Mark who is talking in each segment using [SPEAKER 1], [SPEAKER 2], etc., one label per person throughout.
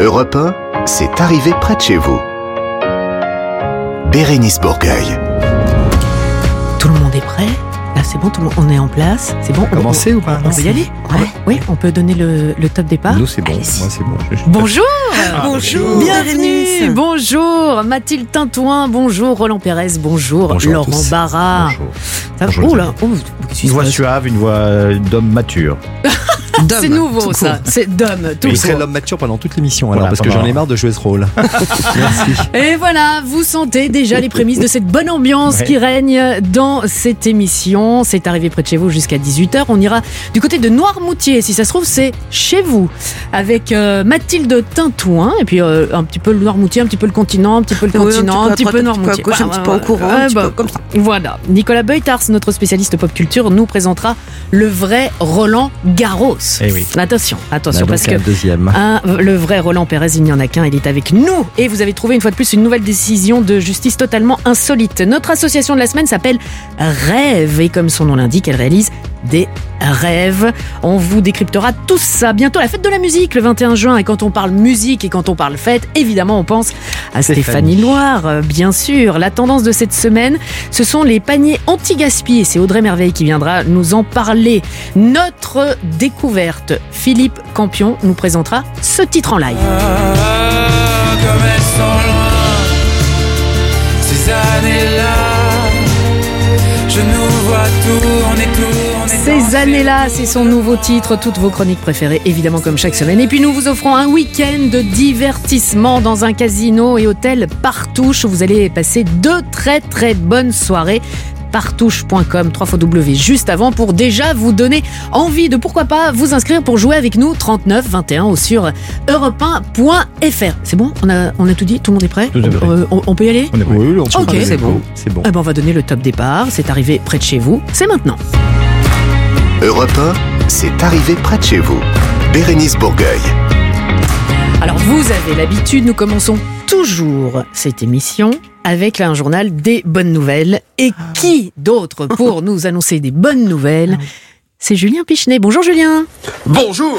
[SPEAKER 1] Europe 1, c'est arrivé près de chez vous. Bérénice Bourgueil.
[SPEAKER 2] Tout le monde est prêt? Là, c'est bon, tout le monde, on est en place. C'est bon. on-
[SPEAKER 3] Commencer ou pas?
[SPEAKER 2] On, peut y aller?
[SPEAKER 4] Ouais.
[SPEAKER 2] Oui, on peut donner le, le top départ.
[SPEAKER 3] Nous, c'est bon. Moi, c'est bon. Je-
[SPEAKER 2] Bonjour
[SPEAKER 3] bonjour.
[SPEAKER 2] Bienvenue
[SPEAKER 4] Bérénice.
[SPEAKER 2] Bonjour Mathilde Tintouin, bonjour Roland Pérez, bonjour,
[SPEAKER 3] Bonjour
[SPEAKER 2] Laurent. Barra.
[SPEAKER 3] Bonjour.
[SPEAKER 2] Ça
[SPEAKER 3] Bonjour,
[SPEAKER 2] Oh là oh,
[SPEAKER 3] Une voix suave, une voix d'homme mature.
[SPEAKER 2] C'est nouveau ça, c'est d'homme. tout
[SPEAKER 5] Il serait l'homme mature pendant toute l'émission, alors,
[SPEAKER 3] Voilà,
[SPEAKER 5] parce que j'en ai marre de jouer ce rôle. Merci.
[SPEAKER 2] Et voilà, vous sentez déjà les prémices de cette bonne ambiance
[SPEAKER 3] Ouais.
[SPEAKER 2] qui règne dans cette émission. C'est arrivé près de chez vous jusqu'à 18h. On ira du côté de Noirmoutier. Si ça se trouve, c'est chez vous. Avec euh, Mathilde Tintouin. Et puis euh, un petit peu le Noirmoutier, un petit peu le continent, un petit peu le
[SPEAKER 4] Oui,
[SPEAKER 2] continent,
[SPEAKER 4] un petit peu
[SPEAKER 2] Noirmoutier.
[SPEAKER 4] un petit peu au courant, un petit peu comme ça.
[SPEAKER 2] Voilà. Nicolas Beutars, notre spécialiste pop culture, nous présentera le vrai Roland Garros.
[SPEAKER 3] Eh oui.
[SPEAKER 2] Attention, attention, parce que
[SPEAKER 5] un deuxième.
[SPEAKER 2] un, le vrai Roland Pérez, il n'y en a qu'un, il est avec nous. Et vous avez trouvé une fois de plus une nouvelle décision de justice totalement insolite. Notre association de la semaine s'appelle Rêve. Et comme son nom l'indique, elle réalise des rêves. On vous décryptera tout ça. Bientôt la fête de la musique le 21 juin. Et quand on parle musique et quand on parle fête, évidemment, on pense à Stéphanie,
[SPEAKER 5] Stéphanie.
[SPEAKER 2] Loire, euh, bien sûr. La tendance de cette semaine, ce sont les paniers anti-gaspi. Et c'est Audrey Merveille qui viendra nous en parler. Notre découverte, Philippe Campion nous présentera ce titre en live.
[SPEAKER 6] Ah, comme elles sont loin, ces années-là. Je nous vois tourner, tourner.
[SPEAKER 2] Ces années-là, c'est son nouveau titre, toutes vos chroniques préférées, évidemment comme chaque semaine. Et puis nous vous offrons un week-end de divertissement dans un casino et hôtel Partouche. Vous allez passer deux très très bonnes soirées. Partouche.com, 3 W juste avant pour déjà vous donner envie de pourquoi pas vous inscrire pour jouer avec nous 39 21 ou sur europe1.fr. C'est bon? On a, on a tout dit? Tout le monde est prêt?
[SPEAKER 3] Tout est prêt.
[SPEAKER 2] Euh, on, on peut y aller?
[SPEAKER 3] On est prêt.
[SPEAKER 5] Oui, oui, on peut
[SPEAKER 2] Ok.
[SPEAKER 5] parler.
[SPEAKER 2] C'est
[SPEAKER 4] bon.
[SPEAKER 5] C'est bon.
[SPEAKER 2] Eh ben, On va donner le top départ. C'est arrivé près de chez vous. C'est maintenant.
[SPEAKER 1] Europe 1, c'est arrivé près de chez vous. Bérénice Bourgueil.
[SPEAKER 2] Alors vous avez l'habitude, nous commençons toujours cette émission avec un journal des bonnes nouvelles. Et qui d'autre pour nous annoncer des bonnes nouvelles C'est Julien Pichenet. Bonjour Julien.
[SPEAKER 7] Bonjour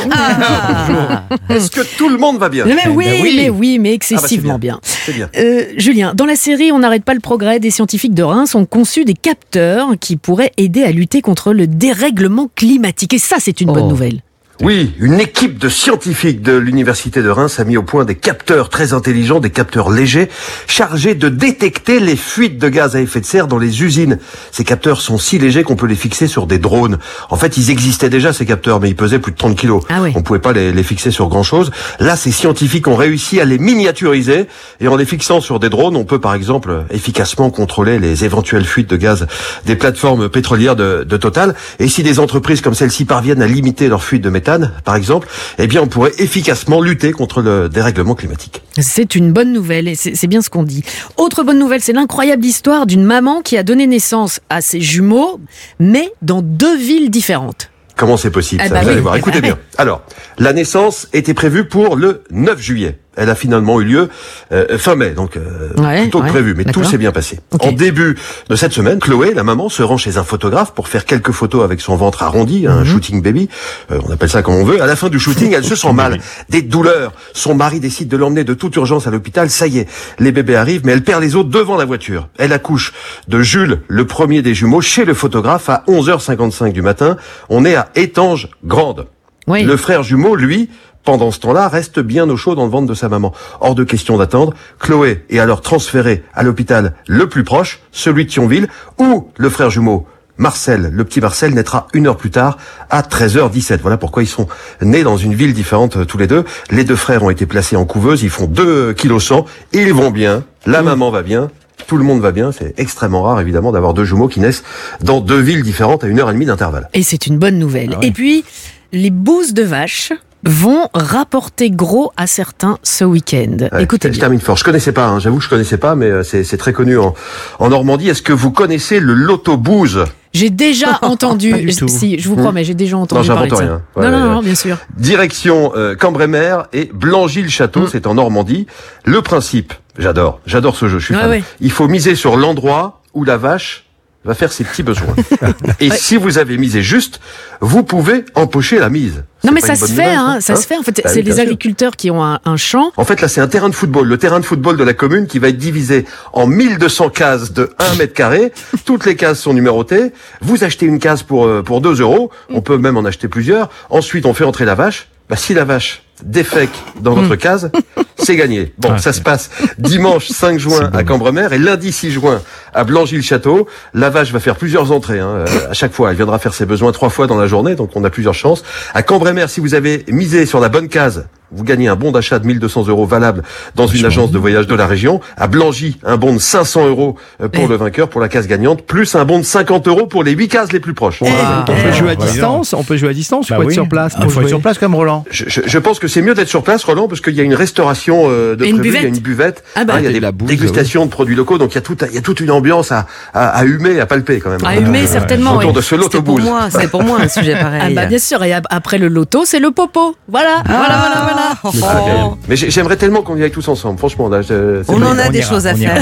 [SPEAKER 7] Est-ce que tout le monde va bien?
[SPEAKER 2] Mais oui,
[SPEAKER 3] Ben oui.
[SPEAKER 2] mais oui, mais
[SPEAKER 7] Ah bah,
[SPEAKER 2] excessivement
[SPEAKER 7] c'est
[SPEAKER 2] bien.
[SPEAKER 7] C'est bien.
[SPEAKER 2] Euh, Julien, dans la série On n'arrête pas le progrès, des scientifiques de Reims ont conçu des capteurs qui pourraient aider à lutter contre le dérèglement climatique. Et ça, c'est une bonne
[SPEAKER 5] Oh.
[SPEAKER 2] nouvelle.
[SPEAKER 7] Oui, une équipe de scientifiques de l'Université de Reims a mis au point des capteurs très intelligents, des capteurs légers, chargés de détecter les fuites de gaz à effet de serre dans les usines. Ces capteurs sont si légers qu'on peut les fixer sur des drones. En fait, ils existaient déjà, ces capteurs, mais ils pesaient plus de 30 kilos.
[SPEAKER 2] Ah ouais.
[SPEAKER 7] On pouvait pas les, les fixer sur grand-chose. Là, ces scientifiques ont réussi à les miniaturiser, et en les fixant sur des drones, on peut par exemple efficacement contrôler les éventuelles fuites de gaz des plateformes pétrolières de, de Total. Et si des entreprises comme celle-ci parviennent à limiter leurs fuites de méthane, par exemple, eh bien, on pourrait efficacement lutter contre le dérèglement climatique.
[SPEAKER 2] C'est une bonne nouvelle et c'est bien ce qu'on dit. Autre bonne nouvelle, c'est l'incroyable histoire d'une maman qui a donné naissance à ses jumeaux, mais dans deux villes différentes.
[SPEAKER 7] Comment c'est possible
[SPEAKER 2] Ah
[SPEAKER 7] ça
[SPEAKER 2] bah
[SPEAKER 7] Vous allez voir. Écoutez bien. Alors, la naissance était prévue pour le 9 juillet. Elle a finalement eu lieu euh, fin mai, donc euh,
[SPEAKER 2] Ouais,
[SPEAKER 7] plutôt que
[SPEAKER 2] ouais,
[SPEAKER 7] prévu, mais tout s'est bien passé. En début de cette semaine, Chloé, la maman, se rend chez un photographe pour faire quelques photos avec son ventre arrondi,
[SPEAKER 2] Mhm.
[SPEAKER 7] un shooting baby, Euh, on appelle ça comme on veut. À la fin du shooting, elle se sent mal, des douleurs. Son mari décide de l'emmener de toute urgence à l'hôpital. Ça y est, les bébés arrivent, mais elle perd les autres devant la voiture. Elle accouche de Jules, le premier des jumeaux, chez le photographe à 11h55 du matin. On est à Étange Grande.
[SPEAKER 2] Oui.
[SPEAKER 7] Le frère jumeau, lui, pendant ce temps-là, reste bien au chaud dans le ventre de sa maman. Hors de question d'attendre. Chloé est alors transférée à l'hôpital le plus proche, celui de Thionville, où le frère jumeau, Marcel, le petit Marcel, naîtra une heure plus tard, à 13h17. Voilà pourquoi ils sont nés dans une ville différente euh, tous les deux. Les deux frères ont été placés en couveuse, ils font 2 kg 100, ils vont bien, la maman va bien, tout le monde va bien. C'est extrêmement rare, évidemment, d'avoir deux jumeaux qui naissent dans deux villes différentes à une heure et demie d'intervalle.
[SPEAKER 2] Et c'est une bonne nouvelle.
[SPEAKER 3] Ah.
[SPEAKER 2] Et puis, les bouses de vache vont rapporter gros à certains ce week-end.
[SPEAKER 7] Ouais,
[SPEAKER 2] Écoutez
[SPEAKER 7] je
[SPEAKER 2] bien.
[SPEAKER 7] termine fort. Je connaissais pas, hein, j'avoue que je connaissais pas, mais euh, c'est c'est très connu en, en Normandie. Est-ce que vous connaissez le loto-bouse
[SPEAKER 2] J'ai déjà entendu, si, je vous
[SPEAKER 7] Hmm?
[SPEAKER 2] promets, j'ai déjà entendu
[SPEAKER 7] Non,
[SPEAKER 2] parler de ça.
[SPEAKER 7] rien. Ouais,
[SPEAKER 2] non, non,
[SPEAKER 7] ouais,
[SPEAKER 2] non,
[SPEAKER 7] ouais.
[SPEAKER 2] bien sûr.
[SPEAKER 7] Direction euh, Cambrémer et Blangy-le-Château,
[SPEAKER 2] Mm.
[SPEAKER 7] c'est en Normandie. Le principe, j'adore, j'adore ce jeu, je suis
[SPEAKER 2] Ouais,
[SPEAKER 7] fan.
[SPEAKER 2] ouais.
[SPEAKER 7] Il faut miser sur l'endroit où la vache va faire ses petits besoins. Et si vous avez misé juste, vous pouvez empocher la mise.
[SPEAKER 2] Non mais ça se fait,
[SPEAKER 7] nouvelle,
[SPEAKER 2] hein, ça se fait. En fait,
[SPEAKER 7] Bah
[SPEAKER 2] c'est les agriculteurs qui ont un, un champ.
[SPEAKER 7] En fait, là, c'est un terrain de football. Le terrain de football de la commune qui va être divisé en 1200 cases de 1 mètre carré. Toutes les cases sont numérotées. Vous achetez une case pour, euh, pour 2 euros. On peut même en acheter plusieurs. Ensuite, on fait entrer la vache. Bah, si la vache défèque dans votre case, c'est gagné. Bon, ça se passe dimanche 5 juin à Cambremer et lundi 6 juin à Blangy-le-Château. La vache va faire plusieurs entrées hein, euh, à chaque fois. Elle viendra faire ses besoins trois fois dans la journée, donc on a plusieurs chances. À Cambremer, si vous avez misé sur la bonne case, vous gagnez un bon d'achat de 1200 euros valable dans une agence de voyage de la région. À Blangy, un bon de 500 euros euh, pour le vainqueur, pour la case gagnante, plus un bon de 50 euros pour les 8 cases les plus proches.
[SPEAKER 3] Ah,
[SPEAKER 5] On peut jouer à
[SPEAKER 3] bah,
[SPEAKER 5] distance, on peut jouer à distance,
[SPEAKER 3] Bah
[SPEAKER 5] faut
[SPEAKER 3] oui.
[SPEAKER 5] être sur place.
[SPEAKER 3] Il
[SPEAKER 5] pour
[SPEAKER 3] faut être
[SPEAKER 5] jouer.
[SPEAKER 3] sur place comme Roland.
[SPEAKER 7] Je, je- je pense que c'est mieux d'être sur place, Roland, parce qu'il y a une restauration euh, de prévu, il y a
[SPEAKER 2] buvette.
[SPEAKER 7] une buvette,
[SPEAKER 2] Ah bah.
[SPEAKER 7] Hein, il y a des
[SPEAKER 5] la bouse,
[SPEAKER 7] dégustations de produits locaux, donc il y a, tout, il y a toute une ambiance à, à, à humer, à palper quand même.
[SPEAKER 2] À humer, certainement.
[SPEAKER 7] Autour
[SPEAKER 2] oui.
[SPEAKER 7] de ce
[SPEAKER 4] C'était pour moi, c'est pour moi un sujet pareil.
[SPEAKER 2] Ah bah bien sûr, et ap- après le loto, c'est le popo. Voilà, voilà, voilà, voilà.
[SPEAKER 4] Oh,
[SPEAKER 7] Ah, Mais j'ai- j'aimerais tellement qu'on y aille tous ensemble, franchement. Là, je- c'est
[SPEAKER 4] On en a
[SPEAKER 3] on
[SPEAKER 4] des
[SPEAKER 3] ira,
[SPEAKER 4] choses à faire.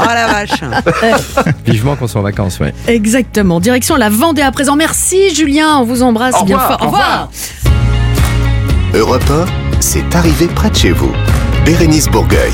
[SPEAKER 4] Oh la vache.
[SPEAKER 5] Vivement qu'on soit en vacances, ouais.
[SPEAKER 2] Exactement. Direction la Vendée à présent. Merci Julien, on vous embrasse
[SPEAKER 7] Au
[SPEAKER 2] bien
[SPEAKER 7] revoir,
[SPEAKER 2] fort. Au
[SPEAKER 7] au
[SPEAKER 2] revoir.
[SPEAKER 1] Europe 1, c'est arrivé près de chez vous. Bérénice Bourgueil.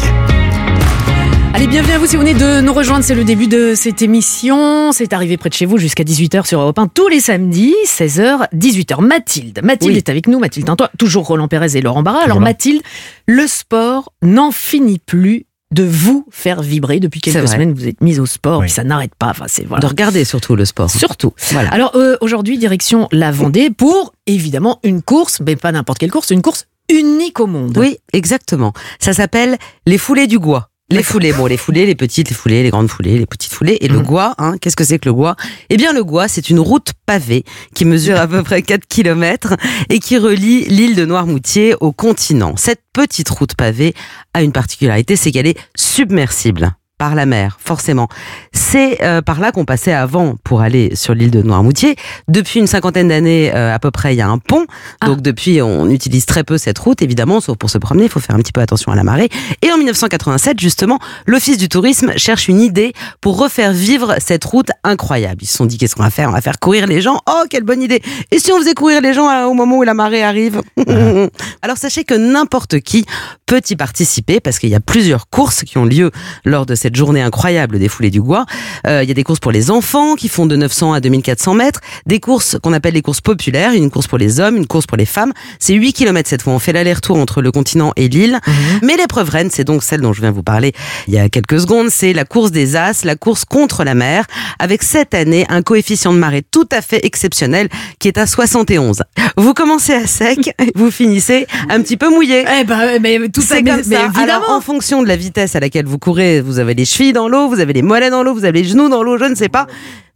[SPEAKER 2] Allez, bienvenue à vous si vous venez de nous rejoindre. C'est le début de cette émission. C'est arrivé près de chez vous jusqu'à 18h sur Europe 1 tous les samedis, 16h, 18h. Mathilde. Mathilde
[SPEAKER 4] Oui.
[SPEAKER 2] est avec nous. Mathilde Tintois, toujours Roland Pérez et Laurent Barra. Alors. Mathilde, le sport n'en finit plus de vous faire vibrer. Depuis quelques semaines, vous êtes mise au sport,
[SPEAKER 3] Oui.
[SPEAKER 2] puis ça n'arrête pas. Enfin, c'est voilà.
[SPEAKER 4] De regarder surtout le sport.
[SPEAKER 2] Surtout.
[SPEAKER 4] Voilà.
[SPEAKER 2] Alors euh, aujourd'hui, direction la Vendée pour évidemment une course, mais pas n'importe quelle course, une course unique au monde.
[SPEAKER 4] Oui, exactement. Ça s'appelle les foulées du Gois. Les foulées, bon, les foulées, les petites, les foulées, les grandes foulées, les petites foulées. Et le
[SPEAKER 2] Mhm.
[SPEAKER 4] Gois, hein, qu'est-ce que c'est que le Gois? Eh bien, le Gois, c'est une route pavée qui mesure à peu près 4 kilomètres et qui relie l'île de Noirmoutier au continent. Cette petite route pavée a une particularité, c'est qu'elle est submersible par la mer, forcément. C'est euh, par là qu'on passait avant pour aller sur l'île de Noirmoutier. Depuis une cinquantaine d'années euh, à peu près, il y a un pont.
[SPEAKER 2] Ah.
[SPEAKER 4] Donc depuis, on utilise très peu cette route, évidemment, sauf pour se promener, il faut faire un petit peu attention à la marée. Et en 1987, justement, l'Office du tourisme cherche une idée pour refaire vivre cette route incroyable. Ils se sont dit, qu'est-ce qu'on va faire? On va faire courir les gens. Oh, quelle bonne idée Et si on faisait courir les gens euh, au moment où la marée arrive? Alors sachez que n'importe qui peut y participer parce qu'il y a plusieurs courses qui ont lieu lors de cette journée incroyable des foulées du Gois. Euh, il y a des courses pour les enfants qui font de 900 à 2400 mètres, des courses qu'on appelle les courses populaires, une course pour les hommes, une course pour les femmes. C'est 8 km cette fois. On fait l'aller-retour entre le continent et l'île. Mais l'épreuve reine, c'est donc celle dont je viens vous parler il y a quelques secondes, c'est la course des As, la course contre la mer, avec cette année un coefficient de marée tout à fait exceptionnel qui est à 71. Vous commencez à sec, vous finissez un petit peu mouillé.
[SPEAKER 2] Eh ben, mais tout ça, mais,
[SPEAKER 4] comme
[SPEAKER 2] mais
[SPEAKER 4] ça.
[SPEAKER 2] évidemment.
[SPEAKER 4] Alors, en fonction de la vitesse à laquelle vous courez, vous avez les chevilles dans l'eau, vous avez les mollets dans l'eau, vous avez les genoux dans l'eau, je ne sais pas.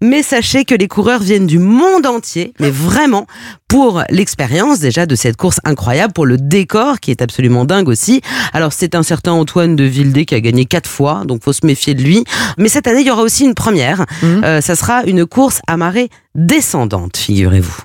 [SPEAKER 4] Mais sachez que les coureurs viennent du monde entier, mais vraiment pour l'expérience déjà de cette course incroyable, pour le décor qui est absolument dingue aussi. Alors c'est un certain Antoine de Vildé qui a gagné quatre fois, donc faut se méfier de lui. Mais cette année, il y aura aussi une première.
[SPEAKER 2] Mhm.
[SPEAKER 4] Euh, ça sera une course à marée descendante, figurez-vous.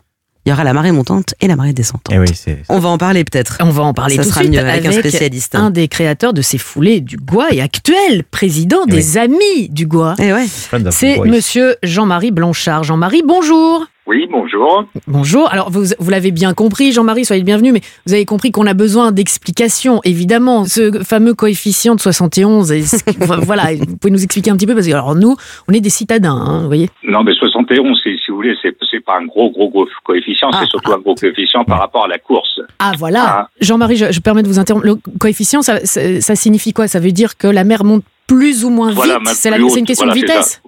[SPEAKER 4] Il y aura la marée montante et la marée descendante.
[SPEAKER 3] Eh oui, c'est.
[SPEAKER 4] On va en parler peut-être.
[SPEAKER 2] On va en parler
[SPEAKER 4] Ça
[SPEAKER 2] tout de
[SPEAKER 4] sera
[SPEAKER 2] suite
[SPEAKER 4] mieux avec un spécialiste.
[SPEAKER 2] un des créateurs de ces foulées du Gois et actuel président
[SPEAKER 3] Eh
[SPEAKER 2] des Amis du Gois.
[SPEAKER 4] Eh ouais.
[SPEAKER 2] C'est monsieur Jean-Marie Blanchard. Jean-Marie, bonjour.
[SPEAKER 8] Oui, bonjour.
[SPEAKER 2] Bonjour. Alors, vous, vous l'avez bien compris, Jean-Marie, soyez le bienvenu, mais vous avez compris qu'on a besoin d'explications, évidemment. Ce fameux coefficient de 71, et ce qui- voilà, vous pouvez nous expliquer un petit peu, parce que alors nous, on est des citadins, hein, vous voyez.
[SPEAKER 8] Non, mais 71, c'est- si vous voulez, c'est c'est pas un gros, gros, gros coefficient,
[SPEAKER 2] Ah,
[SPEAKER 8] c'est surtout un gros coefficient par rapport à la course.
[SPEAKER 2] Ah, voilà.
[SPEAKER 8] Ah.
[SPEAKER 2] Jean-Marie, je, je permets de vous interrompre. Le coefficient, ça, ça, ça signifie quoi? Ça veut dire que la mer monte plus ou moins
[SPEAKER 8] Voilà,
[SPEAKER 2] vite? C'est la- c'est une question
[SPEAKER 8] Voilà,
[SPEAKER 2] de vitesse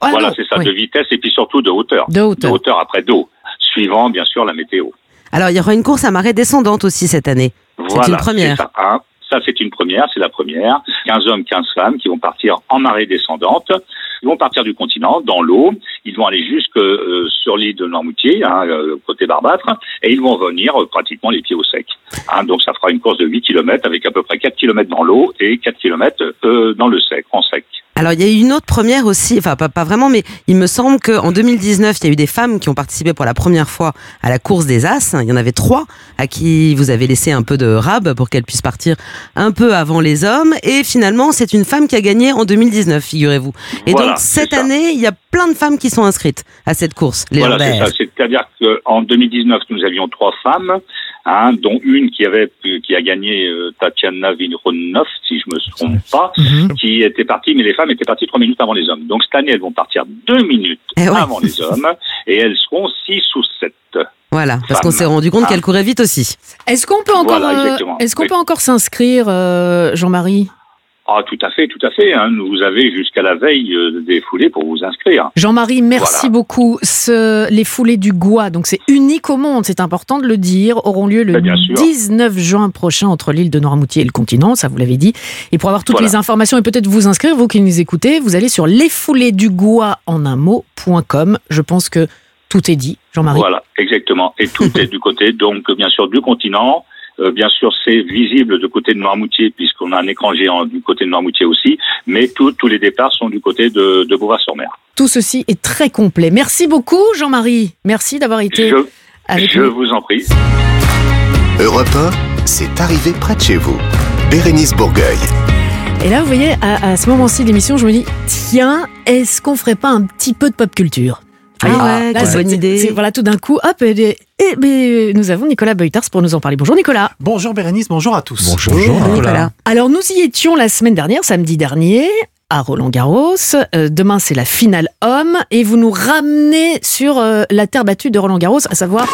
[SPEAKER 2] Ah,
[SPEAKER 8] voilà, c'est ça,
[SPEAKER 2] Oui.
[SPEAKER 8] de vitesse et puis surtout de hauteur.
[SPEAKER 2] De hauteur.
[SPEAKER 8] De hauteur après d'eau, suivant bien sûr la météo.
[SPEAKER 4] Alors, il y aura une course à marée descendante aussi cette année.
[SPEAKER 8] Voilà,
[SPEAKER 4] une première.
[SPEAKER 8] c'est Ça, hein. Ça, c'est une première, c'est la première. 15 hommes, 15 femmes qui vont partir en marée descendante. Ils vont partir du continent, dans l'eau. Ils vont aller jusque euh, sur l'île de Normoutier, hein, euh, côté Barbâtre, et ils vont revenir euh, pratiquement les pieds au sec. Hein, donc, ça fera une course de 8 km avec à peu près 4 km dans l'eau et 4 km euh, dans le sec, en sec.
[SPEAKER 4] Alors il y a eu une autre première aussi, enfin pas, pas vraiment, mais il me semble qu'en 2019, il y a eu des femmes qui ont participé pour la première fois à la course des As. Il y en avait trois à qui vous avez laissé un peu de rab pour qu'elles puissent partir un peu avant les hommes. Et finalement, c'est une femme qui a gagné en 2019, figurez-vous. Et
[SPEAKER 8] Voilà,
[SPEAKER 4] donc cette année, il y a plein de femmes qui sont inscrites à cette course
[SPEAKER 8] Voilà, ça. C'est-à-dire qu'en 2019, nous avions trois femmes, hein, dont une qui avait qui a gagné euh, Tatiana Vinronov, si je me trompe pas,
[SPEAKER 2] Mhm.
[SPEAKER 8] qui était partie, mais les femmes étaient parties trois minutes avant les hommes. Donc cette année, elles vont partir deux minutes
[SPEAKER 4] Eh ouais.
[SPEAKER 8] avant les hommes, et elles seront six ou sept.
[SPEAKER 4] Voilà, parce
[SPEAKER 8] Femmes.
[SPEAKER 4] qu'on s'est rendu compte
[SPEAKER 8] Ah.
[SPEAKER 4] qu'elle courait vite aussi.
[SPEAKER 2] Est-ce qu'on peut encore,
[SPEAKER 8] Voilà,
[SPEAKER 2] euh, est-ce qu'on
[SPEAKER 8] Oui.
[SPEAKER 2] peut encore s'inscrire, euh, Jean-Marie?
[SPEAKER 8] Ah, tout à fait, tout à fait. Hein. Vous avez jusqu'à la veille euh, des foulées pour vous inscrire.
[SPEAKER 2] Jean-Marie, merci
[SPEAKER 8] Voilà.
[SPEAKER 2] beaucoup. Ce- les foulées du Gois, donc c'est unique au monde, c'est important de le dire, auront lieu le
[SPEAKER 8] Ben, bien sûr.
[SPEAKER 2] 19 juin prochain entre l'île de Noirmoutier et le continent, ça vous l'avez dit. Et pour avoir toutes
[SPEAKER 8] Voilà.
[SPEAKER 2] les informations et peut-être vous inscrire, vous qui nous écoutez, vous allez sur lesfoulésdugois en un mot.com. Je pense que tout est dit, Jean-Marie.
[SPEAKER 8] Voilà, exactement. Et tout est du côté, donc, bien sûr, du continent. Euh, bien sûr, c'est visible du côté de Noirmoutier, puisqu'on a un écran géant du côté de Noirmoutier aussi. Mais tous tous les départs sont du côté de, de Beauvoir-sur-Mer.
[SPEAKER 2] Tout ceci est très complet. Merci beaucoup, Jean-Marie. Merci d'avoir été
[SPEAKER 8] Je,
[SPEAKER 2] avec
[SPEAKER 8] je
[SPEAKER 2] nous.
[SPEAKER 8] vous en prie.
[SPEAKER 1] Europe 1, c'est arrivé près de chez vous. Bérénice Bourgueil.
[SPEAKER 2] Et là, vous voyez, à, à ce moment-ci de l'émission, je me dis, tiens, est-ce qu'on ferait pas un petit peu de pop culture?
[SPEAKER 4] Ah ouais,
[SPEAKER 2] Là,
[SPEAKER 4] quelle
[SPEAKER 2] c'est-
[SPEAKER 4] bonne idée.
[SPEAKER 2] Voilà, tout d'un coup, hop, et, et- et- mais nous avons Nicolas Beutars pour nous en parler. Bonjour Nicolas.
[SPEAKER 9] Bonjour Bérénice, bonjour à tous.
[SPEAKER 5] Bonjour,
[SPEAKER 4] Nicolas.
[SPEAKER 2] Alors nous y étions la semaine dernière, samedi dernier, à Roland Garros. Euh, demain c'est la finale homme et vous nous ramenez sur euh, la terre battue de Roland Garros, à savoir ah,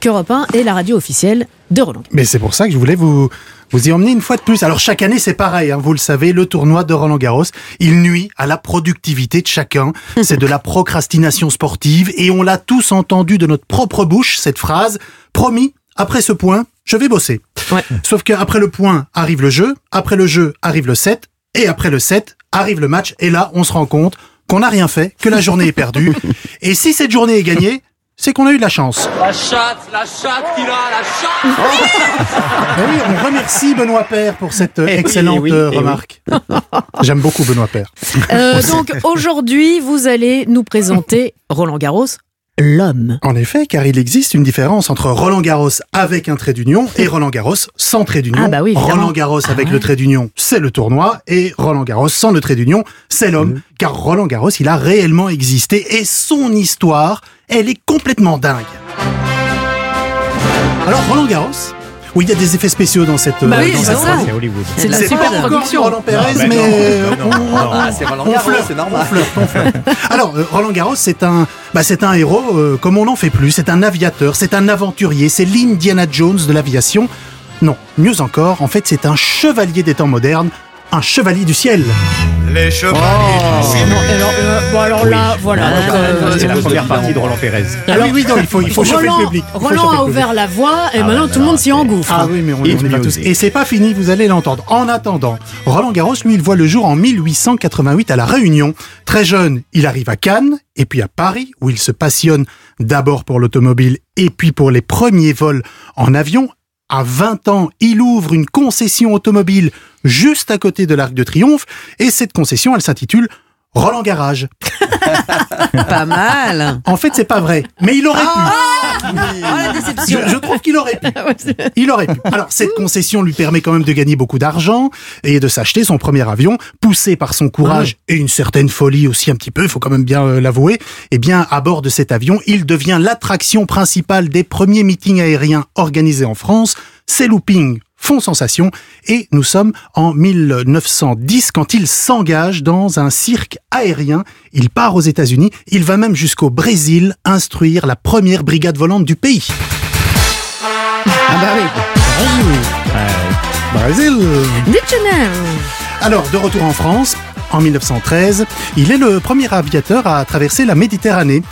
[SPEAKER 2] qu'Europe 1 est la radio officielle de Roland.
[SPEAKER 9] Mais c'est pour ça que je voulais vous, vous y emmener une fois de plus. Alors chaque année c'est pareil, hein, vous le savez, le tournoi de Roland Garros, il nuit à la productivité de chacun. C'est de la procrastination sportive et on l'a tous entendu de notre propre bouche, cette phrase, promis, après ce point, je vais bosser.
[SPEAKER 2] Ouais.
[SPEAKER 9] Sauf qu'après le point arrive le jeu, après le jeu arrive le set, et après le set arrive le match, et là on se rend compte qu'on n'a rien fait, que la journée est perdue. Et si cette journée est gagnée, c'est qu'on a eu de la chance.
[SPEAKER 6] La chatte, la chatte qu'il a, la chatte
[SPEAKER 9] Ben oui, on remercie Benoît Père pour cette
[SPEAKER 5] Eh oui,
[SPEAKER 9] excellente
[SPEAKER 5] eh oui,
[SPEAKER 9] euh,
[SPEAKER 5] eh oui.
[SPEAKER 9] remarque. J'aime beaucoup Benoît Père.
[SPEAKER 2] Euh, donc aujourd'hui, vous allez nous présenter Roland Garros, l'homme.
[SPEAKER 9] En effet, car il existe une différence entre Roland Garros avec un trait d'union et Roland Garros sans trait d'union.
[SPEAKER 2] Ah bah.
[SPEAKER 9] Roland Garros
[SPEAKER 2] Ah
[SPEAKER 9] avec
[SPEAKER 2] ouais.
[SPEAKER 9] le trait d'union, c'est le tournoi, et Roland Garros sans le trait d'union, c'est l'homme. Car Roland Garros, il a réellement existé, et son histoire, elle est complètement dingue. Alors Roland Garros, oui, il y a des effets spéciaux dans cette.
[SPEAKER 2] Bah oui,
[SPEAKER 9] dans
[SPEAKER 2] c'est ça.
[SPEAKER 5] Hollywood.
[SPEAKER 2] C'est la
[SPEAKER 9] C'est
[SPEAKER 2] super
[SPEAKER 9] pas encore
[SPEAKER 2] production.
[SPEAKER 9] Roland Pérez,
[SPEAKER 5] Non, mais
[SPEAKER 9] mais,
[SPEAKER 5] non,
[SPEAKER 9] euh,
[SPEAKER 5] c'est Roland Garros, c'est normal.
[SPEAKER 9] on flirte, on flirte. Alors, euh, Roland Garros, c'est un, bah, c'est un héros euh, comme on n'en fait plus. C'est un aviateur, c'est un aventurier, c'est l'Indiana Jones de l'aviation. Non, mieux encore, en fait, c'est un chevalier des temps modernes, un chevalier du ciel.
[SPEAKER 6] Les chevaliers
[SPEAKER 2] Oh, non, alors, euh, bon alors là, voilà.
[SPEAKER 4] Ah,
[SPEAKER 2] donc, euh,
[SPEAKER 5] C'est la première partie de Roland Pérez.
[SPEAKER 9] Ah oui, oui, non, il faut, il faut chauffer
[SPEAKER 2] Roland,
[SPEAKER 9] le public.
[SPEAKER 2] Roland a ouvert la voie et
[SPEAKER 5] Ah
[SPEAKER 2] maintenant tout le monde s'y engouffre.
[SPEAKER 9] Ah oui, mais on, on est pas tous. Et c'est pas fini, vous allez l'entendre. En attendant, Roland Garros, lui, il voit le jour en 1888 à La Réunion. Très jeune, il arrive à Cannes et puis à Paris, où il se passionne d'abord pour l'automobile et puis pour les premiers vols en avion. À 20 ans, il ouvre une concession automobile juste à côté de l'Arc de Triomphe et cette concession, elle s'intitule Roland Garage.
[SPEAKER 4] Pas mal.
[SPEAKER 9] En fait, c'est pas vrai, mais il aurait pu.
[SPEAKER 4] Oh la déception.
[SPEAKER 9] Je, je trouve qu'il aurait pu. Il aurait pu. Alors, cette concession lui permet quand même de gagner beaucoup d'argent et de s'acheter son premier avion, poussé par son courage et une certaine folie aussi un petit peu, il faut quand même bien euh, l'avouer. Eh bien, à bord de cet avion, il devient l'attraction principale des premiers meetings aériens organisés en France. Ces loopings font sensation et nous sommes en 1910 quand il s'engage dans un cirque aérien. Il part aux États-Unis, il va même jusqu'au Brésil instruire la première brigade volante du pays.
[SPEAKER 2] Ah bah oui.
[SPEAKER 9] Brésil
[SPEAKER 2] Dictionnaire.
[SPEAKER 9] Alors, de retour en France, en 1913, il est le premier aviateur à traverser la Méditerranée.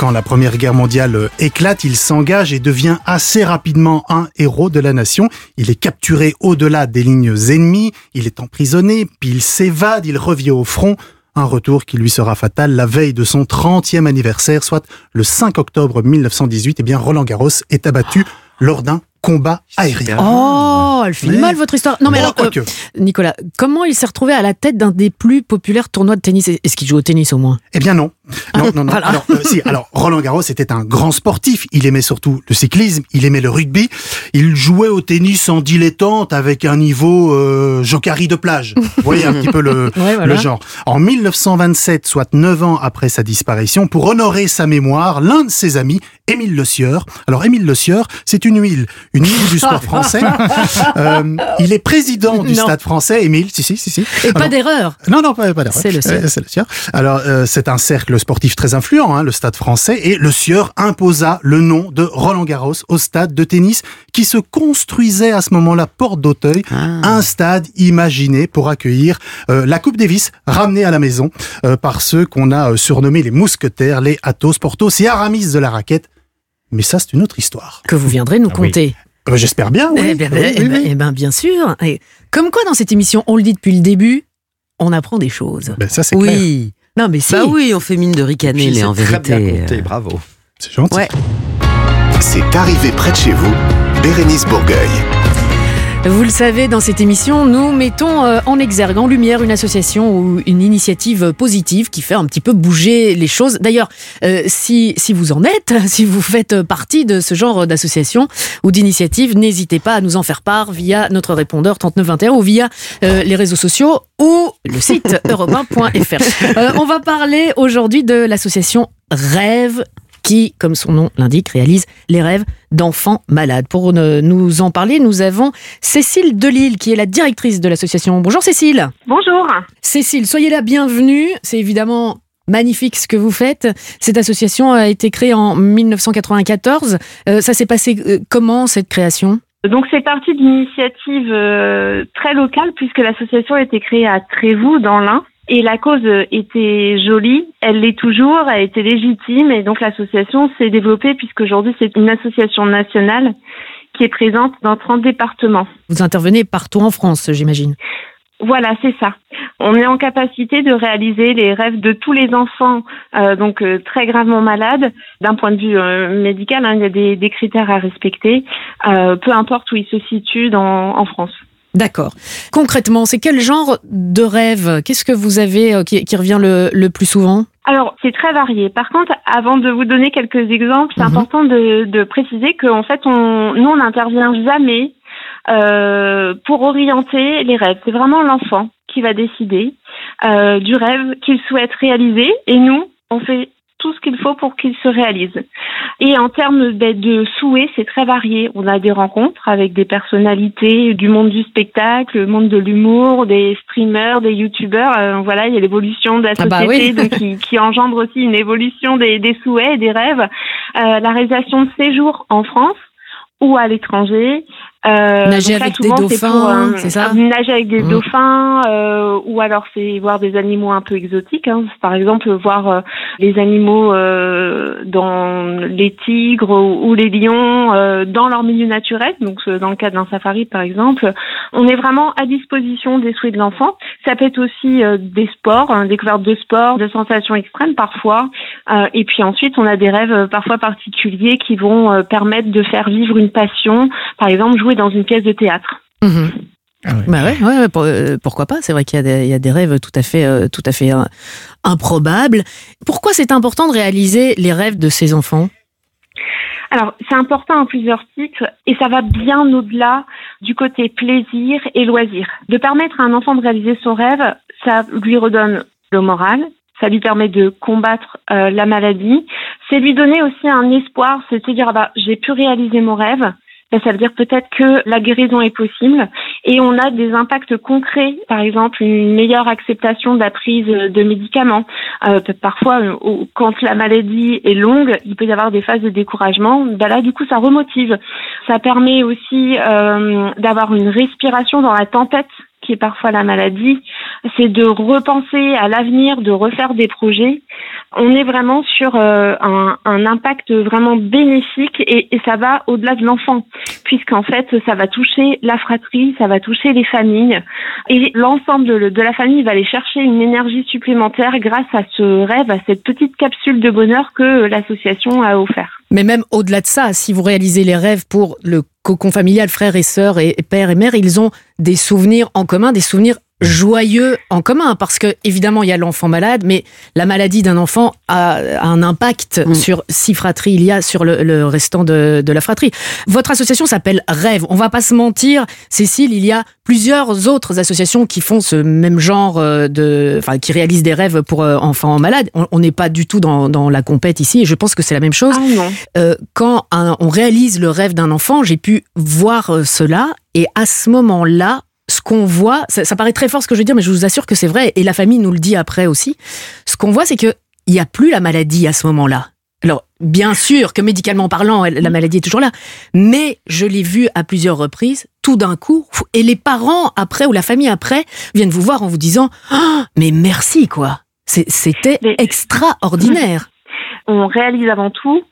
[SPEAKER 9] Quand la Première Guerre mondiale éclate, il s'engage et devient assez rapidement un héros de la nation. Il est capturé au-delà des lignes ennemies, il est emprisonné, puis il s'évade, il revient au front. Un retour qui lui sera fatal la veille de son 30e anniversaire, soit le 5 octobre 1918. Eh bien, Roland Garros est abattu lors d'un combat aérien.
[SPEAKER 2] Oh elle finit
[SPEAKER 9] Mais-
[SPEAKER 2] mal votre histoire. Non mais
[SPEAKER 9] Bon,
[SPEAKER 2] alors, euh, Nicolas, comment il s'est retrouvé à la tête d'un des plus populaires tournois de tennis? Est-ce qu'il joue au tennis au moins?
[SPEAKER 9] Eh bien non. Non, non, non.
[SPEAKER 2] Voilà.
[SPEAKER 9] Alors, euh, si, alors Roland Garros était un grand sportif. Il aimait surtout le cyclisme, il aimait le rugby. Il jouait au tennis en dilettante avec un niveau euh, jokari de plage. Vous voyez un petit peu le,
[SPEAKER 2] Ouais, voilà.
[SPEAKER 9] le genre. En 1927, soit neuf ans après sa disparition, pour honorer sa mémoire, l'un de ses amis, Émile Le Sieur. Alors Émile Le Sieur, c'est une huile, une huile du sport français. Euh, il est président du
[SPEAKER 2] Non.
[SPEAKER 9] Stade français. Émile, si si si si.
[SPEAKER 2] Et pas d'erreur.
[SPEAKER 9] non, non, pas, pas d'erreur.
[SPEAKER 2] C'est le Sieur.
[SPEAKER 9] Euh, c'est le Sieur. Alors, euh, c'est un cercle sportif très influent, hein, le Stade français, et le Sieur imposa le nom de Roland Garros au stade de tennis qui se construisait à ce moment-là, porte d'Auteuil,
[SPEAKER 4] Ah.
[SPEAKER 9] un stade imaginé pour accueillir euh, la Coupe Davis, ramenée à la maison euh, par ceux qu'on a surnommés les mousquetaires, les Athos, Porthos et Aramis de la raquette. Mais ça, c'est une autre histoire.
[SPEAKER 2] Que vous viendrez nous
[SPEAKER 3] Ah oui.
[SPEAKER 2] conter.
[SPEAKER 9] Euh, J'espère bien, oui.
[SPEAKER 2] Eh bien,
[SPEAKER 9] Oui,
[SPEAKER 2] eh
[SPEAKER 9] oui,
[SPEAKER 2] ben-
[SPEAKER 9] oui.
[SPEAKER 2] eh ben, bien sûr. Et comme quoi, dans cette émission, on le dit depuis le début, on apprend des choses.
[SPEAKER 9] Ben, ça, c'est clair.
[SPEAKER 4] Oui.
[SPEAKER 2] Non, mais si.
[SPEAKER 4] Bah oui, on fait mine de ricaner,
[SPEAKER 5] Puis
[SPEAKER 4] mais en
[SPEAKER 5] très
[SPEAKER 4] vérité.
[SPEAKER 5] bien compté,
[SPEAKER 4] euh,
[SPEAKER 5] bravo.
[SPEAKER 9] C'est gentil.
[SPEAKER 4] Ouais.
[SPEAKER 1] C'est arrivé près de chez vous, Bérénice Bourgueil.
[SPEAKER 2] Vous le savez, dans cette émission, nous mettons euh, en exergue, en lumière, une association ou une initiative positive qui fait un petit peu bouger les choses. D'ailleurs, euh, si, si vous en êtes, si vous faites partie de ce genre d'association ou d'initiative, n'hésitez pas à nous en faire part via notre répondeur 3921 ou via euh, les réseaux sociaux ou le site europe1.fr. Euh, on va parler aujourd'hui de l'association Rêve qui, comme son nom l'indique, réalise les rêves d'enfants malades. Pour ne- nous en parler, nous avons Cécile Delille, qui est la directrice de l'association. Bonjour Cécile.
[SPEAKER 10] Bonjour.
[SPEAKER 2] Cécile, soyez la bienvenue. C'est évidemment magnifique ce que vous faites. Cette association a été créée en 1994. Euh, ça s'est passé euh, comment cette création?
[SPEAKER 10] Donc c'est parti d'une initiative euh, très locale puisque l'association a été créée à Trévoux dans l'Ain. Et la cause euh, était jolie, elle l'est toujours, elle était légitime et donc l'association s'est développée puisqu'aujourd'hui c'est une association nationale qui est présente dans 30 départements.
[SPEAKER 2] Vous intervenez partout en France, j'imagine.
[SPEAKER 10] Voilà, c'est ça. On est en capacité de réaliser les rêves de tous les enfants, euh, donc euh, très gravement malades. D'un point de vue euh, médical, hein, il y a des, des critères à respecter, euh, peu importe où ils se situent dans, en France.
[SPEAKER 2] D'accord. Concrètement, c'est quel genre de rêve Qu'est-ce que vous avez euh, qui, qui revient le, le plus souvent
[SPEAKER 10] Alors, c'est très varié. Par contre, avant de vous donner quelques exemples, c'est
[SPEAKER 2] Mhm.
[SPEAKER 10] important de, de préciser qu'en fait, on, nous, on n'intervient jamais euh, pour orienter les rêves. C'est vraiment l'enfant qui va décider euh, du rêve qu'il souhaite réaliser et nous, on fait tout ce qu'il faut pour qu'il se réalise. Et en termes ben, de souhaits, c'est très varié. On a des rencontres avec des personnalités du monde du spectacle, le monde de l'humour, des streamers, des youtubeurs. Euh, voilà, il y a l'évolution de la
[SPEAKER 2] Ah bah
[SPEAKER 10] société
[SPEAKER 2] oui.
[SPEAKER 10] donc, qui, qui engendre aussi une évolution des, des souhaits et des rêves. Euh, la réalisation de séjours en France ou à l'étranger. Euh,
[SPEAKER 2] Nager
[SPEAKER 10] donc là,
[SPEAKER 2] avec des
[SPEAKER 10] souvent, c'est
[SPEAKER 2] dauphins,
[SPEAKER 10] pour, euh,
[SPEAKER 2] c'est ça?
[SPEAKER 10] Nager avec des dauphins, euh, ou alors c'est voir des animaux un peu exotiques. Hein. Par exemple, voir euh, les animaux euh, dans les tigres ou, ou les lions euh, dans leur milieu naturel. Donc euh, dans le cadre d'un safari, par exemple, on est vraiment à disposition des souhaits de l'enfant. Ça peut être aussi euh, des sports, hein, découverte de sports, de sensations extrêmes parfois. Euh, et puis ensuite, on a des rêves euh, parfois particuliers qui vont euh, permettre de faire vivre une passion. Par exemple, jouer dans une pièce de théâtre.
[SPEAKER 2] Mhm.
[SPEAKER 3] Ah ouais.
[SPEAKER 2] Bah ouais, ouais, ouais, pour- euh, pourquoi pas C'est vrai qu'il y, a des- il y a des rêves tout à fait, euh, tout à fait euh, improbables. Pourquoi c'est important de réaliser les rêves de ces enfants?
[SPEAKER 10] Alors, c'est important à plusieurs titres et ça va bien au-delà du côté plaisir et loisir. De permettre à un enfant de réaliser son rêve, ça lui redonne le moral, ça lui permet de combattre euh, la maladie, c'est lui donner aussi un espoir, c'est se dire ah bah j'ai pu réaliser mon rêve. Ben, ça veut dire peut-être que la guérison est possible et on a des impacts concrets, par exemple une meilleure acceptation de la prise de médicaments. Euh, parfois, euh, quand la maladie est longue, il peut y avoir des phases de découragement. Ben là, du coup, ça remotive. Ça permet aussi euh, d'avoir une respiration dans la tempête parfois la maladie. c'est de repenser à l'avenir, de refaire des projets. On est vraiment sur euh, un, impact vraiment bénéfique et, ça va au-delà de l'enfant, puisqu'en fait, ça va toucher la fratrie, ça va toucher les familles et l'ensemble de la famille va aller chercher une énergie supplémentaire grâce à ce rêve, à cette petite capsule de bonheur que l'association a offert.
[SPEAKER 2] Mais même au-delà de ça, si vous réalisez les rêves pour le cocon familial, frères et sœurs et père et mère, ils ont des souvenirs en commun, des souvenirs joyeux en commun parce que évidemment il y a l'enfant malade mais la maladie d'un enfant a, un impact
[SPEAKER 4] Mm.
[SPEAKER 2] sur si fratrie il y a sur le, le restant de, de la fratrie. Votre association s'appelle Rêve. On va pas se mentir, Cécile, il y a plusieurs autres associations qui font ce même genre euh, de, enfin qui réalisent des rêves pour euh, enfants malades. On- n'est pas du tout dans, dans la compète ici et je pense que c'est la même chose.
[SPEAKER 10] Ah non.
[SPEAKER 2] Euh, quand un- on réalise le rêve d'un enfant, j'ai pu voir cela et à ce moment-là, ce qu'on voit, ça, ça paraît très fort ce que je veux dire, mais je vous assure que c'est vrai et la famille nous le dit après aussi. Ce qu'on voit, c'est que il n'y a plus la maladie à ce moment-là. Alors, bien sûr que médicalement parlant, la maladie est toujours là, mais je l'ai vu à plusieurs reprises, tout d'un coup, et les parents après ou la famille après viennent vous voir en vous disant Ah, mais merci quoi. C'était
[SPEAKER 10] Mais-
[SPEAKER 2] extraordinaire.
[SPEAKER 10] On réalise avant tout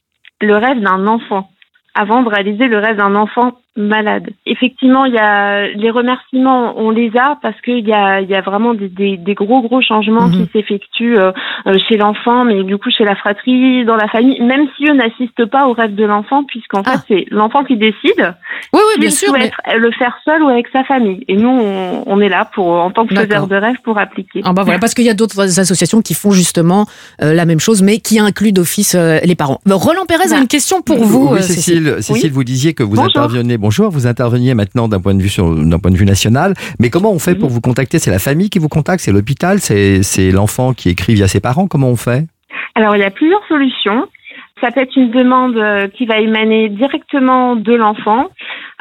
[SPEAKER 10] le rêve d'un enfant avant de réaliser le rêve d'un enfant malade. Effectivement, il y a les remerciements, on les a parce qu'il y a, il y a vraiment des, des, des gros gros changements
[SPEAKER 2] Mhm.
[SPEAKER 10] qui s'effectuent euh, euh, chez l'enfant, mais du coup chez la fratrie, dans la famille, même si eux n'assistent pas au rêve de l'enfant, puisqu'en
[SPEAKER 2] Ah.
[SPEAKER 10] fait c'est l'enfant qui décide
[SPEAKER 2] Oui, oui, bien
[SPEAKER 10] s'il
[SPEAKER 2] sûr. mais-
[SPEAKER 10] le faire seul ou avec sa famille. Et nous, on, on est là pour, en tant que faiseur de rêve, pour appliquer.
[SPEAKER 2] Ah bah voilà, parce qu'il y a d'autres associations qui font justement euh, la même chose, mais qui incluent d'office euh, les parents. Roland Pérez a
[SPEAKER 10] Bah.
[SPEAKER 2] une question pour vous,
[SPEAKER 5] oui, Cécile, Cécile, vous disiez que vous
[SPEAKER 10] Bonjour.
[SPEAKER 5] interveniez. Bonjour, vous interveniez maintenant d'un point de vue sur, d'un point de vue national. Mais comment on fait pour vous contacter? C'est la famille qui vous contacte, c'est l'hôpital, c'est c'est l'enfant qui écrit via ses parents? Comment on fait?
[SPEAKER 10] Alors, il y a plusieurs solutions. Ça peut être une demande euh, qui va émaner directement de l'enfant.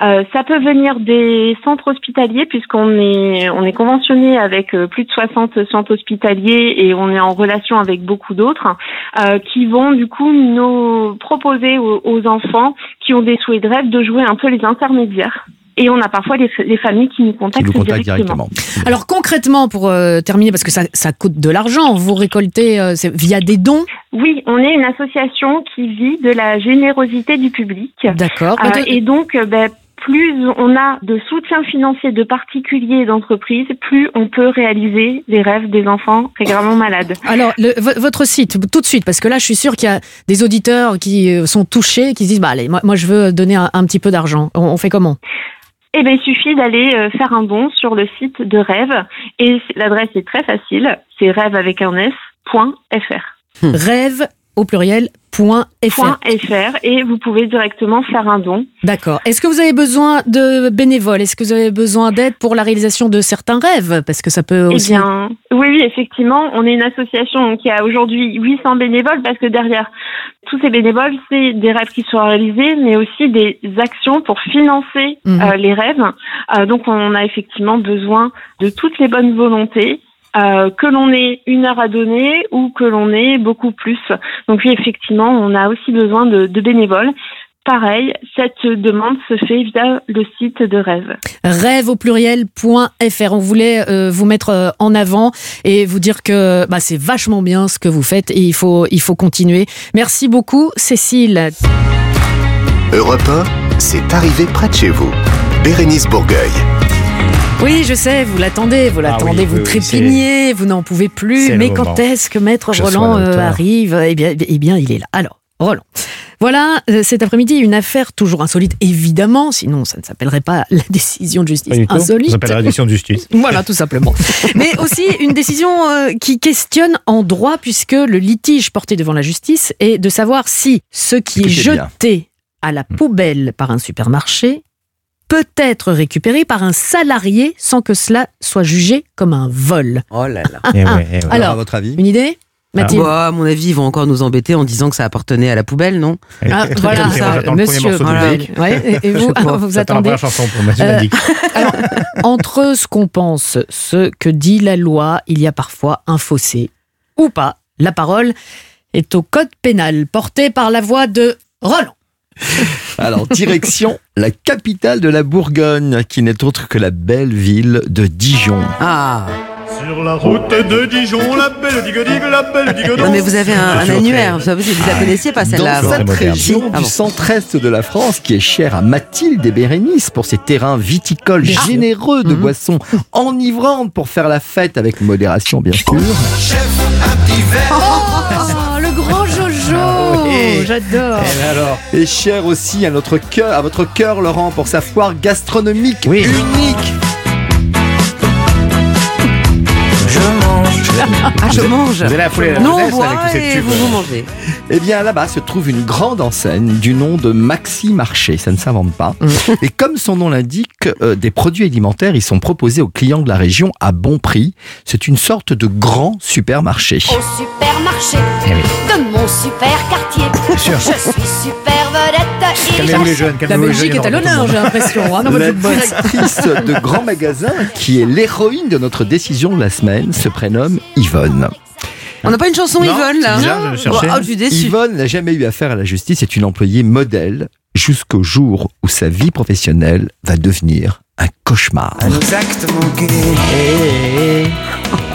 [SPEAKER 10] Euh, ça peut venir des centres hospitaliers puisqu'on est on est conventionné avec euh, plus de 60 centres hospitaliers et on est en relation avec beaucoup d'autres euh, qui vont du coup nous proposer aux, aux enfants qui ont des souhaits de rêve de jouer un peu les intermédiaires. Et on a parfois les, les familles qui nous
[SPEAKER 5] Qui
[SPEAKER 10] contactent directement.
[SPEAKER 5] directement.
[SPEAKER 2] Alors concrètement, pour euh, terminer, parce que ça, ça coûte de l'argent, vous récoltez euh, c'est via des dons,
[SPEAKER 10] Oui, on est une association qui vit de la générosité du public.
[SPEAKER 2] d'accord
[SPEAKER 10] Euh, et donc, euh, ben, plus on a de soutien financier de particuliers et d'entreprises, plus on peut réaliser les rêves des enfants régulièrement malades.
[SPEAKER 2] Alors, le- votre site, tout de suite, parce que là, je suis sûre qu'il y a des auditeurs qui euh, sont touchés, qui se disent, bah allez, moi, moi je veux donner un, un petit peu d'argent. On, on fait comment?
[SPEAKER 10] Eh ben, il suffit d'aller euh, faire un don sur le site de Rêve et l'adresse est très facile, c'est rêve avec un s. point fr.
[SPEAKER 2] Rêve au pluriel point fr.
[SPEAKER 10] Fr et vous pouvez directement faire un don.
[SPEAKER 2] D'accord. Est-ce que vous avez besoin de bénévoles? Est-ce que vous avez besoin d'aide pour la réalisation de certains rêves? Parce que ça peut
[SPEAKER 10] Eh
[SPEAKER 2] aussi.
[SPEAKER 10] bien, oui, oui, effectivement, on est une association qui a aujourd'hui 800 bénévoles parce que derrière tous ces bénévoles, c'est des rêves qui sont réalisés, mais aussi des actions pour financer
[SPEAKER 2] Mhm.
[SPEAKER 10] euh, les rêves. Euh, donc, on a effectivement besoin de toutes les bonnes volontés. Euh, que l'on ait une heure à donner ou que l'on ait beaucoup plus. Donc oui, effectivement, on a aussi besoin de, de bénévoles. Pareil, cette demande se fait via le site de Rêve.
[SPEAKER 2] Rêve au pluriel.fr. On voulait euh, vous mettre euh, en avant et vous dire que bah, c'est vachement bien ce que vous faites et il faut, il faut continuer. Merci beaucoup, Cécile.
[SPEAKER 1] Europe 1, c'est arrivé près de chez vous. Bérénice Bourgueil.
[SPEAKER 2] Oui, je sais, vous l'attendez, vous l'attendez,
[SPEAKER 3] oui,
[SPEAKER 2] vous
[SPEAKER 3] oui,
[SPEAKER 2] trépignez, vous n'en pouvez plus. Mais quand est-ce que Maître
[SPEAKER 3] je
[SPEAKER 2] Roland euh, arrive eh bien, eh bien, il est là. Alors, Roland. Voilà, euh, cet après-midi, une affaire toujours insolite, évidemment, sinon ça ne s'appellerait pas la décision de justice insolite.
[SPEAKER 3] Ça s'appelle la réduction de justice.
[SPEAKER 2] Voilà, tout simplement. Mais aussi une décision euh, qui questionne en droit, puisque le litige porté devant la justice est de savoir si ce qui est
[SPEAKER 5] bien.
[SPEAKER 2] jeté à la poubelle par un supermarché peut être récupéré par un salarié sans que cela soit jugé comme un vol.
[SPEAKER 4] Oh là là.
[SPEAKER 3] Eh ouais, eh ouais.
[SPEAKER 5] Alors,
[SPEAKER 2] Alors,
[SPEAKER 5] à votre avis
[SPEAKER 2] Une idée Mathilde
[SPEAKER 4] Bah, à mon avis, ils vont encore nous embêter en disant que ça appartenait à la poubelle, non
[SPEAKER 2] Ah, voilà, ça,
[SPEAKER 3] le premier
[SPEAKER 2] monsieur. voilà. Ouais, et, et vous, vous
[SPEAKER 3] la
[SPEAKER 2] attendez
[SPEAKER 3] chanson pour
[SPEAKER 2] Euh. Alors, entre ce qu'on pense, ce que dit la loi, il y a parfois un fossé. Ou pas. La parole est au code pénal, porté par la voix de Roland.
[SPEAKER 5] Alors, direction la capitale de la Bourgogne, qui n'est autre que la belle ville de Dijon.
[SPEAKER 4] Ah
[SPEAKER 11] Sur la route de Dijon, la belle digue la belle digue
[SPEAKER 4] Non mais vous avez un, un annuaire, vous vous la connaissiez pas celle-là
[SPEAKER 5] Dans cette région
[SPEAKER 4] Ah
[SPEAKER 5] du centre-est de la France qui est chère à Mathilde et Bérénice pour ses terrains viticoles
[SPEAKER 2] sûr.
[SPEAKER 5] généreux
[SPEAKER 4] Mhm.
[SPEAKER 5] de boissons enivrantes pour faire la fête avec modération bien sûr.
[SPEAKER 2] Oh, le grand J'adore
[SPEAKER 3] alors
[SPEAKER 5] Et cher aussi à notre cœur, à votre cœur Laurent pour sa foire gastronomique
[SPEAKER 3] Oui.
[SPEAKER 5] unique.
[SPEAKER 4] Ah je mange
[SPEAKER 3] Vous allez la
[SPEAKER 4] Nous on
[SPEAKER 3] jeunesse
[SPEAKER 4] boit
[SPEAKER 3] avec tous ces
[SPEAKER 4] et vous vous mangez
[SPEAKER 5] Eh bien là-bas se trouve une grande enseigne du nom de Maxi Marché, ça ne s'invente pas. Et comme son nom l'indique, euh, des produits alimentaires y sont proposés aux clients de la région à bon prix. C'est une sorte de grand supermarché.
[SPEAKER 12] Au supermarché
[SPEAKER 3] Eh oui.
[SPEAKER 12] de mon super quartier.
[SPEAKER 3] sûr.
[SPEAKER 12] Je suis super
[SPEAKER 3] Calmez-vous les
[SPEAKER 12] j'achète-
[SPEAKER 3] jeunes,
[SPEAKER 2] La
[SPEAKER 3] calmez-vous les jeunes.
[SPEAKER 2] Belgique est à l'honneur, j'ai l'impression, hein,
[SPEAKER 5] La directrice de grand magasin, qui est l'héroïne de notre décision de la semaine, se prénomme Yvonne.
[SPEAKER 4] On n'a pas une chanson
[SPEAKER 3] Non,
[SPEAKER 4] Yvonne là
[SPEAKER 3] c'est bizarre, je cherchais.
[SPEAKER 4] Oh, je suis déçu
[SPEAKER 5] Yvonne n'a jamais eu affaire à la justice, est une employée modèle jusqu'au jour où sa vie professionnelle va devenir un cauchemar.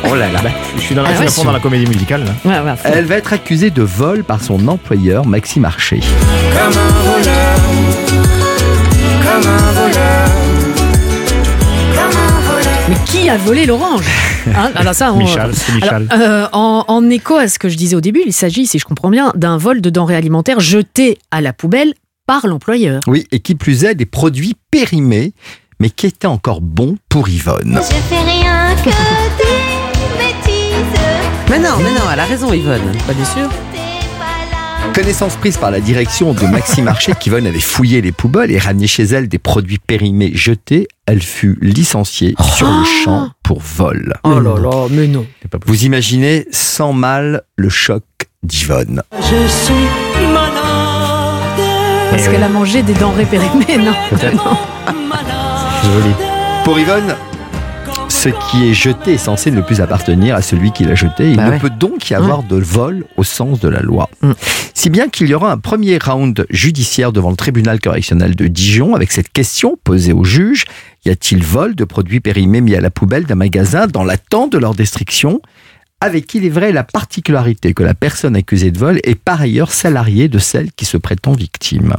[SPEAKER 3] Oh là là. Je suis dans la,
[SPEAKER 2] Ah ouais,
[SPEAKER 3] fond dans la comédie musicale. Là.
[SPEAKER 2] Ouais, ouais.
[SPEAKER 5] Elle va être accusée de vol par son employeur Maxi Marché.
[SPEAKER 2] Mais qui a volé l'orange Hein, Alors ça, on-. Alors, euh, en, en écho à ce que je disais au début, il s'agit, si je comprends bien, d'un vol de denrées alimentaires jetées à la poubelle par l'employeur.
[SPEAKER 5] Oui, et qui plus est, des produits périmés, mais qui étaient encore bons pour Yvonne.
[SPEAKER 12] Je fais rien que des bêtises.
[SPEAKER 4] Mais non, mais non, elle a raison Yvonne
[SPEAKER 2] Pas bien sûr.
[SPEAKER 5] Connaissance prise par la direction de Maxi Marché, qu'Yvonne avait fouillé les poubelles et ramené chez elle des produits périmés jetés, elle fut licenciée sur le champ pour vol.
[SPEAKER 2] Oh là là, mais non.
[SPEAKER 5] Vous imaginez sans mal le choc d'Yvonne.
[SPEAKER 2] Parce qu'elle a mangé des denrées périmées, non
[SPEAKER 3] Peut-être.
[SPEAKER 2] Non.
[SPEAKER 5] Pour Yvonne, ce qui est jeté est censé ne plus appartenir à celui qui l'a jeté. Il
[SPEAKER 4] Bah
[SPEAKER 5] ne
[SPEAKER 4] ouais.
[SPEAKER 5] peut donc y avoir de vol au sens de la loi.
[SPEAKER 2] Mm.
[SPEAKER 5] Si bien qu'il y aura un premier round judiciaire devant le tribunal correctionnel de Dijon avec cette question posée au juge. Y a-t-il vol de produits périmés mis à la poubelle d'un magasin dans l'attente de leur destruction? Avec il est vrai la particularité que la personne accusée de vol est par ailleurs salariée de celle qui se prétend victime?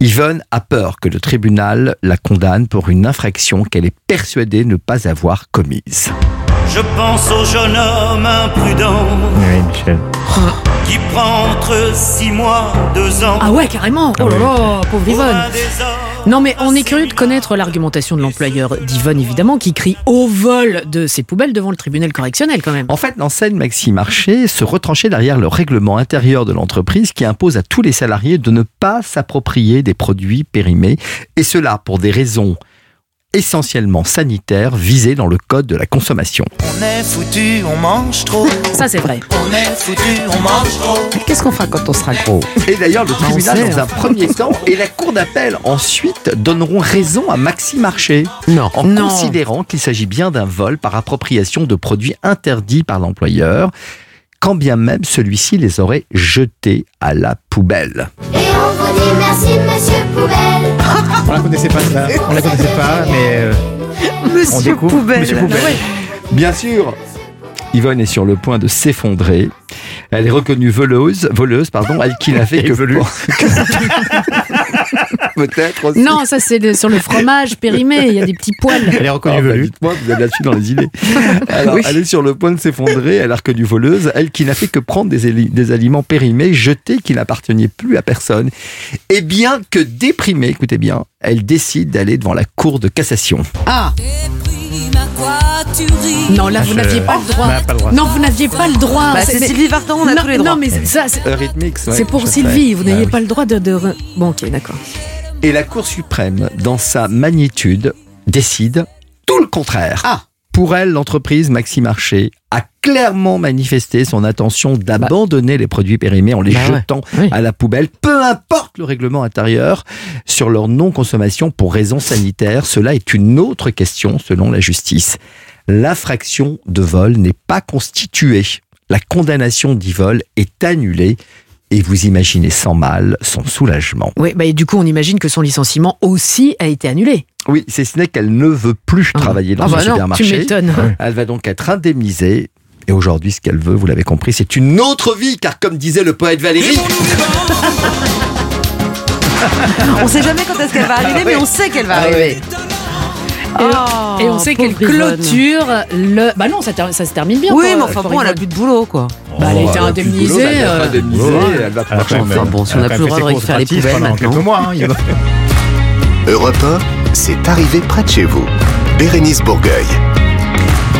[SPEAKER 5] Yvonne a peur que le tribunal la condamne pour une infraction qu'elle est persuadée ne pas avoir commise.
[SPEAKER 11] Je pense au jeune homme imprudent
[SPEAKER 3] Oui, Michel.
[SPEAKER 11] qui prend entre six mois, deux ans.
[SPEAKER 2] Ah ouais, carrément Oh là là, pauvre Yvonne Non mais on est curieux de connaître l'argumentation de l'employeur d'Yvonne, évidemment, qui crie au vol de ses poubelles devant le tribunal correctionnel quand même.
[SPEAKER 5] En fait, l'enseigne Maxi Marché se retranchait derrière le règlement intérieur de l'entreprise qui impose à tous les salariés de ne pas s'approprier des produits périmés, et cela pour des raisons essentiellement sanitaires visées dans le code de la consommation.
[SPEAKER 11] On est foutu, on mange trop.
[SPEAKER 2] Ça c'est vrai.
[SPEAKER 11] On est foutu, on mange trop.
[SPEAKER 4] Qu'est-ce qu'on fera quand on sera gros?
[SPEAKER 5] Et d'ailleurs, le tribunal,
[SPEAKER 2] sait,
[SPEAKER 5] dans un premier temps, et la cour d'appel ensuite donneront raison à Maxi Marché.
[SPEAKER 4] Non
[SPEAKER 5] en
[SPEAKER 2] Non.
[SPEAKER 5] considérant qu'il s'agit bien d'un vol par appropriation de produits interdits par l'employeur, quand bien même celui-ci les aurait jetés à la poubelle.
[SPEAKER 12] Et on vous dit merci, monsieur Poubelle.
[SPEAKER 3] On la connaissait pas, ça. On la connaissait pas, mais euh, on
[SPEAKER 4] Monsieur
[SPEAKER 3] découvre.
[SPEAKER 4] Poubelle
[SPEAKER 3] Monsieur Poubelle.
[SPEAKER 5] Bien sûr, Yvonne est sur le point de s'effondrer. Elle est reconnue voleuse, voleuse pardon, elle qui n'a fait que
[SPEAKER 3] velue.
[SPEAKER 5] Peut-être aussi.
[SPEAKER 2] Non, ça c'est sur le fromage périmé, il y a des petits poils.
[SPEAKER 3] Elle est reconnue
[SPEAKER 5] Ah, bah,
[SPEAKER 3] velue.
[SPEAKER 5] Dites-moi, vous avez là-dessus dans les idées. Alors,
[SPEAKER 4] Oui.
[SPEAKER 5] elle est sur le point de s'effondrer, elle a reconnu voleuse, elle qui n'a fait que prendre des, aliments périmés, jetés, qui n'appartenaient plus à personne. Et bien que déprimée, écoutez bien, elle décide d'aller devant la cour de cassation.
[SPEAKER 4] Ah
[SPEAKER 2] Non, là
[SPEAKER 3] Ah,
[SPEAKER 2] vous
[SPEAKER 3] je-
[SPEAKER 2] n'aviez pas le droit.
[SPEAKER 3] On n'a pas le droit.
[SPEAKER 2] Non, vous n'aviez pas le droit.
[SPEAKER 4] Bah, c'est
[SPEAKER 2] mais-
[SPEAKER 4] Sylvie Vartan, on a
[SPEAKER 2] non,
[SPEAKER 4] tous les droits.
[SPEAKER 2] Non, mais ça, c'est c'est pour. Sylvie, vous
[SPEAKER 5] Ah
[SPEAKER 2] n'aviez
[SPEAKER 5] oui.
[SPEAKER 2] pas le droit de... Bon, ok, d'accord.
[SPEAKER 5] Et la Cour suprême, dans sa magnitude, décide tout le contraire.
[SPEAKER 4] Ah.
[SPEAKER 5] Pour elle, l'entreprise Maxi Marché a clairement manifesté son intention d'abandonner les produits périmés en les
[SPEAKER 4] Bah ouais.
[SPEAKER 5] jetant
[SPEAKER 2] Oui.
[SPEAKER 5] à la poubelle, peu importe le règlement intérieur, sur leur non-consommation pour raisons sanitaires. Cela est une autre question selon la justice. L'infraction de vol n'est pas constituée. La condamnation d'Ivol est annulée. Et vous imaginez sans mal son soulagement.
[SPEAKER 2] Oui, bah, et du coup, on imagine que son licenciement aussi a été annulé.
[SPEAKER 5] Oui, c'est ce n'est qu'elle ne veut plus travailler dans
[SPEAKER 2] Ah
[SPEAKER 5] ce
[SPEAKER 2] bah non, tu
[SPEAKER 5] supermarché.
[SPEAKER 2] m'étonnes.
[SPEAKER 5] Elle va donc être indemnisée. Et aujourd'hui, ce qu'elle veut, vous l'avez compris, c'est une autre vie, car comme disait le poète Valérie,
[SPEAKER 4] On sait jamais quand est-ce qu'elle va arriver, mais on sait qu'elle va arriver.
[SPEAKER 2] Et,
[SPEAKER 4] Oh,
[SPEAKER 2] et on sait qu'elle clôture le. Bah non, ça, ter- ça se termine bien.
[SPEAKER 4] Oui,
[SPEAKER 2] pour-
[SPEAKER 4] mais enfin bon, elle a plus de boulot, quoi.
[SPEAKER 2] Bah, elle a été
[SPEAKER 5] Oh, elle a boulot,
[SPEAKER 2] indemnisée.
[SPEAKER 5] elle va être
[SPEAKER 2] euh,
[SPEAKER 5] indemnisée,
[SPEAKER 3] Ouais.
[SPEAKER 5] elle va
[SPEAKER 3] a
[SPEAKER 5] pouvoir chanter.
[SPEAKER 4] bon, si on
[SPEAKER 3] elle
[SPEAKER 4] a
[SPEAKER 3] a
[SPEAKER 4] plus le droit de
[SPEAKER 3] fait
[SPEAKER 4] faire les poubelles maintenant.
[SPEAKER 3] quelques mois. hein.
[SPEAKER 1] Europe 1, c'est arrivé près de chez vous. Bérénice Bourgueil.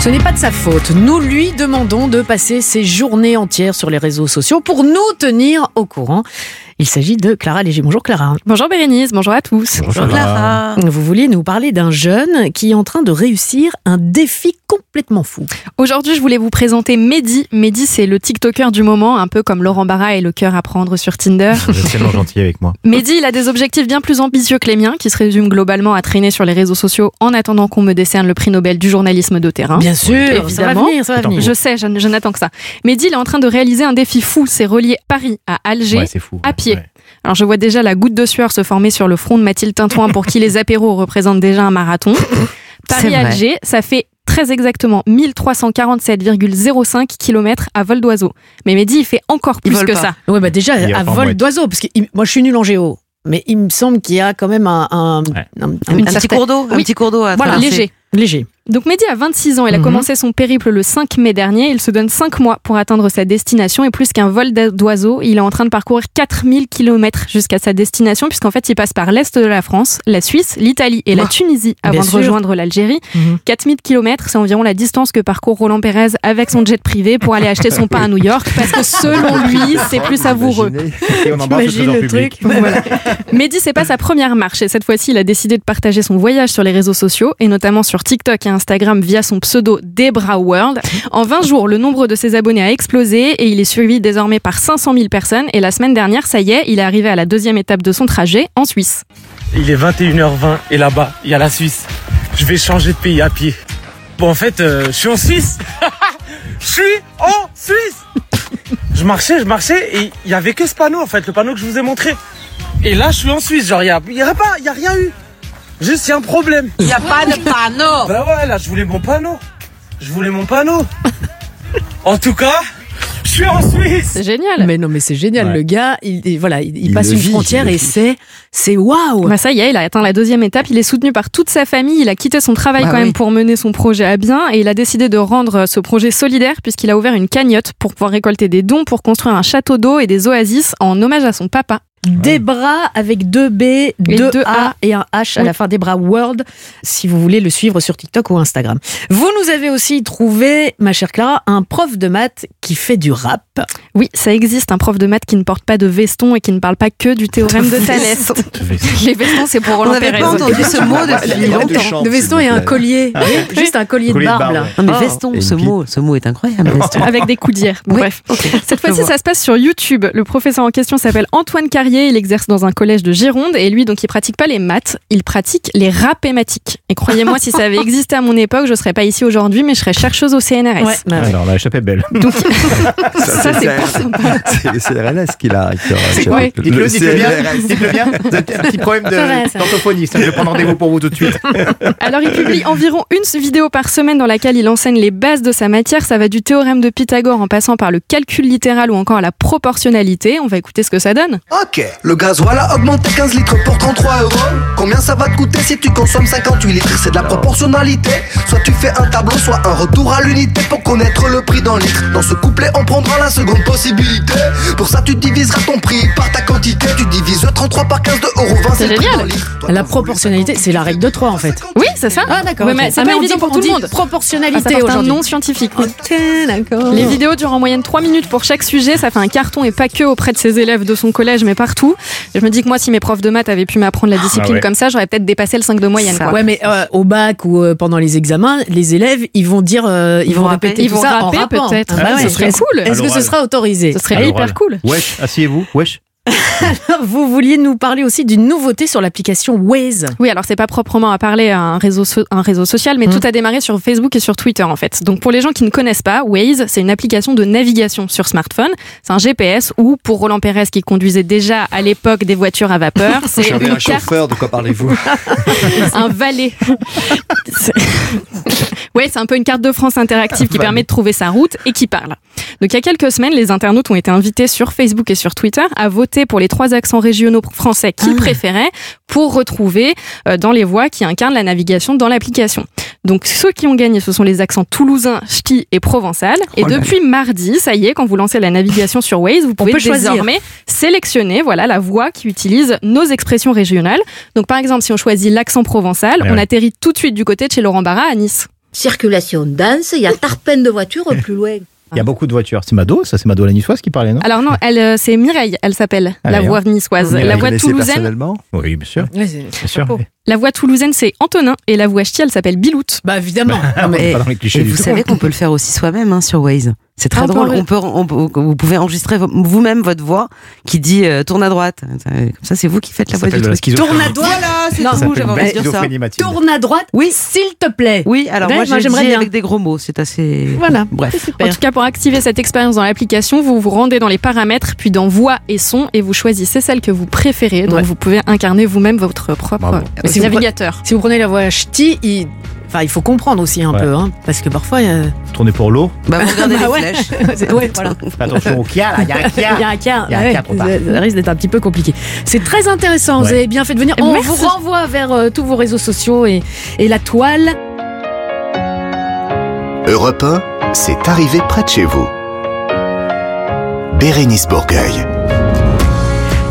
[SPEAKER 2] Ce n'est pas de sa faute. Nous lui demandons de passer ses journées entières sur les réseaux sociaux pour nous tenir au courant. Il s'agit de Clara Léger. Bonjour Clara.
[SPEAKER 13] Bonjour Bérénice, bonjour à tous.
[SPEAKER 3] Bonjour,
[SPEAKER 4] Clara.
[SPEAKER 2] Vous vouliez nous parler d'un jeune qui est en train de réussir un défi complètement fou.
[SPEAKER 13] Aujourd'hui, je voulais vous présenter Mehdi. Mehdi, c'est le TikToker du moment, un peu comme Laurent Barra et le cœur à prendre sur Tinder.
[SPEAKER 3] Vous êtes tellement gentil avec moi.
[SPEAKER 13] Mehdi, il a des objectifs bien plus ambitieux que les miens, qui se résument globalement à traîner sur les réseaux sociaux en attendant qu'on me décerne le prix Nobel du journalisme de terrain.
[SPEAKER 2] Bien sûr, ça va
[SPEAKER 13] évidemment.
[SPEAKER 2] venir, ça va venir.
[SPEAKER 13] Je sais, je, je n'attends que ça. Mehdi, il est en train de réaliser un défi fou, c'est relier Paris à Alger
[SPEAKER 3] Ouais, c'est fou.
[SPEAKER 13] à pied. Alors je vois déjà la goutte de sueur se former sur le front de Mathilde Tintouin pour qui les apéros représentent déjà un marathon. Paris-Alger, ça fait très exactement 1347,05 km à vol d'oiseau. Mais Mehdi, il fait encore plus que
[SPEAKER 4] pas.
[SPEAKER 13] ça.
[SPEAKER 2] Ouais, bah déjà, à vol d'oiseau, parce que moi je suis nul en géo, mais il me semble qu'il y a quand même un, un,
[SPEAKER 3] Ouais.
[SPEAKER 2] un-
[SPEAKER 4] Un,
[SPEAKER 2] un
[SPEAKER 4] un petit cours d'eau, un
[SPEAKER 13] Oui.
[SPEAKER 4] petit cours d'eau à
[SPEAKER 2] Voilà,
[SPEAKER 4] traverser.
[SPEAKER 13] Léger.
[SPEAKER 2] léger.
[SPEAKER 13] Donc Mehdi a 26 ans, il a
[SPEAKER 2] Mhm.
[SPEAKER 13] commencé son périple le 5 mai dernier, il se donne 5 mois pour atteindre sa destination et plus qu'un vol d'oiseau, il est en train de parcourir 4000 km jusqu'à sa destination puisqu'en fait il passe par l'est de la France, la Suisse, l'Italie et la
[SPEAKER 2] Ah,
[SPEAKER 13] Tunisie avant de
[SPEAKER 2] sûr.
[SPEAKER 13] rejoindre l'Algérie.
[SPEAKER 2] Mhm.
[SPEAKER 13] 4000 km, c'est environ la distance que parcourt Roland Pérez avec son jet privé pour aller acheter son pain à New York parce que selon lui, c'est plus savoureux.
[SPEAKER 5] Imaginez.
[SPEAKER 3] Et on le public.
[SPEAKER 2] truc
[SPEAKER 13] Voilà. Mehdi, c'est pas sa première marche et cette fois-ci, il a décidé de partager son voyage sur les réseaux sociaux et notamment sur TikTok Instagram via son pseudo Debra World. En 20 jours, le nombre de ses abonnés a explosé et il est suivi désormais par 500 000 personnes et la semaine dernière, ça y est, il est arrivé à la deuxième étape de son trajet en Suisse.
[SPEAKER 14] Il est 21h20 et là-bas, il y a la Suisse. Je vais changer de pays à pied. Bon, en fait, euh, je suis en Suisse. Je suis en Suisse. Je marchais, je marchais et il y avait que ce panneau, en fait, le panneau que je vous ai montré. Et là, je suis en Suisse. Genre, il y a, il y a pas, il y a rien eu. Juste, il y a un problème.
[SPEAKER 4] Il n'y a pas de panneau.
[SPEAKER 14] Bah ouais, là, je voulais mon panneau. Je voulais mon panneau. En tout cas, je suis en Suisse.
[SPEAKER 13] C'est génial.
[SPEAKER 2] Mais non, mais c'est génial.
[SPEAKER 3] Ouais.
[SPEAKER 2] Le gars, il, il- voilà, il, il
[SPEAKER 5] Il
[SPEAKER 2] passe une
[SPEAKER 5] vit,
[SPEAKER 2] frontière et c'est, c'est waouh.
[SPEAKER 13] Bah ça y est, il a atteint la deuxième étape. Il est soutenu par toute sa famille. Il a quitté son travail
[SPEAKER 4] Bah
[SPEAKER 13] quand
[SPEAKER 4] oui.
[SPEAKER 13] même pour mener son projet à bien et il a décidé de rendre ce projet solidaire puisqu'il a ouvert une cagnotte pour pouvoir récolter des dons pour construire un château d'eau et des oasis en hommage à son papa.
[SPEAKER 2] Des bras avec deux B, deux,
[SPEAKER 13] deux
[SPEAKER 2] A
[SPEAKER 13] A.
[SPEAKER 2] et un H à
[SPEAKER 13] Oui.
[SPEAKER 2] la fin des bras World, si vous voulez le suivre sur TikTok ou Instagram. Vous nous avez aussi trouvé, ma chère Clara, un prof de maths qui fait du rap.
[SPEAKER 13] Oui, ça existe un prof de maths qui ne porte pas de veston et qui ne parle pas que du théorème de Thalès. Les vestons, c'est pour
[SPEAKER 4] On
[SPEAKER 13] Roland
[SPEAKER 4] n'avait
[SPEAKER 13] Pérez.
[SPEAKER 4] pas entendu ce mot depuis longtemps.
[SPEAKER 2] De veston et un collier.
[SPEAKER 3] Ah
[SPEAKER 2] Juste un collier,
[SPEAKER 3] Collier
[SPEAKER 2] de
[SPEAKER 3] de
[SPEAKER 2] barbe,
[SPEAKER 3] ouais.
[SPEAKER 4] Non mais
[SPEAKER 2] Oh.
[SPEAKER 4] veston,
[SPEAKER 5] Et
[SPEAKER 4] ce mot, ce mot est incroyable. Veston.
[SPEAKER 13] Avec des coudières.
[SPEAKER 4] Oui.
[SPEAKER 13] Bref. Cette fois-ci, ça se passe sur YouTube. Le professeur en question s'appelle Antoine Il exerce dans un collège de Gironde et lui, donc, il pratique pas les maths, il pratique les rapématiques. Et croyez-moi, si ça avait existé à mon époque, je serais pas ici aujourd'hui, mais je serais chercheuse au CNRS.
[SPEAKER 2] Ouais, ouais.
[SPEAKER 3] Alors, la échappée belle.
[SPEAKER 13] Donc,
[SPEAKER 5] Ça,
[SPEAKER 13] ça, c'est.
[SPEAKER 5] C'est le CRLS qui l'a.
[SPEAKER 13] Ouais.
[SPEAKER 3] Dites-le, dites-le bien. Dites-le bien. Vous avez un petit problème d'orthophonie. Ça, je vais prendre rendez-vous pour vous tout de suite.
[SPEAKER 13] Alors, il publie environ une vidéo par semaine dans laquelle il enseigne les bases de sa matière. Ça va du théorème de Pythagore en passant par le calcul littéral ou encore la proportionnalité. On va écouter ce que ça donne.
[SPEAKER 15] Ok, le gasoil a augmenté 15 litres pour 33 euros. Combien ça va te coûter si tu consommes 58 litres? C'est de la proportionnalité. Soit tu fais un tableau, soit un retour à l'unité pour connaître le prix d'un litre. Dans ce couplet, on prendra la seconde possibilité. Pour ça, tu diviseras ton prix par ta quantité. Tu divises 33 par 15 de euros 20
[SPEAKER 13] C'est génial.
[SPEAKER 2] La proportionnalité, c'est la règle de 3 en fait.
[SPEAKER 13] Oui, c'est ça.
[SPEAKER 2] Ah d'accord.
[SPEAKER 13] Mais c'est
[SPEAKER 2] Ah,
[SPEAKER 13] pas
[SPEAKER 2] on
[SPEAKER 13] évident
[SPEAKER 2] dit-
[SPEAKER 13] pour tout le monde. Ah,
[SPEAKER 2] Proportionnalité
[SPEAKER 13] un
[SPEAKER 2] aujourd'hui.
[SPEAKER 13] nom scientifique. oui.
[SPEAKER 2] Ok, d'accord.
[SPEAKER 13] Les vidéos durent en moyenne 3 minutes pour chaque sujet, ça fait un carton et pas que auprès de ses élèves de son collège mais partout. Je me dis que moi si mes profs de maths avaient pu m'apprendre la discipline
[SPEAKER 3] Ah ouais.
[SPEAKER 13] comme ça, j'aurais peut-être dépassé le 5 de moyenne. Quoi.
[SPEAKER 2] Ouais, mais euh, au bac ou euh, pendant les examens, les élèves, ils vont dire, euh, ils,
[SPEAKER 4] Ils
[SPEAKER 2] vont répéter
[SPEAKER 13] Ils
[SPEAKER 2] tout
[SPEAKER 13] vont
[SPEAKER 2] ça en
[SPEAKER 13] peut-être.
[SPEAKER 2] Ah bah
[SPEAKER 13] Ah,
[SPEAKER 2] ouais.
[SPEAKER 13] ce serait cool.
[SPEAKER 2] Est-ce que ce sera autorisé
[SPEAKER 13] Ce serait hyper cool.
[SPEAKER 3] Wesh, asseyez-vous. Wesh.
[SPEAKER 2] Alors, vous vouliez nous parler aussi d'une nouveauté sur l'application Waze.
[SPEAKER 13] Oui, alors c'est pas proprement à parler à un réseau, so- un réseau social, mais
[SPEAKER 2] Mm.
[SPEAKER 13] tout a démarré sur Facebook et sur Twitter en fait. Donc pour les gens qui ne connaissent pas, Waze, c'est une application de navigation sur smartphone. C'est un GPS ou pour Roland Pérez qui conduisait déjà à l'époque des voitures à vapeur, c'est
[SPEAKER 5] un
[SPEAKER 13] carte
[SPEAKER 5] chauffeur, de quoi parlez-vous?
[SPEAKER 13] Un valet. Ouais, c'est un peu une carte de France interactive qui permet de trouver sa route et qui parle. Donc il y a quelques semaines, les internautes ont été invités sur Facebook et sur Twitter à voter pour les trois accents régionaux français qu'ils préféraient pour retrouver euh, dans les voies qui incarnent la navigation dans l'application. Donc ceux qui ont gagné, ce sont les accents toulousain, ch'ti et provençal. Et
[SPEAKER 2] Oh là
[SPEAKER 13] depuis mardi, ça y est, quand vous lancez la navigation sur Waze, vous pouvez
[SPEAKER 2] choisir.
[SPEAKER 13] désormais sélectionner voilà la voie qui utilise nos expressions régionales. Donc par exemple, si on choisit l'accent provençal,
[SPEAKER 3] Ouais,
[SPEAKER 13] on
[SPEAKER 3] ouais.
[SPEAKER 13] atterrit tout de suite du côté de chez Laurent Barra à Nice.
[SPEAKER 16] Circulation dense, il y a tarpène de voitures plus loin.
[SPEAKER 3] Il y a beaucoup de voitures. C'est Mado, ça c'est Mado la niçoise qui parlait, non?
[SPEAKER 13] Alors non, elle euh, c'est Mireille, elle s'appelle la
[SPEAKER 3] d'ailleurs.
[SPEAKER 13] voie niçoise.
[SPEAKER 3] Mireille,
[SPEAKER 13] La
[SPEAKER 3] connaissez
[SPEAKER 13] toulousaine,
[SPEAKER 5] personnellement?
[SPEAKER 3] Oui, bien sûr.
[SPEAKER 2] C'est-
[SPEAKER 3] Bien sûr.
[SPEAKER 13] la voie toulousaine c'est Antonin et la voie ch'ti elle s'appelle Biloute.
[SPEAKER 2] Bah évidemment.
[SPEAKER 3] On est
[SPEAKER 4] Et,
[SPEAKER 3] pas dans les clichés
[SPEAKER 4] et
[SPEAKER 3] du
[SPEAKER 4] vous
[SPEAKER 3] tout.
[SPEAKER 4] savez qu'on peut le faire aussi soi-même hein, sur Waze. C'est très
[SPEAKER 13] Ah, on peut
[SPEAKER 4] drôle. On peut, on vous pouvez enregistrer vo- vous-même votre voix qui dit euh, tourne à droite. Comme ça, c'est vous qui faites la
[SPEAKER 3] Ça
[SPEAKER 4] voix du truc.
[SPEAKER 2] Tourne à droite.
[SPEAKER 4] Voilà, c'est
[SPEAKER 2] Non,
[SPEAKER 4] tout. J'avais envie de dire ça.
[SPEAKER 2] Tourne à droite,
[SPEAKER 4] Oui.
[SPEAKER 2] s'il te plaît.
[SPEAKER 4] Oui, alors
[SPEAKER 2] Ouais,
[SPEAKER 4] moi,
[SPEAKER 2] moi,
[SPEAKER 4] j'ai
[SPEAKER 2] j'aimerais bien.
[SPEAKER 4] avec des gros mots. C'est assez.
[SPEAKER 2] Voilà.
[SPEAKER 4] Bref.
[SPEAKER 13] En tout cas, pour activer cette expérience dans l'application, vous vous rendez dans les paramètres, puis dans voix et son, et vous choisissez celle que vous préférez. Donc
[SPEAKER 2] Ouais.
[SPEAKER 13] vous pouvez incarner vous-même votre propre navigateur.
[SPEAKER 2] Si vous prenez la voie ch'ti, il... Enfin, il faut comprendre aussi un
[SPEAKER 3] Ouais.
[SPEAKER 2] peu, hein, parce que parfois. euh,
[SPEAKER 3] Tourner pour l'eau.
[SPEAKER 4] Bah, vous regardez
[SPEAKER 2] Bah
[SPEAKER 4] les
[SPEAKER 2] ouais.
[SPEAKER 4] flèches.
[SPEAKER 2] Ouais, voilà.
[SPEAKER 3] Attention au kia, là. Il y a un kia.
[SPEAKER 2] Il y a un cas,
[SPEAKER 3] Il y a un
[SPEAKER 2] ouais,
[SPEAKER 3] cas trop tard.
[SPEAKER 2] ça, ça risque d'être un petit peu compliqué. C'est très intéressant, vous avez bien fait de venir. On
[SPEAKER 13] Merci.
[SPEAKER 2] vous renvoie vers euh, tous vos réseaux sociaux et, et la toile.
[SPEAKER 1] Europe 1, c'est arrivé près de chez vous. Bérénice Bourgueil.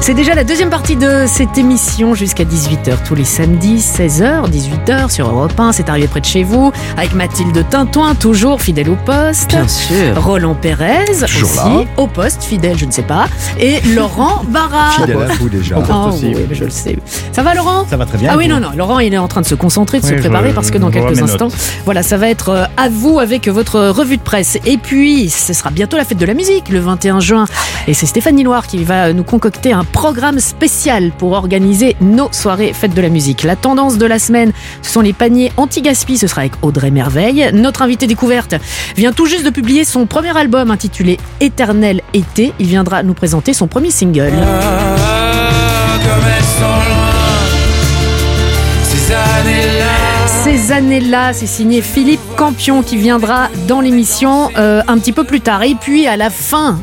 [SPEAKER 2] C'est déjà la deuxième partie de cette émission jusqu'à 18h tous les samedis, 16h, 18h sur Europe 1. C'est arrivé près de chez vous avec Mathilde Tintoin, toujours fidèle au poste.
[SPEAKER 4] Bien sûr.
[SPEAKER 2] Roland Pérez,
[SPEAKER 5] Toujours
[SPEAKER 2] aussi
[SPEAKER 5] là.
[SPEAKER 2] au poste, fidèle, je ne sais pas. Et Laurent Barra.
[SPEAKER 5] Fidèle à vous déjà.
[SPEAKER 2] Oh,
[SPEAKER 3] aussi.
[SPEAKER 2] oui, mais je le sais. Ça va, Laurent?
[SPEAKER 3] Ça va très bien.
[SPEAKER 2] Ah oui, non, non, Laurent, il est en train de se concentrer, de se
[SPEAKER 3] je-
[SPEAKER 2] préparer parce que dans quelques instants,
[SPEAKER 3] notes.
[SPEAKER 2] voilà, ça va être euh, à vous avec votre revue de presse. Et puis, ce sera bientôt la fête de la musique, le 21 juin. Et c'est Stéphanie Loire qui va nous concocter un programme spécial pour organiser nos soirées fête de la musique. La tendance de la semaine, ce sont les paniers anti-gaspi, ce sera avec Audrey Merveille. Notre invité découverte vient tout juste de publier son premier album intitulé Éternel été. Il viendra nous présenter son premier single. Ces années-là, c'est signé Philippe Campion qui viendra dans l'émission euh, un petit peu plus tard. Et puis à la fin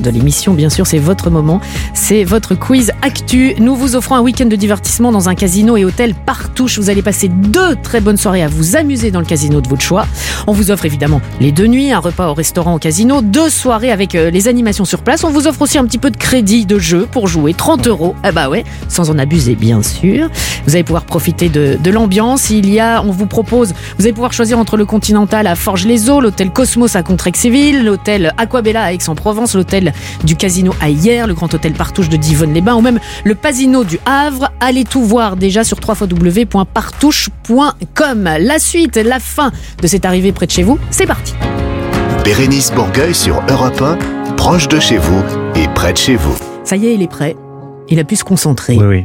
[SPEAKER 2] de l'émission, bien sûr, c'est votre moment. C'est votre quiz actu. Nous vous offrons un week-end de divertissement dans un casino et hôtel Partouche. Vous allez passer deux très bonnes soirées à vous amuser dans le casino de votre choix. On vous offre évidemment les deux nuits, un repas au restaurant au casino, deux soirées avec euh, les animations sur place. On vous offre aussi un petit peu de crédit de jeu pour jouer, 30 euros. Ah bah ouais, sans en abuser bien sûr. Vous allez pouvoir profiter de, l'ambiance. Il y a, on vous propose, vous allez pouvoir choisir entre le Continental à Forges-les-Eaux, l'hôtel Cosmos à Contrexéville, l'hôtel Aquabella à Aix-en-Provence, l'hôtel du Casino à Hier, le grand hôtel Partouche de Divonne-les-Bains ou même le Pasino du Havre. Allez tout voir déjà sur www.partouche.com. La suite, la fin de cette arrivée près de chez vous, c'est parti.
[SPEAKER 1] Bérénice Bourgueil sur Europe 1, proche de chez vous et près de chez vous.
[SPEAKER 2] Ça y est, il est prêt. Il a pu se concentrer.
[SPEAKER 3] Oui, oui.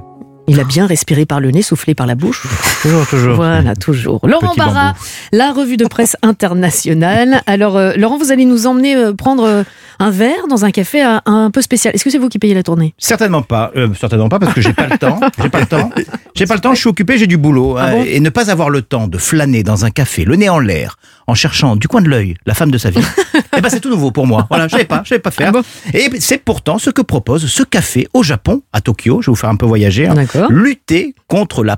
[SPEAKER 2] Il a bien respiré par le nez, soufflé par la bouche.
[SPEAKER 3] Toujours, toujours.
[SPEAKER 2] Voilà, toujours. Laurent
[SPEAKER 3] Petit
[SPEAKER 2] Barra,
[SPEAKER 3] bambou.
[SPEAKER 2] la revue de presse internationale. Alors, euh, Laurent, vous allez nous emmener euh, prendre euh, un verre dans un café un peu spécial. Est-ce que c'est vous qui payez la tournée?
[SPEAKER 3] Certainement pas, euh, certainement pas parce que j'ai pas le temps. J'ai pas le temps. J'ai pas le temps. Je suis occupé, j'ai du boulot
[SPEAKER 2] Ah
[SPEAKER 3] hein,
[SPEAKER 2] bon?
[SPEAKER 3] et ne pas avoir le temps de flâner dans un café, le nez en l'air, en cherchant du coin de l'œil la femme de sa vie. eh ben c'est tout nouveau pour moi. Voilà, je savais pas, je savais pas faire.
[SPEAKER 2] Ah bon
[SPEAKER 3] et c'est pourtant ce que propose ce café au Japon, à Tokyo. Je vais vous faire un peu voyager. hein. Lutter contre la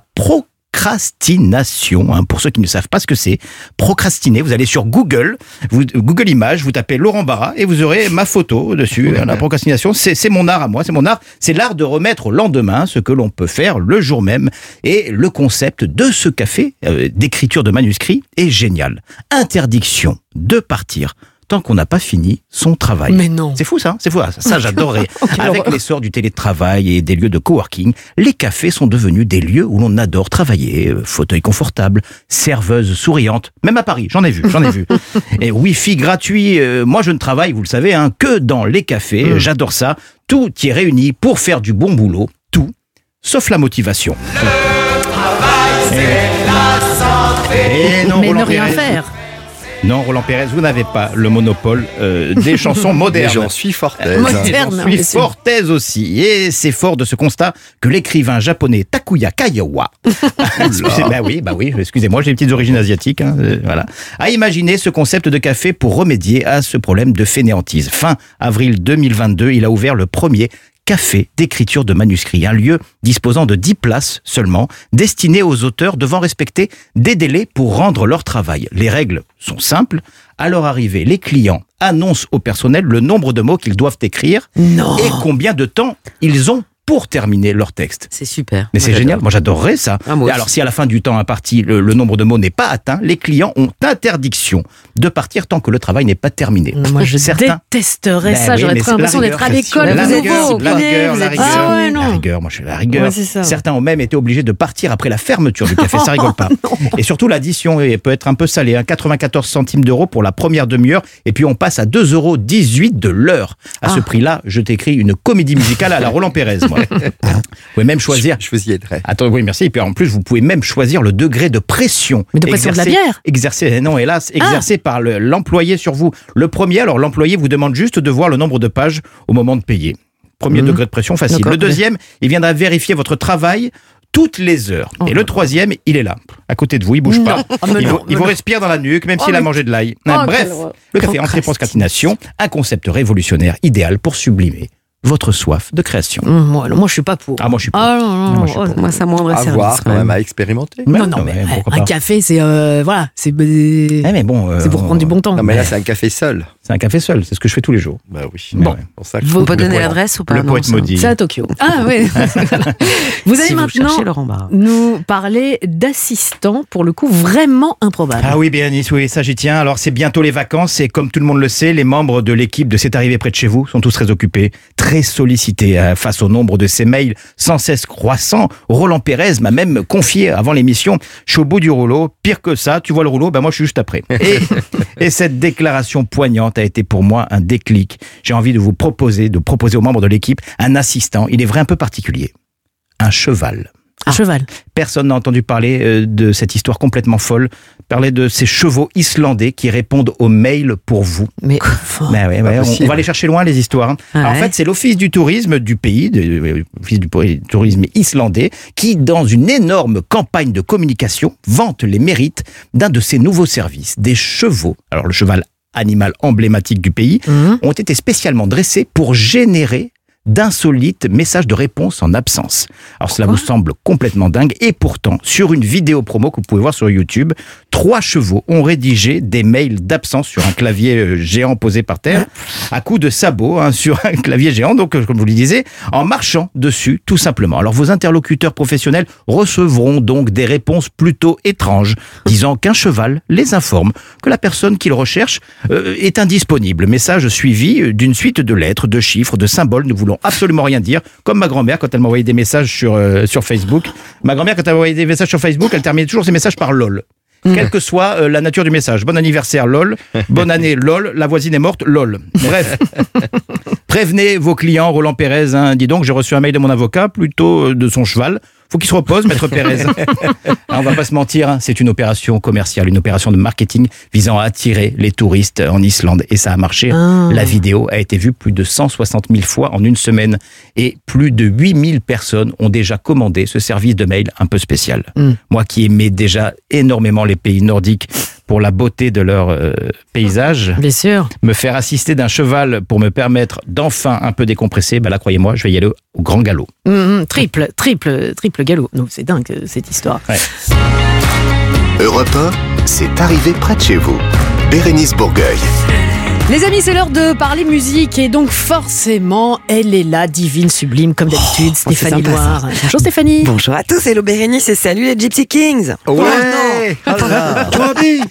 [SPEAKER 3] procrastination. hein. Pour ceux qui ne savent pas ce que c'est, procrastiner, vous allez sur Google, vous, Google Images, vous tapez Laurent Barra et vous aurez ma photo dessus. La procrastination, c'est c'est mon art à moi, c'est mon art. C'est l'art de remettre au lendemain ce que l'on peut faire le jour même. Et le concept de ce café euh, d'écriture de manuscrit est génial. Interdiction de partir tant qu'on n'a pas fini son travail.
[SPEAKER 2] Mais non.
[SPEAKER 3] C'est fou ça, c'est fou. Ça, ça j'adorerais.
[SPEAKER 2] quelle
[SPEAKER 3] Avec l'essor du télétravail et des lieux de coworking, les cafés sont devenus des lieux où l'on adore travailler. Euh, Fauteuil confortable, serveuse souriante. Même à Paris, j'en ai vu, j'en ai vu. Et Wi-Fi gratuit. euh, moi, je ne travaille, vous le savez, hein, que dans les cafés.
[SPEAKER 2] Mm.
[SPEAKER 3] J'adore ça. Tout y est réuni pour faire du bon boulot, tout, sauf la motivation. Et non,
[SPEAKER 2] Mais ne rien faire.
[SPEAKER 3] Non, Roland Pérez, vous n'avez pas le monopole euh, des chansons modernes.
[SPEAKER 5] J'en suis fort aise.
[SPEAKER 2] Moderne,
[SPEAKER 3] J'en suis
[SPEAKER 2] bien sûr.
[SPEAKER 3] fort aise aussi. Et c'est fort de ce constat que l'écrivain japonais Takuya Kayawa, bah oui, bah oui, excusez-moi, j'ai des petites origines asiatiques, hein, euh, voilà, a imaginé ce concept de café pour remédier à ce problème de fainéantise. Fin avril 2022, il a ouvert le premier café d'écriture de manuscrits, un lieu disposant de 10 places seulement, destiné aux auteurs devant respecter des délais pour rendre leur travail. Les règles sont simples. À leur arrivée, les clients annoncent au personnel le nombre de mots qu'ils doivent écrire
[SPEAKER 2] Non.
[SPEAKER 3] et combien de temps ils ont pour terminer leur texte.
[SPEAKER 4] C'est super.
[SPEAKER 3] Mais c'est génial, moi j'adorerais ça.
[SPEAKER 4] Ah, moi
[SPEAKER 3] alors si à la fin du temps imparti, le, le nombre de mots n'est pas atteint, les clients ont interdiction de partir tant que le travail n'est pas terminé.
[SPEAKER 2] Moi, je
[SPEAKER 3] Certains
[SPEAKER 2] détesterais
[SPEAKER 3] Ben
[SPEAKER 2] ça.
[SPEAKER 3] oui,
[SPEAKER 2] J'aurais l'impression d'être à l'école.
[SPEAKER 3] rigueur,
[SPEAKER 2] êtes
[SPEAKER 3] la rigueur, la rigueur.
[SPEAKER 2] Ah ouais,
[SPEAKER 3] La
[SPEAKER 2] non.
[SPEAKER 3] rigueur, moi je suis la rigueur.
[SPEAKER 2] Ouais.
[SPEAKER 3] Certains ont même été obligés de partir après la fermeture du café, ça rigole pas. Et surtout l'addition peut être un peu salée, hein, 94 centimes d'euros pour la première demi-heure, et puis on passe à 2,18 euros de l'heure. À ce
[SPEAKER 2] Ah.
[SPEAKER 3] prix-là, je t'écris une comédie musicale à la Roland Pérez. Vous pouvez même choisir.
[SPEAKER 5] Je vous y aiderai.
[SPEAKER 3] Attends, oui, merci. Et puis en plus, vous pouvez même choisir le degré de pression.
[SPEAKER 2] Mais de pression de la bière Ah.
[SPEAKER 3] Exercé, non, hélas, exercé par le- l'employé sur vous. Le premier, alors l'employé vous demande juste de voir le nombre de pages au moment de payer. Premier
[SPEAKER 2] Mhm.
[SPEAKER 3] degré de pression, facile. Le deuxième, il viendra vérifier votre travail toutes les heures. Et le troisième, il est là, à côté de vous, il bouge
[SPEAKER 2] Non.
[SPEAKER 3] pas.
[SPEAKER 2] Ah, mais
[SPEAKER 3] il
[SPEAKER 2] non,
[SPEAKER 3] vous, il respire dans la nuque, même
[SPEAKER 2] Oh,
[SPEAKER 3] s'il a mangé de l'ail.
[SPEAKER 2] Oh,
[SPEAKER 3] Bref, le café entrée procrastination, un concept révolutionnaire, idéal pour sublimer votre soif de création.
[SPEAKER 2] Moi, moi, je suis pas pour.
[SPEAKER 3] Ah, moi, je suis pas.
[SPEAKER 2] Ah non, non,
[SPEAKER 3] moi, je suis
[SPEAKER 2] oh.
[SPEAKER 4] Moi, ça me rendrait
[SPEAKER 5] À
[SPEAKER 4] service.
[SPEAKER 5] voir,
[SPEAKER 4] quand
[SPEAKER 5] même, à expérimenter.
[SPEAKER 2] Non, non, mais
[SPEAKER 3] ouais,
[SPEAKER 2] un
[SPEAKER 3] pas.
[SPEAKER 2] café, c'est euh, voilà, c'est
[SPEAKER 3] Eh, mais bon, euh,
[SPEAKER 2] c'est pour prendre du bon temps.
[SPEAKER 5] Non, mais là, c'est un café seul.
[SPEAKER 3] C'est un café seul, c'est ce que je fais tous les jours.
[SPEAKER 5] Bah oui.
[SPEAKER 3] Bon.
[SPEAKER 5] Ouais, pour ça que
[SPEAKER 2] Vous-
[SPEAKER 3] Le
[SPEAKER 4] donner l'adresse ou pas
[SPEAKER 3] Le
[SPEAKER 4] Non,
[SPEAKER 3] poète
[SPEAKER 4] ça-
[SPEAKER 3] maudit.
[SPEAKER 2] C'est à Tokyo. Ah oui. vous allez
[SPEAKER 4] Si vous
[SPEAKER 2] maintenant
[SPEAKER 4] Barra.
[SPEAKER 2] nous parler d'assistants, pour le coup, vraiment improbables.
[SPEAKER 3] Ah oui, Bérénice, oui, ça j'y tiens. Alors c'est bientôt les vacances et comme tout le monde le sait, les membres de l'équipe de C'est arrivé près de chez vous sont tous très occupés, très sollicités euh, face au nombre de ces mails sans cesse croissant. Roland Pérez m'a même confié avant l'émission, je suis au bout du rouleau, pire que ça, tu vois le rouleau, ben moi je suis juste après. Et, et cette déclaration poignante a été pour moi un déclic. J'ai envie de vous proposer, de proposer aux membres de l'équipe un assistant, il est vrai un peu particulier, un cheval.
[SPEAKER 2] Un cheval.
[SPEAKER 3] Personne n'a entendu parler euh, de cette histoire complètement folle. Parler de ces chevaux islandais qui répondent aux mails pour vous.
[SPEAKER 2] Mais
[SPEAKER 3] ouais, ouais, on, va aller chercher loin les histoires. hein.
[SPEAKER 4] Ah
[SPEAKER 3] en
[SPEAKER 4] ouais.
[SPEAKER 3] fait, c'est l'office du tourisme du pays, de- euh, l'office du tourisme islandais, qui, dans une énorme campagne de communication, vante les mérites d'un de ses nouveaux services, des chevaux. Alors le cheval animal emblématique du pays,
[SPEAKER 2] Mhm.
[SPEAKER 3] ont été spécialement dressés pour générer d'insolites messages de réponse en absence. Alors cela vous semble complètement dingue et pourtant, sur une vidéo promo que vous pouvez voir sur YouTube, trois chevaux ont rédigé des mails d'absence sur un clavier euh, géant posé par terre, à coups de sabots hein, sur un clavier géant, donc euh, comme je vous le disais, en marchant dessus tout simplement. Alors vos interlocuteurs professionnels recevront donc des réponses plutôt étranges, disant qu'un cheval les informe que la personne qu'ils recherchent euh, est indisponible. Message suivi d'une suite de lettres, de chiffres, de symboles ne voulant absolument rien dire, comme ma grand-mère quand elle m'envoyait des messages sur, euh, sur Facebook. Ma grand-mère quand elle m'envoyait des messages sur Facebook, elle terminait toujours ses messages par LOL. Quelle que soit euh, la nature du message. Bon anniversaire, lol. Bonne année, lol. La voisine est morte, lol. Bref. Prévenez vos clients, Roland Pérez. Hein. Dis donc, j'ai reçu un mail de mon avocat, plutôt euh, de son cheval. Faut qu'il se repose, maître Pérez. Ah, on va pas se mentir, hein, c'est une opération commerciale, une opération de marketing visant à attirer les touristes en Islande. Et ça a marché.
[SPEAKER 2] Ah.
[SPEAKER 3] La vidéo a été vue plus de 160 000 fois en une semaine. Et plus de 8000 personnes ont déjà commandé ce service de mail un peu spécial.
[SPEAKER 2] Mm.
[SPEAKER 3] Moi qui aimais déjà énormément les pays nordiques pour la beauté de leur euh, paysage,
[SPEAKER 2] bien sûr.
[SPEAKER 3] me faire assister d'un cheval pour me permettre d'enfin un peu décompresser, bah là, croyez-moi, je vais y aller au grand galop.
[SPEAKER 2] Hum, hum, triple, triple, triple galop. Non, c'est dingue euh, cette histoire.
[SPEAKER 1] Europe 1, c'est arrivé près de chez vous. Bérénice Bourgueil.
[SPEAKER 2] Les amis, c'est l'heure de parler musique et donc forcément, elle est là, divine, sublime, comme d'habitude, Stéphanie
[SPEAKER 4] sympa, ça.
[SPEAKER 2] Loire. Bonjour Stéphanie.
[SPEAKER 4] Bonjour à tous, hello Bérénice et salut les Gypsy Kings.
[SPEAKER 5] Ouais Oh là là. Joby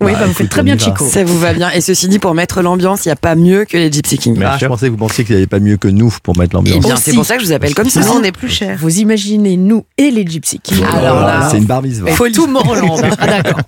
[SPEAKER 5] Joba
[SPEAKER 4] Moi je joue pas, je joue pas dans votre 80.
[SPEAKER 2] Oui, bah, vous faites très bien Chico.
[SPEAKER 17] Ça vous va bien. Et ceci dit, pour mettre l'ambiance, il n'y a pas mieux que les Gypsy Kings.
[SPEAKER 5] Ah, je pensais que vous pensiez qu'il n'y avait pas mieux que nous pour mettre
[SPEAKER 17] Eh
[SPEAKER 5] l'ambiance.
[SPEAKER 17] bien, c'est pour ça que je vous appelle comme ça. On est plus cher.
[SPEAKER 2] Vous imaginez nous et les Gypsy Kings.
[SPEAKER 17] Alors là,
[SPEAKER 5] c'est une bar mitzvah.
[SPEAKER 2] Faut tout Morland. Ah, d'accord.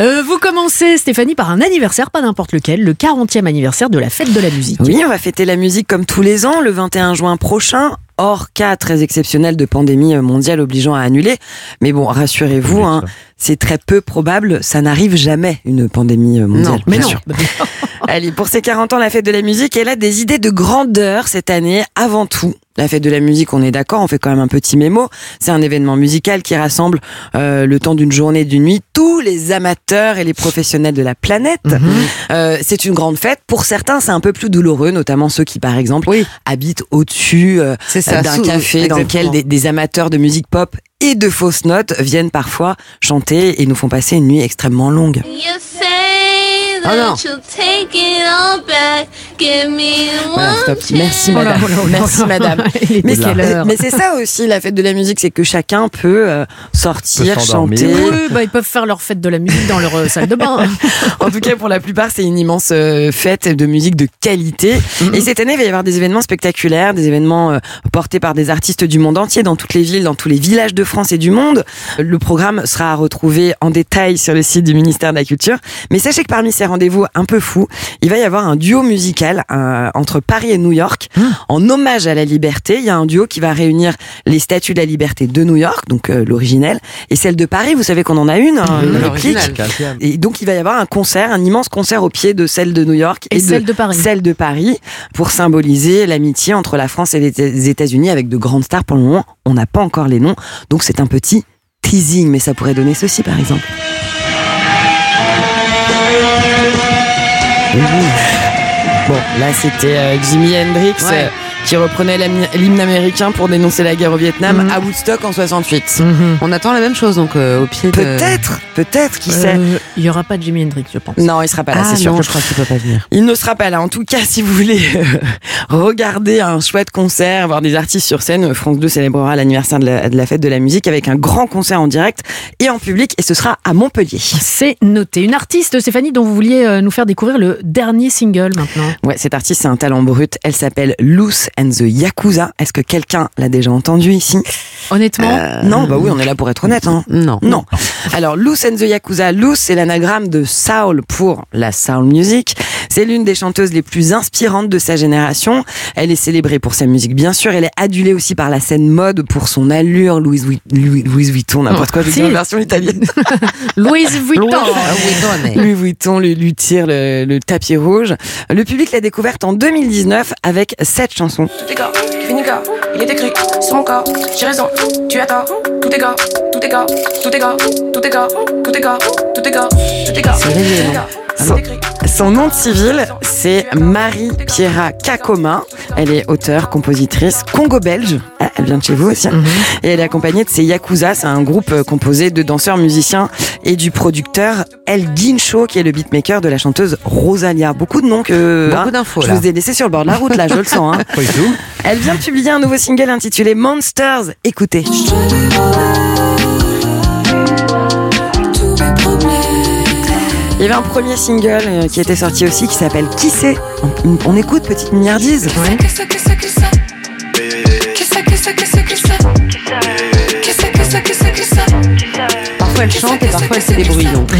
[SPEAKER 2] Euh, vous commencez, Stéphanie, par un anniversaire, pas n'importe lequel, le 40e anniversaire de la fête de la musique.
[SPEAKER 17] Oui, on va fêter la musique comme tous les ans, le 21 juin prochain. Hors cas très exceptionnel de pandémie mondiale obligeant à annuler. Mais bon, rassurez-vous, hein, c'est très peu probable. Ça n'arrive jamais, une pandémie mondiale.
[SPEAKER 2] Non, mais
[SPEAKER 17] bien
[SPEAKER 2] non.
[SPEAKER 17] sûr. Allez, pour ses 40 ans, la fête de la musique, elle a des idées de grandeur cette année, avant tout. La fête de la musique, on est d'accord, on fait quand même un petit mémo. C'est un événement musical qui rassemble euh, le temps d'une journée, d'une nuit, tous les amateurs et les professionnels de la planète.
[SPEAKER 2] Mhm.
[SPEAKER 17] Euh, c'est une grande fête. Pour certains, c'est un peu plus douloureux, notamment ceux qui, par exemple, habitent au-dessus euh, d'un café dans lequel des amateurs de musique pop et de fausses notes viennent parfois chanter et nous font passer une nuit extrêmement longue. Oh non.
[SPEAKER 12] Give me
[SPEAKER 17] Voilà, stop. Merci
[SPEAKER 2] Oh là,
[SPEAKER 17] madame.
[SPEAKER 2] oh là, oh là.
[SPEAKER 17] Merci madame.
[SPEAKER 2] Il est
[SPEAKER 17] Mais,
[SPEAKER 2] quelle
[SPEAKER 17] mais-
[SPEAKER 2] heure
[SPEAKER 17] mais c'est ça aussi la fête de la musique, c'est que chacun peut euh, sortir,
[SPEAKER 5] Peut
[SPEAKER 17] chanter.
[SPEAKER 2] Oui, bah, ils peuvent faire leur fête de la musique dans leur euh, salle de bain.
[SPEAKER 17] En tout cas, pour la plupart, c'est une immense euh, fête de musique de qualité. Et cette année, il va y avoir des événements spectaculaires, des événements portés par des artistes du monde entier, dans toutes les villes, dans tous les villages de France et du monde. Le programme sera à retrouver en détail sur le site du ministère de la Culture. Mais sachez que parmi ces rendez-vous un peu fous, il va y avoir un duo musical euh, entre Paris et New York. En hommage à la liberté, il y a un duo qui va réunir les statues de la liberté de New York, donc euh, l'originelle, et celle de Paris. Vous savez qu'on en a une, hein, une réplique.
[SPEAKER 4] l'original.
[SPEAKER 17] Et donc il va y avoir un concert, un immense concert au pied de celle de New York
[SPEAKER 2] Et celle de Paris.
[SPEAKER 17] celle de Paris pour symboliser l'amitié entre la France et les États-Unis avec de grandes stars. Pour le moment, on n'a pas encore les noms, donc c'est un petit teasing, mais ça pourrait donner ceci par exemple. Bon, là c'était euh, Jimi Hendrix
[SPEAKER 4] Ouais.
[SPEAKER 17] Qui reprenait l'hymne américain pour dénoncer la guerre au Vietnam
[SPEAKER 2] Mhm.
[SPEAKER 17] à Woodstock en 68.
[SPEAKER 4] On attend la même chose donc euh, au pied de.
[SPEAKER 17] Peut-être, peut-être, qui sait.
[SPEAKER 2] Euh, Il y aura pas de Jimi Hendrix, je pense.
[SPEAKER 17] Non, il sera pas là,
[SPEAKER 4] Ah
[SPEAKER 17] c'est sûr.
[SPEAKER 4] non, je crois qu'il peut pas venir.
[SPEAKER 17] Il ne sera pas là. En tout cas, si vous voulez euh, regarder un chouette concert, voir des artistes sur scène, France 2 célébrera l'anniversaire de la, de la fête de la musique avec un grand concert en direct et en public et ce sera à Montpellier.
[SPEAKER 2] C'est noté. Une artiste, Stéphanie, dont vous vouliez nous faire découvrir le dernier single maintenant.
[SPEAKER 17] Ouais, cette artiste, c'est un talent brut. Elle s'appelle Loose and the Yakuza. Est-ce que quelqu'un l'a déjà entendu ici?
[SPEAKER 2] Honnêtement
[SPEAKER 17] Euh, Non, bah oui, on est là pour être honnête. Hein.
[SPEAKER 4] Non.
[SPEAKER 17] Non. Alors, Loose and the Yakuza. Loose, c'est l'anagramme de soul pour la soul music. C'est l'une des chanteuses les plus inspirantes de sa génération. Elle est célébrée pour sa musique, bien sûr. Elle est adulée aussi par la scène mode pour son allure. Louise, Vuit- Louis, Louise Vuitton, n'importe quoi. Je dis en version italienne.
[SPEAKER 2] Louise Vuitton.
[SPEAKER 17] Louis Vuitton lui, lui tire le, le tapis rouge. Le public l'a découverte en 2019 avec cette chanson.
[SPEAKER 18] Tout est gars, qui finit gars, il est écrit sur mon corps. J'ai raison, tu as tort. Tout est gars, tout est gars, tout est gars, tout est gars, tout est gars, tout est gars, tout est gars.
[SPEAKER 17] C'est réveillé, non son, son nom de civil, c'est Marie Pierra Kakoma. Elle est auteure, compositrice, congo-belge. Elle vient de chez vous aussi. hein. Et elle est accompagnée de ses Yakuza. C'est un groupe euh, composé de danseurs, musiciens et du producteur El Guincho, qui est le beatmaker de la chanteuse Rosalia. Beaucoup de noms que.
[SPEAKER 4] Beaucoup
[SPEAKER 17] hein,
[SPEAKER 4] d'infos,
[SPEAKER 17] Je
[SPEAKER 4] là.
[SPEAKER 17] vous ai laissé sur le bord de la route, là, je le sens. hein.
[SPEAKER 5] Pas du tout.
[SPEAKER 17] Elle vient de publier un nouveau single intitulé Monsters. Écoutez. Il y avait un premier single euh, qui était sorti aussi qui s'appelle Qui c'est? On, on écoute petite milliardise.
[SPEAKER 4] Parfois elle chante et parfois elle fait des bruits. Donc.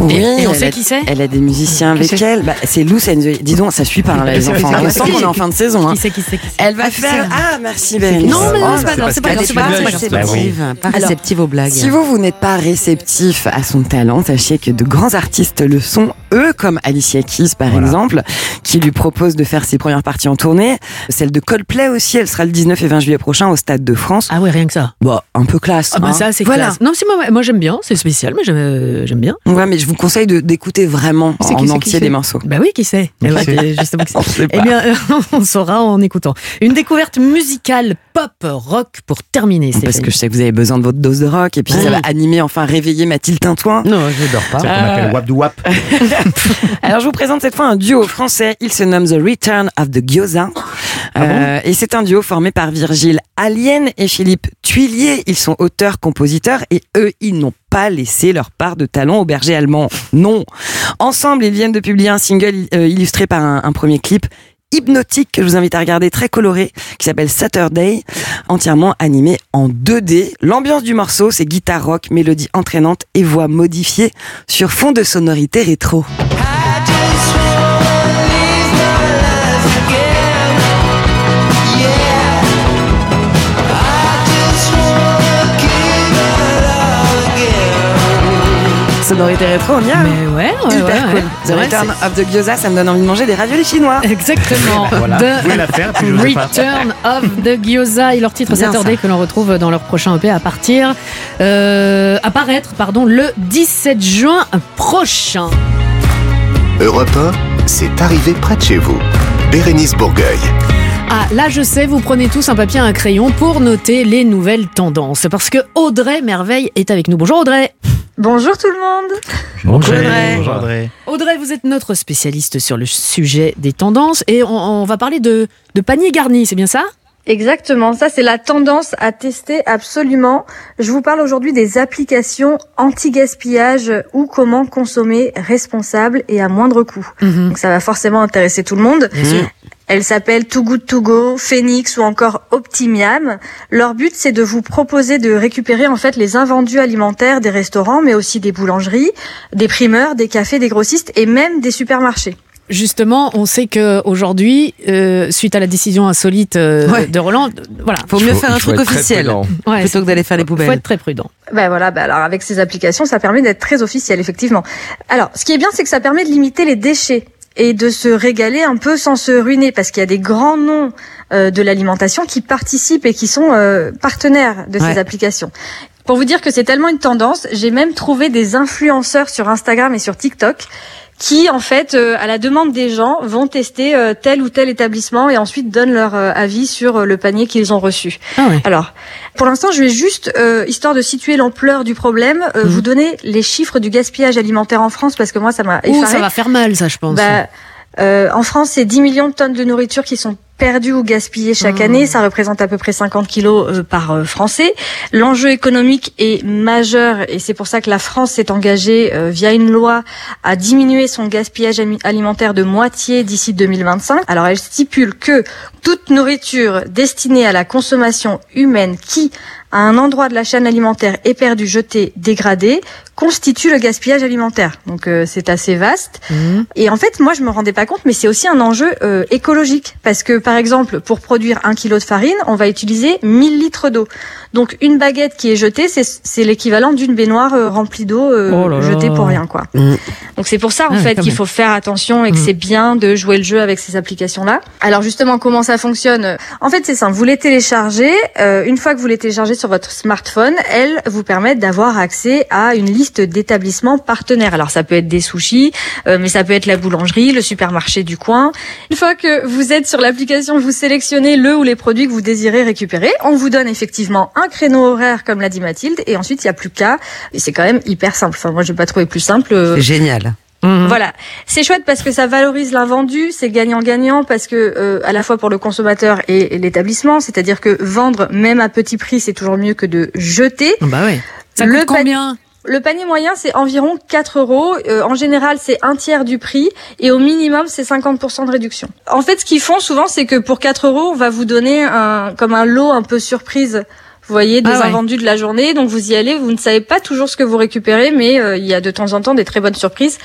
[SPEAKER 17] Oui,
[SPEAKER 2] Et- et on sait
[SPEAKER 17] a-
[SPEAKER 2] qui c'est
[SPEAKER 17] Elle a des musiciens avec elle. Bah, c'est Lou Senzo. Dis donc, ça suit pas hein, là, les enfants. On sent qu'on est en fin de saison. hein.
[SPEAKER 2] Qui c'est, qui c'est, qui c'est
[SPEAKER 17] Elle va
[SPEAKER 2] Ah,
[SPEAKER 17] faire. Ah, merci Bérénice.
[SPEAKER 2] Non, mais non,
[SPEAKER 17] Oh,
[SPEAKER 2] c'est pas grave, c'est pas grave, pas
[SPEAKER 17] réceptive.
[SPEAKER 4] pas réceptive aux blagues.
[SPEAKER 17] Si vous, vous n'êtes pas réceptif à son talent, sachez que de grands artistes le sont, eux, comme Alicia Keys, par exemple, qui lui propose de faire ses premières parties en tournée. Celle de Coldplay aussi, elle sera le 19 et 20 juillet prochain au Stade de France.
[SPEAKER 2] Ah ouais, rien que ça.
[SPEAKER 17] Bon, un peu classe.
[SPEAKER 2] Ah bah
[SPEAKER 17] hein.
[SPEAKER 2] ça, c'est
[SPEAKER 17] voilà.
[SPEAKER 2] classe. Non, moi, moi j'aime bien, c'est spécial, mais j'aime, euh, j'aime bien.
[SPEAKER 17] Ouais, mais je vous conseille de- d'écouter vraiment en entier des morceaux.
[SPEAKER 2] Bah oui, qui sait Eh ouais,
[SPEAKER 5] sait
[SPEAKER 2] justement qui Eh bien, on saura en écoutant. Une découverte musicale pop rock pour terminer.
[SPEAKER 17] Parce que je sais que vous avez besoin de votre dose de rock et puis ça va animer, enfin réveiller Mathilde Tintouin.
[SPEAKER 4] Non, je dors pas.
[SPEAKER 3] C'est ce qu'on appelle wap.
[SPEAKER 17] Alors je vous présente cette fois un duo français. Il se nomme The Return of the Gyoza.
[SPEAKER 4] Euh, et c'est un duo formé par Virgile Alien et Philippe Tuilier. Ils sont auteurs, compositeurs et eux, ils n'ont pas laissé leur part de talent au berger allemand. Non. Ensemble, ils viennent de publier un single euh, illustré par un, un premier clip hypnotique que je vous invite à regarder, très coloré, qui s'appelle Saturday, entièrement animé en 2D. L'ambiance du morceau, c'est guitare rock, mélodie entraînante et voix modifiée sur fond de sonorité rétro. Sonorité rétro, on y a
[SPEAKER 2] Mais ouais, ouais,
[SPEAKER 4] Hyper
[SPEAKER 2] ouais,
[SPEAKER 4] cool.
[SPEAKER 2] ouais.
[SPEAKER 4] The Return of the Gyoza, ça me donne envie de manger des raviolis chinois.
[SPEAKER 2] Exactement.
[SPEAKER 3] Voilà,
[SPEAKER 2] The
[SPEAKER 3] vous pouvez la faire, puis je.
[SPEAKER 2] Return of the Gyoza et leur titre Saturday
[SPEAKER 4] ça.
[SPEAKER 2] que l'on retrouve dans leur prochain EP à partir, euh, apparaître, pardon, le 17 juin prochain.
[SPEAKER 1] Europe 1, c'est arrivé près de chez vous. Bérénice Bourgueil.
[SPEAKER 2] Ah, là, je sais, vous prenez tous un papier et un crayon pour noter les nouvelles tendances. Parce que Audrey Merveille est avec nous. Bonjour Audrey.
[SPEAKER 19] Bonjour tout le monde.
[SPEAKER 3] Bonjour
[SPEAKER 2] Audrey.
[SPEAKER 3] Bonjour Audrey.
[SPEAKER 2] Audrey, vous êtes notre spécialiste sur le sujet des tendances et on, on va parler de, de panier garni, c'est bien ça?
[SPEAKER 19] Exactement, ça c'est la tendance à tester absolument. Je vous parle aujourd'hui des applications anti-gaspillage ou comment consommer responsable et à moindre coût. Donc ça va forcément intéresser tout le monde.
[SPEAKER 2] Bien sûr.
[SPEAKER 19] Elles s'appellent Too Good To Go, Phoenix ou encore Optimiam. Leur but, c'est de vous proposer de récupérer en fait les invendus alimentaires des restaurants, mais aussi des boulangeries, des primeurs, des cafés, des grossistes et même des supermarchés.
[SPEAKER 2] Justement, on sait que aujourd'hui, euh, suite à la décision insolite euh,
[SPEAKER 4] Ouais.
[SPEAKER 2] de Roland, voilà,
[SPEAKER 4] Faut mieux faire un truc officiel
[SPEAKER 2] Ouais,
[SPEAKER 4] plutôt que d'aller faire les
[SPEAKER 2] faut
[SPEAKER 4] poubelles.
[SPEAKER 2] être très prudent.
[SPEAKER 19] Ben voilà, ben alors avec ces applications, ça permet d'être très officiel, effectivement. Alors, ce qui est bien, c'est que ça permet de limiter les déchets et de se régaler un peu sans se ruiner, parce qu'il y a des grands noms euh, de l'alimentation qui participent et qui sont euh, partenaires de
[SPEAKER 4] Ouais.
[SPEAKER 19] ces applications. Pour vous dire que c'est tellement une tendance, j'ai même trouvé des influenceurs sur Instagram et sur TikTok qui, en fait, euh, à la demande des gens, vont tester euh, tel ou tel établissement et ensuite donnent leur euh, avis sur euh, le panier qu'ils ont reçu.
[SPEAKER 2] Ah ouais.
[SPEAKER 19] Alors, pour l'instant, je vais juste, euh, histoire de situer l'ampleur du problème, euh,
[SPEAKER 2] Mhm.
[SPEAKER 19] vous donner les chiffres du gaspillage alimentaire en France parce que moi, ça m'a effaré.
[SPEAKER 2] ça va faire mal, ça, je pense.
[SPEAKER 19] Bah, euh, en France, c'est 10 millions de tonnes de nourriture qui sont perdues ou gaspillées chaque
[SPEAKER 2] Mmh.
[SPEAKER 19] année. Ça représente à peu près 50 kilos euh, par euh, Français. L'enjeu économique est majeur et c'est pour ça que la France s'est engagée euh, via une loi à diminuer son gaspillage alimentaire de moitié d'ici 2025. Alors elle stipule que toute nourriture destinée à la consommation humaine qui à un endroit de la chaîne alimentaire est perdue, jetée, dégradée, constitue le gaspillage alimentaire. Donc euh, c'est assez vaste.
[SPEAKER 2] Mhm.
[SPEAKER 19] Et en fait, moi, je me rendais pas compte, mais c'est aussi un enjeu euh, écologique. Parce que, par exemple, pour produire un kilo de farine, on va utiliser 1000 litres d'eau. Donc, une baguette qui est jetée, c'est, l'équivalent d'une baignoire euh, remplie d'eau euh,
[SPEAKER 2] Oh là là.
[SPEAKER 19] jetée pour rien, quoi. Donc, c'est pour ça, en
[SPEAKER 2] Ah
[SPEAKER 19] fait, qu'il faut faire attention et que
[SPEAKER 2] Mm.
[SPEAKER 19] c'est bien de jouer le jeu avec ces applications-là. Alors, justement, comment ça fonctionne? En fait, c'est simple. Vous les téléchargez. euh, une fois que vous les téléchargez sur votre smartphone, elles vous permettent d'avoir accès à une liste d'établissements partenaires. Alors, ça peut être des sushis, euh, mais ça peut être la boulangerie, le supermarché du coin. Une fois que vous êtes sur l'application, vous sélectionnez le ou les produits que vous désirez récupérer. On vous donne effectivement un créneau horaire, comme l'a dit Mathilde, et ensuite il n'y a plus qu'à. Et c'est quand même hyper simple. Enfin, moi, je n'ai pas trouvé plus simple. Euh,
[SPEAKER 4] C'est génial.
[SPEAKER 2] Mhm.
[SPEAKER 19] Voilà, c'est chouette parce que ça valorise l'invendu, c'est gagnant-gagnant parce que euh, à la fois pour le consommateur et, et l'établissement, c'est-à-dire que vendre même à petit prix, c'est toujours mieux que de jeter.
[SPEAKER 2] Bah ouais. Ça
[SPEAKER 19] Le
[SPEAKER 2] coûte
[SPEAKER 19] pa-
[SPEAKER 2] combien
[SPEAKER 19] Le panier moyen, c'est environ 4 euros. Euh, en général, c'est un tiers du prix et au minimum, c'est 50% de réduction. En fait, ce qu'ils font souvent, c'est que pour 4 euros, on va vous donner un, comme un lot un peu surprise. Vous voyez, des
[SPEAKER 2] Ah ouais.
[SPEAKER 19] invendus de la journée. Donc, vous y allez, vous ne savez pas toujours ce que vous récupérez, mais euh, il y a de temps en temps des très bonnes surprises.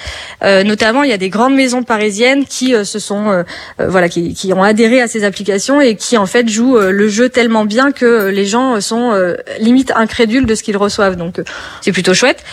[SPEAKER 19] Euh, notamment, il y a des grandes maisons parisiennes qui euh, se sont, euh, voilà, qui, qui ont adhéré à ces applications et qui, en fait, jouent le jeu tellement bien que les gens sont limite incrédules de ce qu'ils reçoivent. Donc, c'est plutôt chouette.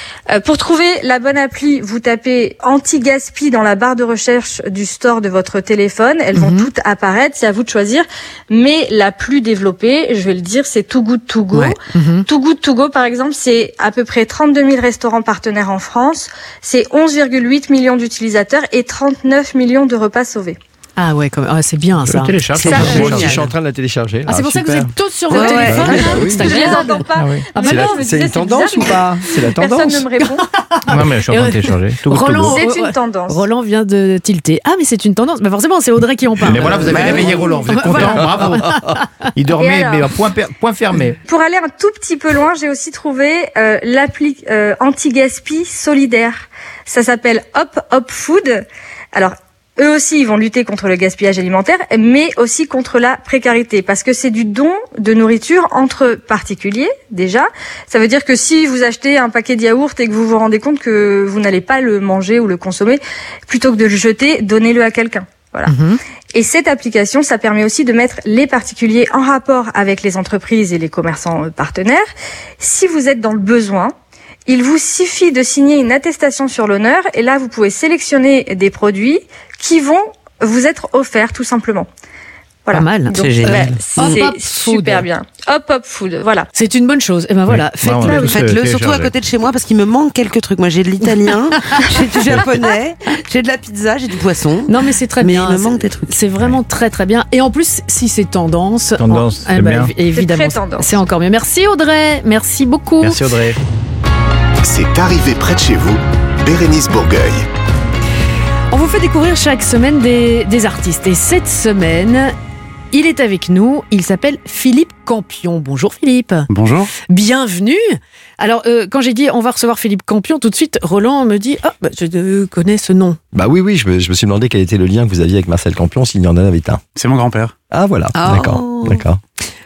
[SPEAKER 19] Pour trouver la bonne appli, vous tapez anti-gaspi dans la barre de recherche du store de votre téléphone. Elles vont toutes apparaître, c'est à vous de choisir. Mais la plus développée, je vais le dire, c'est Too Good To Go.
[SPEAKER 4] Ouais.
[SPEAKER 2] Mhm.
[SPEAKER 19] Too Good To Go, par exemple, c'est à peu près 32 000 restaurants partenaires en France. C'est 11,8 millions d'utilisateurs et 39 millions de repas sauvés.
[SPEAKER 2] Ah ouais, comme- ah, c'est bien
[SPEAKER 5] Je
[SPEAKER 2] ça.
[SPEAKER 5] le télécharge. Moi,
[SPEAKER 2] génial.
[SPEAKER 5] je suis en train de la télécharger.
[SPEAKER 2] Ah, c'est pour ça que vous êtes tous sur
[SPEAKER 5] Ah,
[SPEAKER 2] là
[SPEAKER 5] bah oui.
[SPEAKER 2] C'est
[SPEAKER 19] Je les entends pas.
[SPEAKER 5] Ah oui.
[SPEAKER 2] Ah bah
[SPEAKER 5] C'est
[SPEAKER 19] je
[SPEAKER 5] une tendance ou pas C'est la tendance
[SPEAKER 19] Personne ne me répond.
[SPEAKER 3] Non, mais je suis en train de télécharger.
[SPEAKER 19] C'est une tendance.
[SPEAKER 2] Roland vient de tilter. Ah, mais c'est une tendance. Mais forcément, c'est Audrey qui en parle.
[SPEAKER 3] Mais voilà, vous avez
[SPEAKER 2] Bah,
[SPEAKER 3] réveillé Roland. Vous êtes content. Bravo. Il dormait, mais à point, per- point fermé.
[SPEAKER 19] Pour aller un tout petit peu loin, j'ai aussi trouvé euh, l'appli euh, anti-gaspi solidaire. Ça s'appelle Hop Hop Food. Alors, eux aussi, ils vont lutter contre le gaspillage alimentaire, mais aussi contre la précarité, parce que c'est du don de nourriture entre particuliers, déjà. Ça veut dire que si vous achetez un paquet de yaourt et que vous vous rendez compte que vous n'allez pas le manger ou le consommer, plutôt que de le jeter, donnez-le à quelqu'un. Voilà. Et cette application, ça permet aussi de mettre les particuliers en rapport avec les entreprises et les commerçants euh, partenaires. Si vous êtes dans le besoin, il vous suffit de signer une attestation sur l'honneur et là, vous pouvez sélectionner des produits qui vont vous être offerts tout simplement. Voilà.
[SPEAKER 2] Pas mal.
[SPEAKER 19] Donc,
[SPEAKER 2] C'est génial.
[SPEAKER 19] C'est
[SPEAKER 2] hop,
[SPEAKER 19] super
[SPEAKER 2] food.
[SPEAKER 19] bien. Hop, hop, food. Voilà.
[SPEAKER 2] C'est une bonne chose. Et ben voilà,
[SPEAKER 3] Oui.
[SPEAKER 2] faites-le.
[SPEAKER 4] Faites-le, surtout à côté de chez moi, parce qu'il me manque quelques trucs. Moi, j'ai de l'italien, j'ai du japonais, j'ai de la pizza, j'ai du poisson.
[SPEAKER 2] Non, mais c'est très
[SPEAKER 4] Mais
[SPEAKER 2] bien.
[SPEAKER 4] il me manque des trucs.
[SPEAKER 2] C'est vraiment très très bien. Et en plus, si c'est tendance,
[SPEAKER 3] Tendance,
[SPEAKER 2] en- eh
[SPEAKER 3] c'est
[SPEAKER 2] ben,
[SPEAKER 3] bien.
[SPEAKER 2] évi- évidemment,
[SPEAKER 19] C'est très tendance.
[SPEAKER 2] c'est encore mieux. Merci Audrey, merci beaucoup.
[SPEAKER 3] Merci Audrey.
[SPEAKER 1] C'est arrivé près de chez vous, Bérénice Bourgueil.
[SPEAKER 2] On vous fait découvrir chaque semaine des, des artistes. Et cette semaine, il est avec nous. Il s'appelle Philippe Campion. Bonjour Philippe.
[SPEAKER 20] Bonjour.
[SPEAKER 2] Bienvenue. Alors, euh, quand j'ai dit on va recevoir Philippe Campion, tout de suite, Roland me dit Ah, bah, je euh, connais ce nom.
[SPEAKER 5] Bah oui, oui, je me, je me suis demandé quel était le lien que vous aviez avec Marcel Campion, s'il y en avait un.
[SPEAKER 20] C'est mon grand-père.
[SPEAKER 5] Ah voilà,
[SPEAKER 2] Oh.
[SPEAKER 5] d'accord, d'accord.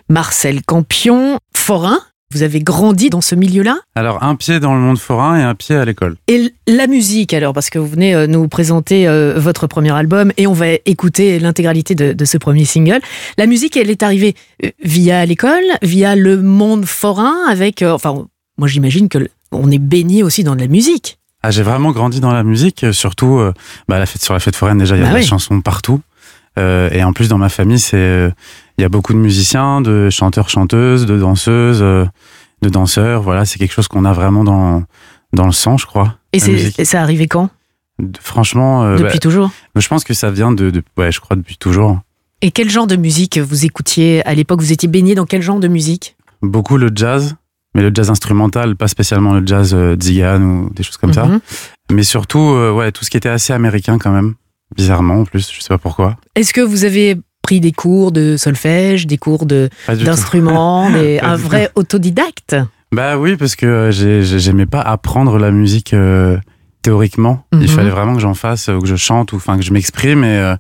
[SPEAKER 2] Marcel Campion, forain. Vous avez grandi dans ce milieu-là
[SPEAKER 20] Alors, un pied dans le monde forain et un pied à l'école.
[SPEAKER 2] Et la musique alors, parce que vous venez euh, nous présenter euh, votre premier album et on va écouter l'intégralité de, de ce premier single. La musique, elle est arrivée euh, via l'école, via le monde forain, avec, euh, enfin, moi j'imagine que on est baigné aussi dans de la musique.
[SPEAKER 20] Ah, j'ai vraiment grandi dans la musique, surtout euh, bah, la fête sur la fête foraine. Déjà, il y a
[SPEAKER 2] Bah
[SPEAKER 20] des
[SPEAKER 2] oui.
[SPEAKER 20] chansons partout. Euh, et en plus, dans ma famille, c'est il y a beaucoup de musiciens, de chanteurs, chanteuses, de danseuses, euh, de danseurs. Voilà, c'est quelque chose qu'on a vraiment dans dans le sang, je crois.
[SPEAKER 2] Et c'est ça arrivé quand?
[SPEAKER 20] Franchement, euh,
[SPEAKER 2] Depuis
[SPEAKER 20] bah,
[SPEAKER 2] toujours?
[SPEAKER 20] Je pense que ça vient de, de ouais, je crois depuis toujours.
[SPEAKER 2] Et quel genre de musique vous écoutiez à l'époque? Vous étiez baigné dans quel genre de musique?
[SPEAKER 20] Beaucoup le jazz, mais le jazz instrumental, pas spécialement le jazz euh, ou des choses comme ça.
[SPEAKER 2] Mhm.
[SPEAKER 20] Mais surtout, euh, ouais, tout ce qui était assez américain quand même. Bizarrement, en plus, je sais pas pourquoi.
[SPEAKER 2] Est-ce que vous avez pris des cours de solfège, des cours d'instruments, un vrai autodidacte
[SPEAKER 20] Bah oui, parce que euh, j'ai- j'ai- j'aimais pas apprendre la musique euh, théoriquement.
[SPEAKER 2] Mhm.
[SPEAKER 20] Il fallait vraiment que j'en fasse, euh, ou que je chante, ou enfin que je m'exprime, et,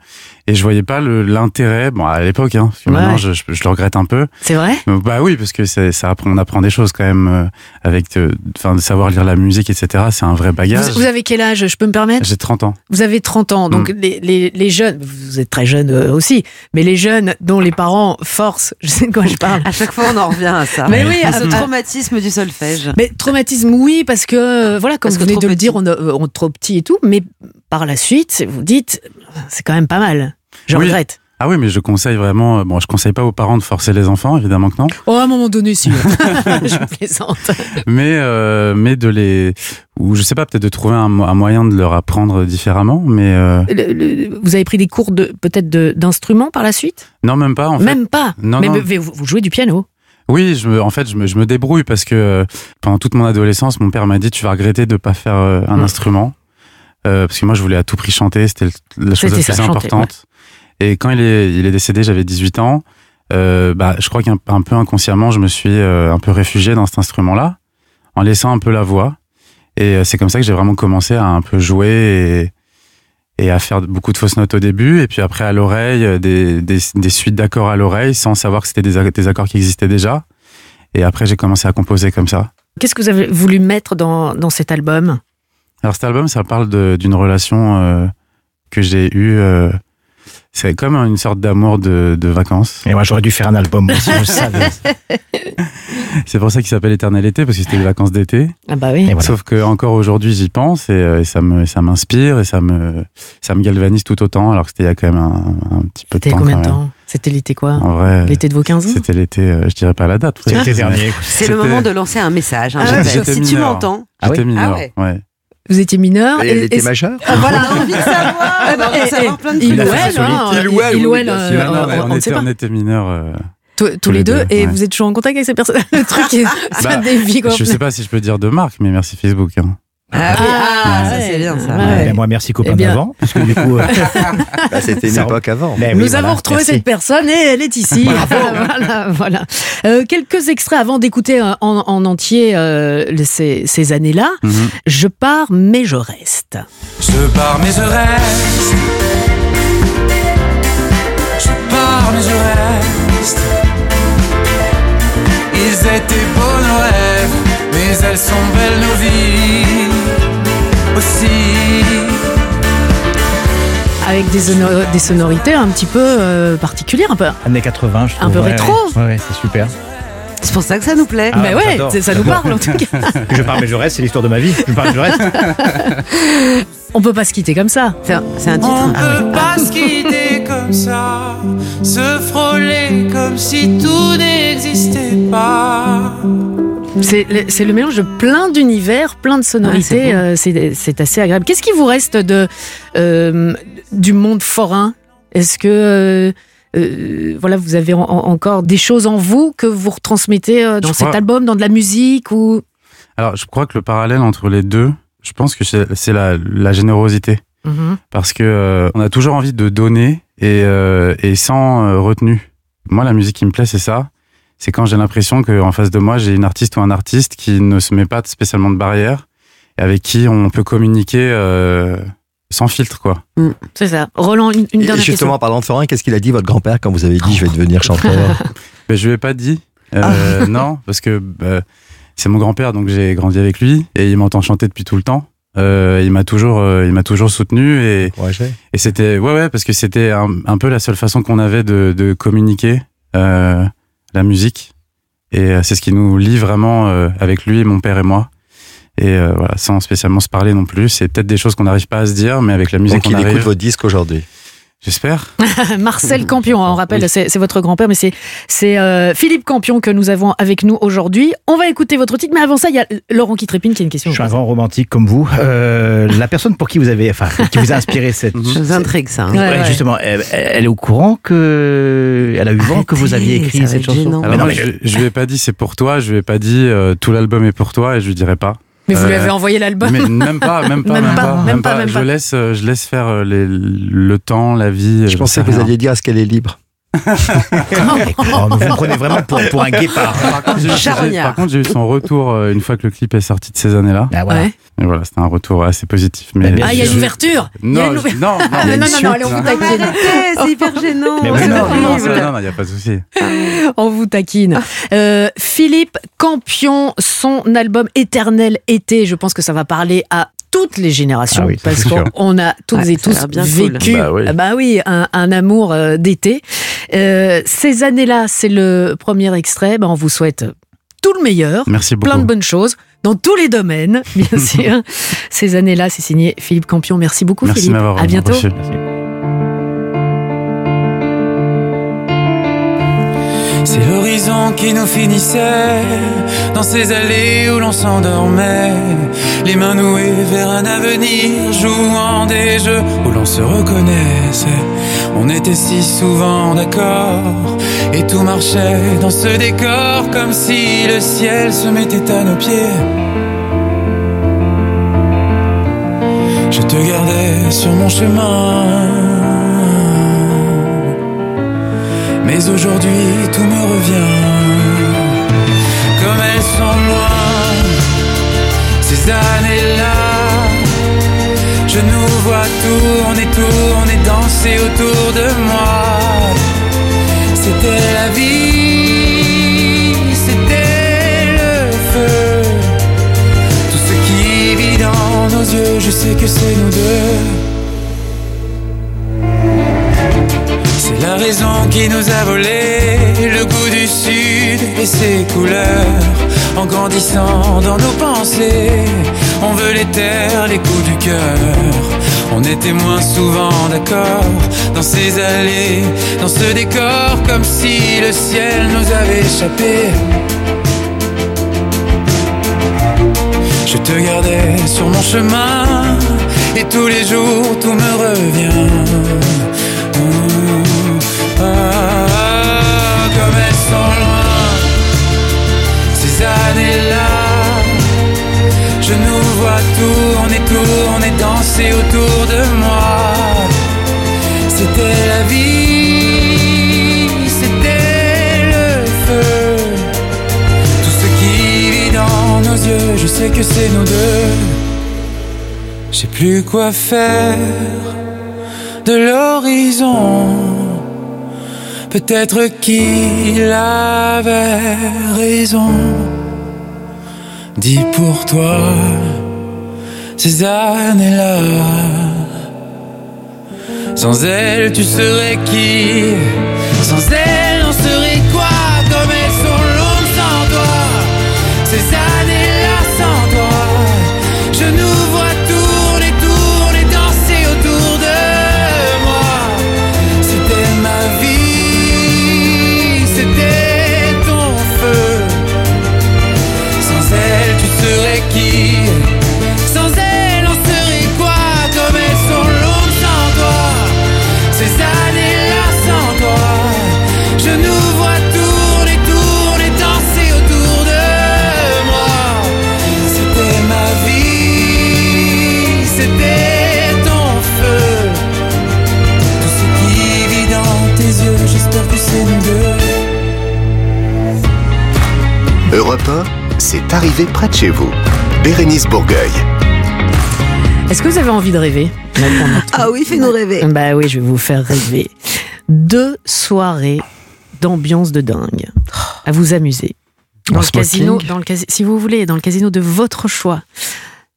[SPEAKER 20] et je voyais pas le- l'intérêt. Bon, à l'époque, hein, parce que
[SPEAKER 2] Ouais.
[SPEAKER 20] maintenant je, je- je le regrette un peu.
[SPEAKER 2] C'est vrai?
[SPEAKER 20] Mais Bah oui, parce que ça apprend, on apprend des choses quand même euh, avec, euh, enfin, de savoir lire la musique, etc. C'est un vrai bagage.
[SPEAKER 2] vous, vous avez quel âge? Je peux me permettre?
[SPEAKER 20] J'ai 30 ans.
[SPEAKER 2] Vous avez 30 ans, donc
[SPEAKER 20] Mm.
[SPEAKER 2] les, les, les jeunes, vous êtes très jeunes euh, aussi, mais les jeunes dont les parents forcent, je sais de quoi je parle.
[SPEAKER 4] À chaque fois, on en revient à ça.
[SPEAKER 2] Mais oui,
[SPEAKER 4] à ce
[SPEAKER 2] à-
[SPEAKER 4] traumatisme du solfège.
[SPEAKER 2] Mais traumatisme, oui, parce que, euh, voilà, comme
[SPEAKER 4] Parce
[SPEAKER 2] vous venez de le dire, euh, on est trop petit et tout, mais par la suite, vous dites, c'est quand même pas mal. Je
[SPEAKER 20] Oui.
[SPEAKER 2] regrette.
[SPEAKER 20] Ah oui, mais je conseille vraiment. euh, Bon, je conseille pas aux parents de forcer les enfants, évidemment que non.
[SPEAKER 2] Oh, à un moment donné, si. je plaisante.
[SPEAKER 20] mais euh, mais de les ou je sais pas peut-être de trouver un, mo- un moyen de leur apprendre différemment mais euh,
[SPEAKER 2] Le- le- vous avez pris des cours de peut-être de- d'instruments par la suite?
[SPEAKER 20] Non même pas en fait
[SPEAKER 2] Même pas?
[SPEAKER 20] non,
[SPEAKER 2] mais,
[SPEAKER 20] non.
[SPEAKER 2] mais vous, vous jouez du piano.
[SPEAKER 20] oui je me, en fait je me, je me débrouille parce que euh, pendant toute mon adolescence mon père m'a dit tu vas regretter de pas faire euh, un
[SPEAKER 2] Mm.
[SPEAKER 20] instrument Euh, parce que moi je voulais à tout prix chanter c'était la chose la plus
[SPEAKER 2] ça, chanter,
[SPEAKER 20] importante et quand il est il est décédé j'avais 18 ans euh, bah je crois qu'un un peu inconsciemment je me suis euh, un peu réfugié dans cet instrument là en laissant un peu la voix et euh, c'est comme ça que j'ai vraiment commencé à un peu jouer et, et à faire beaucoup de fausses notes au début, et puis après à l'oreille, des, des, des suites d'accords à l'oreille, sans savoir que c'était des, accords qui existaient déjà. Et après, j'ai commencé à composer comme ça.
[SPEAKER 2] Qu'est-ce que vous avez voulu mettre dans, dans cet album?
[SPEAKER 20] Alors cet album, ça parle d'une relation euh, que j'ai eue. C'est comme une sorte d'amour de, de vacances.
[SPEAKER 3] Et moi, j'aurais dû faire un album aussi, je le savais.
[SPEAKER 20] C'est pour ça qu'il s'appelle Éternel été, parce que c'était les vacances d'été.
[SPEAKER 2] Ah bah oui.
[SPEAKER 3] Et voilà.
[SPEAKER 20] Sauf que encore aujourd'hui, j'y pense et, euh, et ça me ça m'inspire et ça me ça me galvanise tout autant, alors que c'était il y a quand même un, un petit peu de
[SPEAKER 2] C'était
[SPEAKER 20] temps.
[SPEAKER 2] combien
[SPEAKER 20] quand
[SPEAKER 2] de temps C'était l'été quoi
[SPEAKER 20] En vrai,
[SPEAKER 2] L'été de vos 15 ans
[SPEAKER 20] C'était l'été, euh, je dirais pas la date.
[SPEAKER 3] C'était l'été dernier.
[SPEAKER 4] C'est le
[SPEAKER 20] C'était-
[SPEAKER 4] moment de lancer un message. hein,
[SPEAKER 2] Ah
[SPEAKER 4] si tu m'entends,
[SPEAKER 3] Ah oui
[SPEAKER 20] mineur,
[SPEAKER 4] Ah ouais.
[SPEAKER 20] ouais.
[SPEAKER 2] Vous étiez mineur.
[SPEAKER 5] Et elle était majeure
[SPEAKER 2] Ah, voilà, envie de savoir.
[SPEAKER 4] on savoir plein de
[SPEAKER 2] Il
[SPEAKER 4] trucs.
[SPEAKER 2] ou
[SPEAKER 20] Il a fait
[SPEAKER 2] elle,
[SPEAKER 20] sa
[SPEAKER 2] hein,
[SPEAKER 5] solide. Il ou elle,
[SPEAKER 2] il ou elle, euh, on
[SPEAKER 20] était,
[SPEAKER 2] pas.
[SPEAKER 20] on était mineurs. euh,
[SPEAKER 2] Tous, tous les deux, et
[SPEAKER 20] ouais.
[SPEAKER 2] vous êtes toujours en contact avec ces personnes. Le truc, est- ça
[SPEAKER 20] bah,
[SPEAKER 2] dévie quoi.
[SPEAKER 20] je sais pas si je peux dire de marque, mais merci Facebook. hein.
[SPEAKER 4] Ah, oui, ah, ça
[SPEAKER 2] ouais.
[SPEAKER 4] c'est bien ça.
[SPEAKER 2] Ouais.
[SPEAKER 3] Ben, moi, merci copain
[SPEAKER 2] Eh
[SPEAKER 3] d'avant, puisque du coup. euh,
[SPEAKER 5] Bah, C'était une époque avant.
[SPEAKER 3] oui,
[SPEAKER 2] Nous
[SPEAKER 3] voilà,
[SPEAKER 2] avons retrouvé
[SPEAKER 3] merci.
[SPEAKER 2] cette personne et elle est ici. voilà, voilà. Euh, quelques extraits avant d'écouter euh, en, en entier euh, ces, ces années-là.
[SPEAKER 20] Mhm.
[SPEAKER 2] Je pars, mais je reste.
[SPEAKER 11] Je pars mais je reste. Je pars mais je reste. Ils étaient beaux mais elles sont belles nos vies aussi.
[SPEAKER 2] Avec des, des sonorités un petit peu euh, particulières, un peu.
[SPEAKER 3] Années 80, je trouve.
[SPEAKER 2] Un peu
[SPEAKER 3] ouais,
[SPEAKER 2] rétro.
[SPEAKER 3] Ouais, ouais, c'est super.
[SPEAKER 4] C'est pour ça que ça nous plaît.
[SPEAKER 3] Ah,
[SPEAKER 2] mais ouais, ça nous parle en tout cas.
[SPEAKER 3] Je pars mais je reste, c'est l'histoire de ma vie. Je pars mais je reste.
[SPEAKER 2] On peut pas se quitter comme ça.
[SPEAKER 4] C'est un, c'est un titre.
[SPEAKER 11] On peut pas se quitter comme ça, se frôler comme si tout n'existait pas.
[SPEAKER 2] C'est le, mélange de plein d'univers, plein de
[SPEAKER 4] Ah,
[SPEAKER 2] sonorités. euh, c'est assez agréable. Qu'est-ce qui vous reste de euh, du monde forain? Est-ce que euh, voilà, vous avez en- en- encore des choses en vous que vous retransmettez euh, dans
[SPEAKER 20] Je
[SPEAKER 2] cet
[SPEAKER 20] crois-
[SPEAKER 2] album, dans de la musique ou?
[SPEAKER 20] Alors, je crois que le parallèle entre les deux, je pense que c'est la, la générosité.
[SPEAKER 2] Mhm.
[SPEAKER 20] Parce que euh, on a toujours envie de donner et, et sans retenue. Moi, la musique qui me plaît, c'est ça. C'est quand j'ai l'impression qu'en face de moi, j'ai une artiste ou un artiste qui ne se met pas spécialement de barrière et avec qui on peut communiquer euh, sans filtre, quoi.
[SPEAKER 2] C'est ça. Roland, une, une
[SPEAKER 5] Et
[SPEAKER 2] dernière
[SPEAKER 5] justement, en parlant de forain, qu'est-ce qu'il a dit votre grand-père quand vous avez dit je vais devenir chanteur
[SPEAKER 20] Mais je lui ai pas dit. Euh, Non, parce que bah, c'est mon grand-père, donc j'ai grandi avec lui et il m'entend chanter depuis tout le temps. Euh, il m'a toujours, euh, il m'a toujours soutenu et, et c'était, ouais, ouais, parce que c'était un, un peu la seule façon qu'on avait de, de communiquer euh, la musique et euh, c'est ce qui nous lie question euh, avec lui, mon père et moi. Et euh, voilà, sans spécialement se parler non plus. C'est peut-être des choses qu'on n'arrive pas à se dire, mais avec la musique,
[SPEAKER 5] Donc il
[SPEAKER 20] on
[SPEAKER 5] écoute vos disques aujourd'hui.
[SPEAKER 20] J'espère.
[SPEAKER 2] Marcel Campion, hein, on rappelle, c'est c'est votre grand-père, mais c'est c'est euh, Philippe Campion que nous avons avec nous aujourd'hui. On va écouter votre titre, mais avant ça, il y a Laurent qui trépine qui a une question.
[SPEAKER 3] Je suis un grand romantique comme vous. Euh, la personne pour qui vous avez, enfin, qui vous a inspiré cette.
[SPEAKER 4] Je vous intrigue ça. hein.
[SPEAKER 3] Ouais,
[SPEAKER 2] Ouais, ouais.
[SPEAKER 3] Justement, elle, elle est au courant que elle a eu vent que vous aviez écrit cette chanson. Mais
[SPEAKER 20] Alors
[SPEAKER 3] non,
[SPEAKER 20] moi,
[SPEAKER 3] mais
[SPEAKER 20] je, je lui ai pas dit c'est pour toi, je lui ai pas dit euh, tout l'album est pour toi et je lui dirai pas.
[SPEAKER 2] Mais vous lui
[SPEAKER 20] Euh,
[SPEAKER 2] avez envoyé l'album.
[SPEAKER 20] Mais même pas, même pas,
[SPEAKER 2] Même
[SPEAKER 20] même,
[SPEAKER 2] pas,
[SPEAKER 20] pas,
[SPEAKER 2] même pas, même
[SPEAKER 20] Je
[SPEAKER 2] pas.
[SPEAKER 20] laisse, euh, je laisse faire euh, les- le temps, la vie.
[SPEAKER 5] Je pensais que vous alliez dire est-ce qu'elle est libre?
[SPEAKER 3] Oh, mais vous me prenez vraiment pour, pour un guépard.
[SPEAKER 20] Par contre, j'ai- eu son retour euh, une fois que le clip est sorti de ces années-là.
[SPEAKER 3] Ah, voilà.
[SPEAKER 2] Ouais.
[SPEAKER 20] Et voilà, c'était un retour assez positif. Mais
[SPEAKER 2] Ah, il y a une
[SPEAKER 20] je-
[SPEAKER 2] ouverture. Il y a
[SPEAKER 20] Non,
[SPEAKER 2] une
[SPEAKER 20] je-
[SPEAKER 2] ouverture.
[SPEAKER 20] non, non,
[SPEAKER 2] Ah, non, non, allez, on vous taquine.
[SPEAKER 4] Arrêtez, c'est hyper gênant.
[SPEAKER 3] Mais oui, non.
[SPEAKER 20] Non, non, non, il n'y a pas de souci.
[SPEAKER 2] On vous taquine. Euh, Philippe Campion, son album Éternel été, je pense que ça va parler à toutes les générations
[SPEAKER 3] Ah oui,
[SPEAKER 2] parce qu'on a toutes
[SPEAKER 4] Ouais,
[SPEAKER 2] et
[SPEAKER 4] ça a
[SPEAKER 2] tous
[SPEAKER 4] bien cool.
[SPEAKER 2] vécu
[SPEAKER 5] Bah oui.
[SPEAKER 2] ah bah oui, un, un amour euh, d'été. Euh, ces années-là, c'est le premier extrait. Ben, on vous souhaite tout le meilleur,
[SPEAKER 20] Merci beaucoup.
[SPEAKER 2] plein de bonnes choses dans tous les domaines, bien sûr. ces années-là, c'est signé Philippe Campion. Merci beaucoup,
[SPEAKER 20] Merci de
[SPEAKER 2] Philippe. À bientôt.
[SPEAKER 20] reçu.
[SPEAKER 11] C'est l'horizon qui nous finissait dans ces allées où l'on s'endormait, les mains nouées vers un avenir, jouant des jeux où l'on se reconnaissait. On était si souvent d'accord et tout marchait dans ce décor comme si le ciel se mettait à nos pieds. Je te gardais sur mon chemin. Mais aujourd'hui tout me revient. Comme elles sont loin Ces années-là Je nous vois tourner, tourner, danser autour de moi. C'était la vie C'était le feu. Tout ce qui vit dans nos yeux Je sais que c'est nous deux la raison qui nous a volé le goût du sud et ses couleurs. En grandissant dans nos pensées, on veut les terres, les coups du cœur. On était moins souvent d'accord dans ces allées, dans ce décor, comme si le ciel nous avait échappé. Je te gardais sur mon chemin et tous les jours tout me revient. Ouh, Je nous vois tourner, tourner, danser autour de moi. C'était la vie, c'était le feu. Tout ce qui vit dans nos yeux, je sais que c'est nous deux. Je sais plus quoi faire de l'horizon. Peut-être qu'il avait raison. Dis pour toi ces années-là. Sans elle, tu serais qui? Sans elle, on serait c'est
[SPEAKER 1] arrivé près de chez vous. Bérénice Bourgueil.
[SPEAKER 2] Est-ce que vous avez envie de rêver?
[SPEAKER 4] Ah oui, fais-nous rêver.
[SPEAKER 2] Bah oui, je vais vous faire rêver. Deux soirées d'ambiance de dingue. À vous amuser. Dans le casino, dans le si vous voulez, dans le casino de votre choix.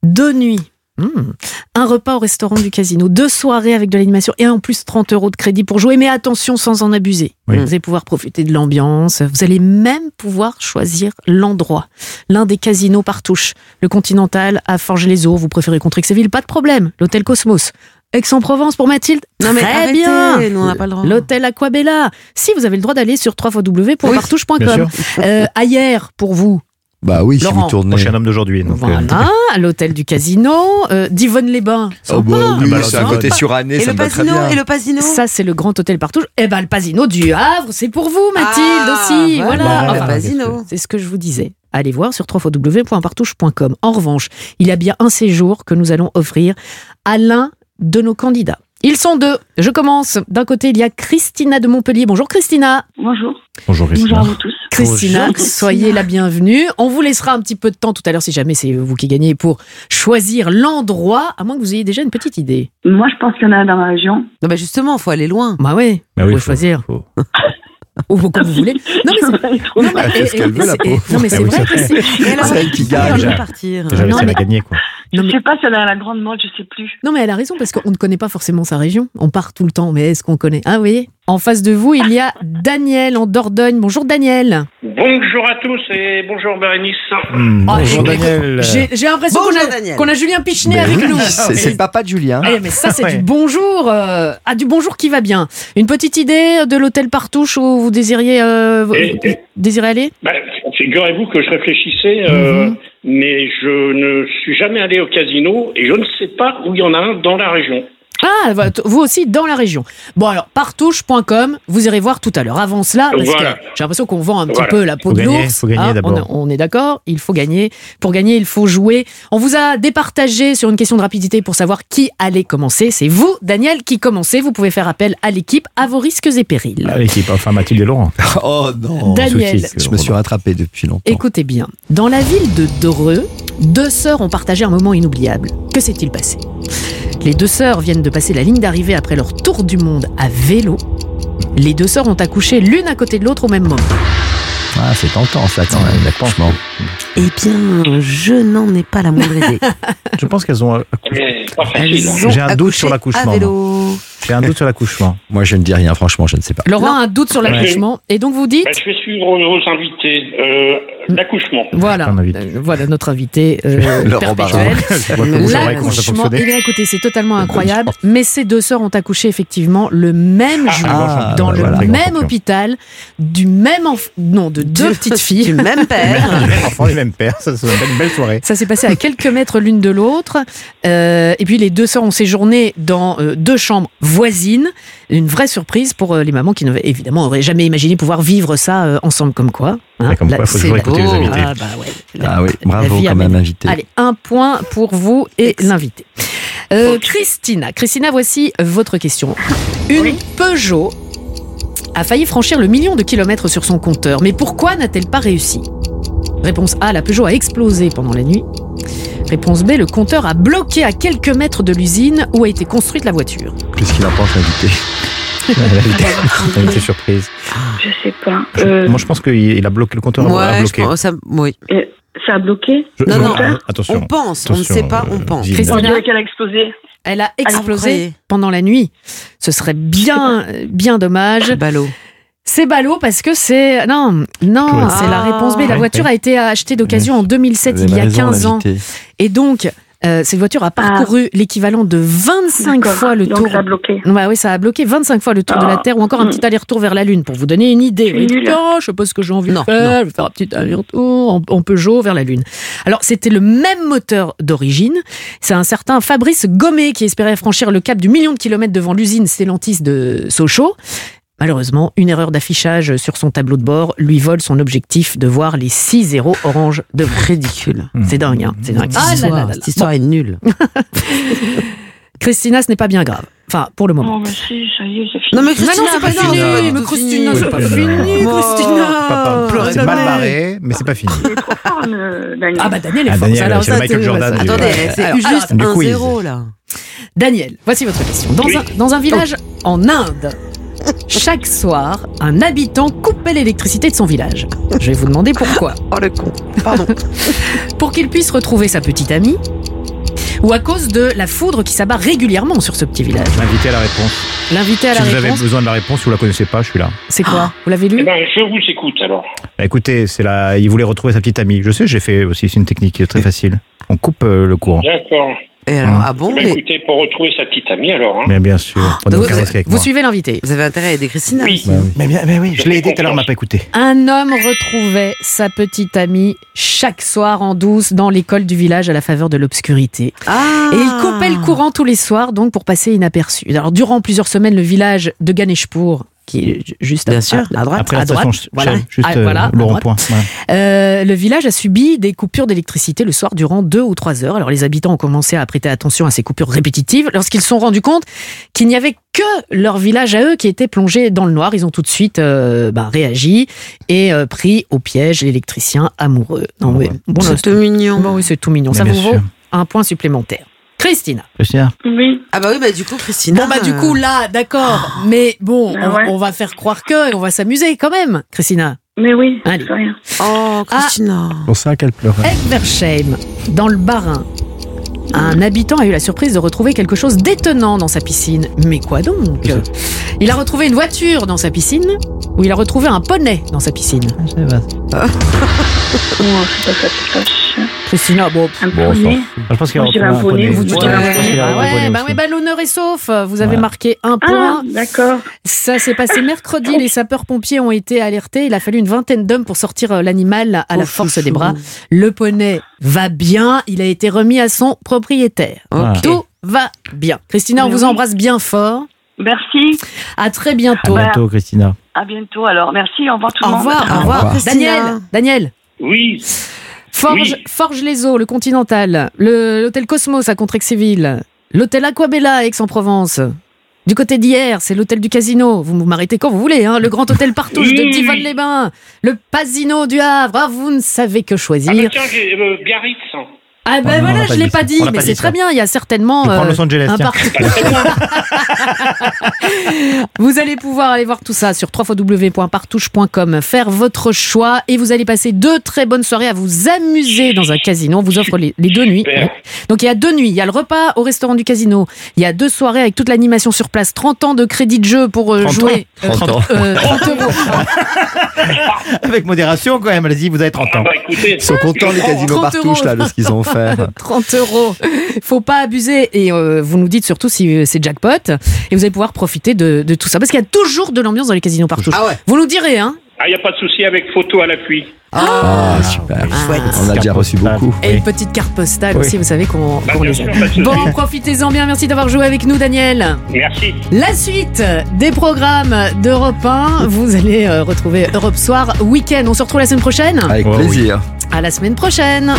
[SPEAKER 2] Deux nuits. Hmm. Un repas au restaurant du casino, deux soirées avec de l'animation et en plus 30 euros de crédit pour jouer, mais attention sans en abuser.
[SPEAKER 5] Oui.
[SPEAKER 2] Vous allez pouvoir profiter de l'ambiance, vous allez même pouvoir choisir l'endroit. L'un des casinos par touche, le Continental à Forges-les-Eaux, vous préférez Contrexéville, pas de problème. L'hôtel Cosmos, Aix-en-Provence pour Mathilde,
[SPEAKER 4] Non, mais
[SPEAKER 2] très
[SPEAKER 4] arrêtez,
[SPEAKER 2] bien.
[SPEAKER 4] nous, on n'a pas le droit.
[SPEAKER 2] L'hôtel Aquabella, si vous avez le droit d'aller sur www.partouche.com.
[SPEAKER 5] sûr.
[SPEAKER 2] Euh, ailleurs pour vous,
[SPEAKER 5] Bah oui, si vous tournez.
[SPEAKER 3] Moi, je suis un homme d'aujourd'hui. euh,
[SPEAKER 2] voilà, à l'hôtel du casino, euh, d'Yvonne-les-Bains.
[SPEAKER 5] Oh bah
[SPEAKER 2] Sympa.
[SPEAKER 5] oui,
[SPEAKER 3] bah,
[SPEAKER 5] c'est à
[SPEAKER 3] sympa.
[SPEAKER 5] côté sur année,
[SPEAKER 4] Et
[SPEAKER 5] ça
[SPEAKER 4] le
[SPEAKER 5] me va très
[SPEAKER 4] pasino
[SPEAKER 5] bien.
[SPEAKER 4] Et le pasino
[SPEAKER 2] Ça, c'est le grand hôtel partout. Eh ben, le Pasino du Havre, c'est pour vous, Mathilde,
[SPEAKER 4] Ah,
[SPEAKER 2] aussi.
[SPEAKER 4] voilà,
[SPEAKER 2] Voilà.
[SPEAKER 4] le pasino.
[SPEAKER 2] c'est ce que je vous disais. Allez voir sur www.partouche.com. En revanche, il y a bien un séjour que nous allons offrir à l'un de nos candidats. Ils sont deux. Je commence. D'un côté, il y a Christina de Montpellier. Bonjour Christina.
[SPEAKER 10] Bonjour.
[SPEAKER 3] Bonjour,
[SPEAKER 10] Bonjour à vous tous.
[SPEAKER 2] Christina,
[SPEAKER 10] Bonjour.
[SPEAKER 2] soyez la bienvenue. On vous laissera un petit peu de temps tout à l'heure si jamais c'est vous qui gagnez pour choisir l'endroit, à moins que vous ayez déjà une petite idée.
[SPEAKER 10] Moi, je pense qu'il y en a dans la région.
[SPEAKER 4] Non, bah justement, faut aller loin.
[SPEAKER 2] Bah oui,
[SPEAKER 3] Bah
[SPEAKER 2] vous
[SPEAKER 3] oui,
[SPEAKER 2] pouvez
[SPEAKER 3] faut-
[SPEAKER 2] choisir.
[SPEAKER 3] faut-
[SPEAKER 2] Ou comme vous voulez. Non mais c'est
[SPEAKER 5] ce qu'elle veut, la
[SPEAKER 2] c'est-
[SPEAKER 5] pauvre.
[SPEAKER 2] Non mais c'est
[SPEAKER 3] Ah oui,
[SPEAKER 2] vrai que c'est.
[SPEAKER 5] C'est elle qui gagne.
[SPEAKER 3] Déjà, elle
[SPEAKER 2] mais-
[SPEAKER 3] a gagné, quoi.
[SPEAKER 10] Je
[SPEAKER 2] Non, mais-
[SPEAKER 10] sais pas si elle a la grande mode, je sais plus.
[SPEAKER 2] Non mais elle a raison parce qu'on ne connaît pas forcément sa région. On part tout le temps, mais est-ce qu'on connaît? Ah vous voyez? En face de vous, il y a Daniel en Dordogne. Bonjour Daniel.
[SPEAKER 21] Bonjour à tous et bonjour Bérénice.
[SPEAKER 3] Hmm,
[SPEAKER 2] Ah,
[SPEAKER 3] bonjour,
[SPEAKER 2] j'ai-
[SPEAKER 3] Daniel.
[SPEAKER 2] J'ai l'impression qu'on a, Julien Pichenet
[SPEAKER 5] Mais
[SPEAKER 2] avec
[SPEAKER 5] oui,
[SPEAKER 2] nous.
[SPEAKER 5] C'est le papa de Julien.
[SPEAKER 2] Eh, mais ça, c'est
[SPEAKER 3] Ouais.
[SPEAKER 2] du bonjour. euh, ah, du bonjour qui va bien. Une petite idée de l'hôtel Partouche où vous désiriez, euh, vous-
[SPEAKER 21] Et- et-
[SPEAKER 2] désirez aller?
[SPEAKER 21] Ben, Figurez-vous que je réfléchissais, euh,
[SPEAKER 2] Mhm.
[SPEAKER 21] Mais je ne suis jamais allé au casino et je ne sais pas où il y en a un dans la région.
[SPEAKER 2] Ah, vous aussi dans la région. Bon alors, partouche.com, vous irez voir tout à l'heure. Avant cela, parce
[SPEAKER 21] Voilà.
[SPEAKER 2] que j'ai l'impression qu'on vend un petit
[SPEAKER 21] Voilà.
[SPEAKER 2] peu la peau
[SPEAKER 3] Faut
[SPEAKER 2] de l'ours.
[SPEAKER 3] faut gagner d'abord.
[SPEAKER 2] on, on est d'accord, il faut gagner. Pour gagner, il faut jouer. On vous a départagé sur une question de rapidité pour savoir qui allait commencer. C'est vous, Daniel, qui commencez. Vous pouvez faire appel à l'équipe à vos risques et périls.
[SPEAKER 3] Ah, l'équipe, enfin Mathilde et Laurent.
[SPEAKER 5] Oh non.
[SPEAKER 2] Daniel.
[SPEAKER 3] Soucis,
[SPEAKER 5] Je me suis rattrapé depuis longtemps.
[SPEAKER 2] Écoutez bien, dans la ville de Dreux, deux sœurs ont partagé un moment inoubliable. Que s'est-il passé? Les deux sœurs viennent de passer la ligne d'arrivée après leur tour du monde à vélo. Les deux sœurs ont accouché l'une à côté de l'autre au même moment.
[SPEAKER 5] Ah, c'est tentant ça quand même, franchement.
[SPEAKER 4] Eh bien, je n'en ai pas la moindre idée.
[SPEAKER 3] Je pense qu'elles ont.
[SPEAKER 21] Facile.
[SPEAKER 2] ont
[SPEAKER 3] J'ai un doute sur l'accouchement. J'ai un doute sur l'accouchement.
[SPEAKER 5] Moi, je ne dis rien, franchement, je ne sais pas.
[SPEAKER 2] Laurent a un doute sur l'accouchement. Et donc vous dites
[SPEAKER 21] Ben, je vais suivre vos invités. Euh, d'accouchement.
[SPEAKER 2] Voilà, euh, voilà notre invité euh,
[SPEAKER 21] Laurent comment ça
[SPEAKER 2] L'accouchement, eh bien écoutez, c'est totalement incroyable, mais ces deux sœurs ont accouché effectivement le même jour,
[SPEAKER 3] Ah,
[SPEAKER 2] dans
[SPEAKER 3] bah
[SPEAKER 2] le
[SPEAKER 3] voilà.
[SPEAKER 2] même hôpital, du même enf- non, de deux petites filles.
[SPEAKER 4] Du même père.
[SPEAKER 3] Les mêmes enfants, les mêmes pères, ça serait une belle soirée.
[SPEAKER 2] Ça s'est passé à quelques mètres l'une de l'autre. Euh, et puis les deux sœurs ont séjourné dans euh, deux chambres voisines. Une vraie surprise pour euh, les mamans qui évidemment auraient jamais imaginé pouvoir vivre ça euh, ensemble comme quoi. hein.
[SPEAKER 3] Comme quoi, faut toujours écouter les invités.
[SPEAKER 2] Ah, bah ouais. La-
[SPEAKER 5] Ah oui, bravo quand même invité.
[SPEAKER 2] Allez, un point pour vous et l'invité. Euh, Christina, Christina, voici votre question. Une Peugeot a failli franchir le million de kilomètres sur son compteur, mais pourquoi n'a-t-elle pas réussi? Réponse A, la Peugeot a explosé pendant la nuit. Réponse B, le compteur a bloqué à quelques mètres de l'usine où a été construite la voiture.
[SPEAKER 5] Qu'est-ce qu'il en pense, l'invité
[SPEAKER 3] C'est surprise.
[SPEAKER 10] Je sais pas.
[SPEAKER 3] Je- Moi, je pense qu'il il a bloqué le compteur. a
[SPEAKER 4] Ouais, je
[SPEAKER 3] bloqué.
[SPEAKER 4] pense, ça, oui.
[SPEAKER 10] Ça a bloqué
[SPEAKER 3] Je-
[SPEAKER 4] Non, non,
[SPEAKER 3] euh, attention.
[SPEAKER 4] on pense, on ne sait pas, on
[SPEAKER 3] euh,
[SPEAKER 4] pense.
[SPEAKER 2] Christina,
[SPEAKER 10] qu'elle a explosé.
[SPEAKER 2] Elle a explosé pendant la nuit. Ce serait bien, bien dommage.
[SPEAKER 4] Ballot.
[SPEAKER 2] C'est ballot parce que c'est non non c'est la réponse B. La
[SPEAKER 5] Ouais,
[SPEAKER 2] voiture a été achetée d'occasion en 2007
[SPEAKER 5] Vous
[SPEAKER 2] il y a
[SPEAKER 5] raison,
[SPEAKER 2] 15 ans et donc euh, cette voiture a parcouru l'équivalent de 25
[SPEAKER 10] D'accord.
[SPEAKER 2] fois le
[SPEAKER 10] Donc,
[SPEAKER 2] tour.
[SPEAKER 10] ça a bloqué.
[SPEAKER 2] Ouais, oui, ça a bloqué 25 fois le tour de la
[SPEAKER 10] Ah.
[SPEAKER 2] Terre ou encore un
[SPEAKER 10] Mm.
[SPEAKER 2] petit aller-retour vers la Lune pour vous donner une idée.
[SPEAKER 10] Nul.
[SPEAKER 2] Oh, je sais pas ce que j'ai envie
[SPEAKER 4] Non,
[SPEAKER 2] de faire, je vais faire un petit aller-retour en, en Peugeot vers la Lune. Alors, c'était le même moteur d'origine. C'est un certain Fabrice Gommet qui espérait franchir le cap du million de kilomètres devant l'usine Stellantis de Sochaux. Malheureusement, une erreur d'affichage sur son tableau de bord lui vole son objectif de voir les 6 zéros orange de
[SPEAKER 4] Ridicule.
[SPEAKER 2] C'est dingue, hein, c'est dingue.
[SPEAKER 4] Cette
[SPEAKER 2] Ah là
[SPEAKER 4] cette histoire est nulle.
[SPEAKER 2] Christina, ce n'est pas bien grave. Enfin, pour le moment.
[SPEAKER 10] Oh, si, ça y est, c'est fini.
[SPEAKER 4] Non, mais Christina,
[SPEAKER 2] c'est pas fini, mais Christina, c'est pas fini, Christina.
[SPEAKER 3] C'est mal
[SPEAKER 2] jamais.
[SPEAKER 3] barré, mais c'est pas fini.
[SPEAKER 10] Daniel.
[SPEAKER 2] Ah bah Daniel est
[SPEAKER 3] Ah,
[SPEAKER 2] fort.
[SPEAKER 3] Daniel,
[SPEAKER 2] alors
[SPEAKER 3] c'est
[SPEAKER 2] ça,
[SPEAKER 3] le Michael
[SPEAKER 2] c'est-
[SPEAKER 3] Jordan du-
[SPEAKER 4] Attendez, c'est juste
[SPEAKER 3] du
[SPEAKER 4] un
[SPEAKER 3] quiz.
[SPEAKER 4] zéro là.
[SPEAKER 2] Daniel, voici votre question. Dans,
[SPEAKER 21] Oui.
[SPEAKER 2] un, dans un village en Inde, chaque soir, un habitant coupait l'électricité de son village. Je vais vous demander pourquoi.
[SPEAKER 4] Oh le con. Pardon.
[SPEAKER 2] Pour qu'il puisse retrouver sa petite amie ou à cause de la foudre qui s'abat régulièrement sur ce petit village.
[SPEAKER 3] L'invité à la réponse.
[SPEAKER 2] L'invité à
[SPEAKER 3] Si
[SPEAKER 2] la
[SPEAKER 3] vous avez besoin de la réponse, vous la connaissez pas, je suis là.
[SPEAKER 2] c'est quoi Vous l'avez
[SPEAKER 21] Eh
[SPEAKER 2] lu
[SPEAKER 21] ben, je vous écoute alors.
[SPEAKER 3] Bah, écoutez, c'est là, il voulait retrouver sa petite amie. Je sais, j'ai fait aussi, c'est une technique très facile. On coupe euh, le courant.
[SPEAKER 21] D'accord.
[SPEAKER 4] Et alors, ah bon
[SPEAKER 21] Eh ben,
[SPEAKER 4] mais
[SPEAKER 21] écoutez, pour retrouver sa petite amie alors. Hein.
[SPEAKER 3] Mais bien sûr, prenez
[SPEAKER 2] vous,
[SPEAKER 3] aucun risque avec
[SPEAKER 2] vous
[SPEAKER 3] moi.
[SPEAKER 2] suivez l'invité.
[SPEAKER 4] Vous avez intérêt à aider Christina
[SPEAKER 21] Oui.
[SPEAKER 3] Bah oui. Mais bien, mais oui, je l'ai aidé tout à l'heure, on m'a pas écouté.
[SPEAKER 2] Un homme retrouvait sa petite amie chaque soir en douce dans l'école du village à la faveur de l'obscurité.
[SPEAKER 4] Ah
[SPEAKER 2] Et il coupait le courant tous les soirs, donc pour passer inaperçu. Alors, durant plusieurs semaines, le village de Ganeshpur, qui est ju- juste
[SPEAKER 4] Bien
[SPEAKER 2] à,
[SPEAKER 4] sûr,
[SPEAKER 2] à droite,
[SPEAKER 3] Après la
[SPEAKER 2] à droite,
[SPEAKER 3] station,
[SPEAKER 2] voilà,
[SPEAKER 3] Shell, juste
[SPEAKER 2] voilà,
[SPEAKER 3] le
[SPEAKER 2] à droite.
[SPEAKER 3] rond-point. voilà.
[SPEAKER 2] Euh, le village a subi des coupures d'électricité le soir durant deux ou trois heures. Alors les habitants ont commencé à prêter attention à ces coupures répétitives. Lorsqu'ils se sont rendus compte qu'il n'y avait que leur village à eux qui était plongé dans le noir, ils ont tout de suite euh, ben, réagi et euh, pris au piège l'électricien amoureux. Non, mais, bon,
[SPEAKER 4] C'est tout mignon.
[SPEAKER 2] bon, oui, c'est tout mignon.
[SPEAKER 3] Mais
[SPEAKER 2] Ça vous vaut un point supplémentaire. Christina.
[SPEAKER 3] Christina
[SPEAKER 10] Oui.
[SPEAKER 4] Ah bah oui, bah du coup Christina.
[SPEAKER 2] Bon bah du coup là, d'accord. Mais bon,
[SPEAKER 10] Ah
[SPEAKER 2] on,
[SPEAKER 10] ouais.
[SPEAKER 2] on va faire croire que, et on va s'amuser quand même, Christina.
[SPEAKER 10] Mais oui,
[SPEAKER 2] Allez.
[SPEAKER 10] c'est rien.
[SPEAKER 4] Oh Christina.
[SPEAKER 3] C'est pour ça qu'elle pleurait.
[SPEAKER 2] Egversheim, dans le Bas-Rhin, un habitant a eu la surprise de retrouver quelque chose d'étonnant dans sa piscine. Mais quoi donc Il a retrouvé une voiture dans sa piscine, ou il a retrouvé un poney dans sa piscine?
[SPEAKER 10] Oh, c'est pas ça qui fâche.
[SPEAKER 2] Christina, bon.
[SPEAKER 10] Un
[SPEAKER 3] Bon,
[SPEAKER 10] poney.
[SPEAKER 3] Je pense qu'il a
[SPEAKER 10] un poney, vous dites un poney.
[SPEAKER 3] qu'il a
[SPEAKER 2] Bah
[SPEAKER 3] un
[SPEAKER 2] bah bah l'honneur est sauf. Vous avez
[SPEAKER 3] Voilà.
[SPEAKER 2] marqué un
[SPEAKER 10] Ah,
[SPEAKER 2] point.
[SPEAKER 10] d'accord.
[SPEAKER 2] Ça s'est passé mercredi. Les sapeurs-pompiers ont été alertés. Il a fallu une vingtaine d'hommes pour sortir euh, l'animal à la
[SPEAKER 4] Oh,
[SPEAKER 2] force des bras. Le poney va bien. Il a été remis à son propriétaire.
[SPEAKER 4] Ok.
[SPEAKER 2] Tout va bien. Christina, on
[SPEAKER 10] Mais
[SPEAKER 2] vous embrasse bien fort.
[SPEAKER 10] Merci.
[SPEAKER 2] À très
[SPEAKER 3] À
[SPEAKER 2] bientôt.
[SPEAKER 3] bientôt, Christina.
[SPEAKER 10] À bientôt alors. Merci. Au revoir tout
[SPEAKER 2] Au
[SPEAKER 10] le monde.
[SPEAKER 2] revoir, au
[SPEAKER 3] Au
[SPEAKER 2] revoir. Daniel. Daniel.
[SPEAKER 21] Oui.
[SPEAKER 2] Forge,
[SPEAKER 21] Oui.
[SPEAKER 2] Forge les Eaux, le Continental, le- l'hôtel Cosmos à Contrexéville, l'hôtel Aquabella à Aix-en-Provence. Du côté d'hier, c'est l'hôtel du Casino. Vous m'arrêtez quand vous voulez, hein. Le grand hôtel Partouche
[SPEAKER 21] Oui,
[SPEAKER 2] de
[SPEAKER 21] oui,
[SPEAKER 2] Divonne-les-Bains, le Pasino du Havre. Ah, vous ne savez que
[SPEAKER 21] Ah bah
[SPEAKER 2] choisir.
[SPEAKER 21] tiens, euh, Biarritz.
[SPEAKER 2] Ah ben voilà, je l'ai pas dit, mais c'est très bien. Il y a certainement euh,
[SPEAKER 3] Los Angeles,
[SPEAKER 2] un parcours. vous allez pouvoir aller voir tout ça sur www.partouche.com, faire votre choix et vous allez passer deux très bonnes soirées à vous amuser dans un casino. On vous offre les, les deux nuits. Donc il y a deux nuits. Il y a le repas au restaurant du casino. Il y a deux soirées avec toute l'animation sur place. 30 ans de crédit de jeu pour euh,
[SPEAKER 3] 30
[SPEAKER 2] jouer.
[SPEAKER 3] ans. 30 ans.
[SPEAKER 2] euh, 30 euros.
[SPEAKER 3] Avec modération quand même, allez-y, vous avez 30 ans.
[SPEAKER 21] Bah écoutez,
[SPEAKER 5] Ils sont contents les casinos
[SPEAKER 2] 30
[SPEAKER 5] partouche là de ce qu'ils ont offert.
[SPEAKER 2] 30 euros. Faut pas abuser. Et euh, vous nous dites surtout si euh, c'est jackpot. Et vous allez pouvoir profiter de, de tout ça. Parce qu'il y a toujours de l'ambiance dans les casinos partout.
[SPEAKER 17] Ah ouais.
[SPEAKER 2] Vous nous direz, hein.
[SPEAKER 21] ah, il n'y a pas de souci avec photo à l'appui.
[SPEAKER 5] Ah, super. On a déjà reçu beaucoup.
[SPEAKER 2] Et une petite carte postale
[SPEAKER 3] Oui.
[SPEAKER 2] aussi, vous savez qu'on
[SPEAKER 21] Bah,
[SPEAKER 2] les aime. Bon, profitez-en bien. Merci d'avoir joué avec nous, Daniel.
[SPEAKER 21] Merci.
[SPEAKER 2] La suite des programmes d'Europe 1, vous allez euh, retrouver Europe Soir Week-end. On se retrouve la semaine prochaine.
[SPEAKER 5] Avec
[SPEAKER 3] Oh oui.
[SPEAKER 5] plaisir.
[SPEAKER 2] À la semaine prochaine.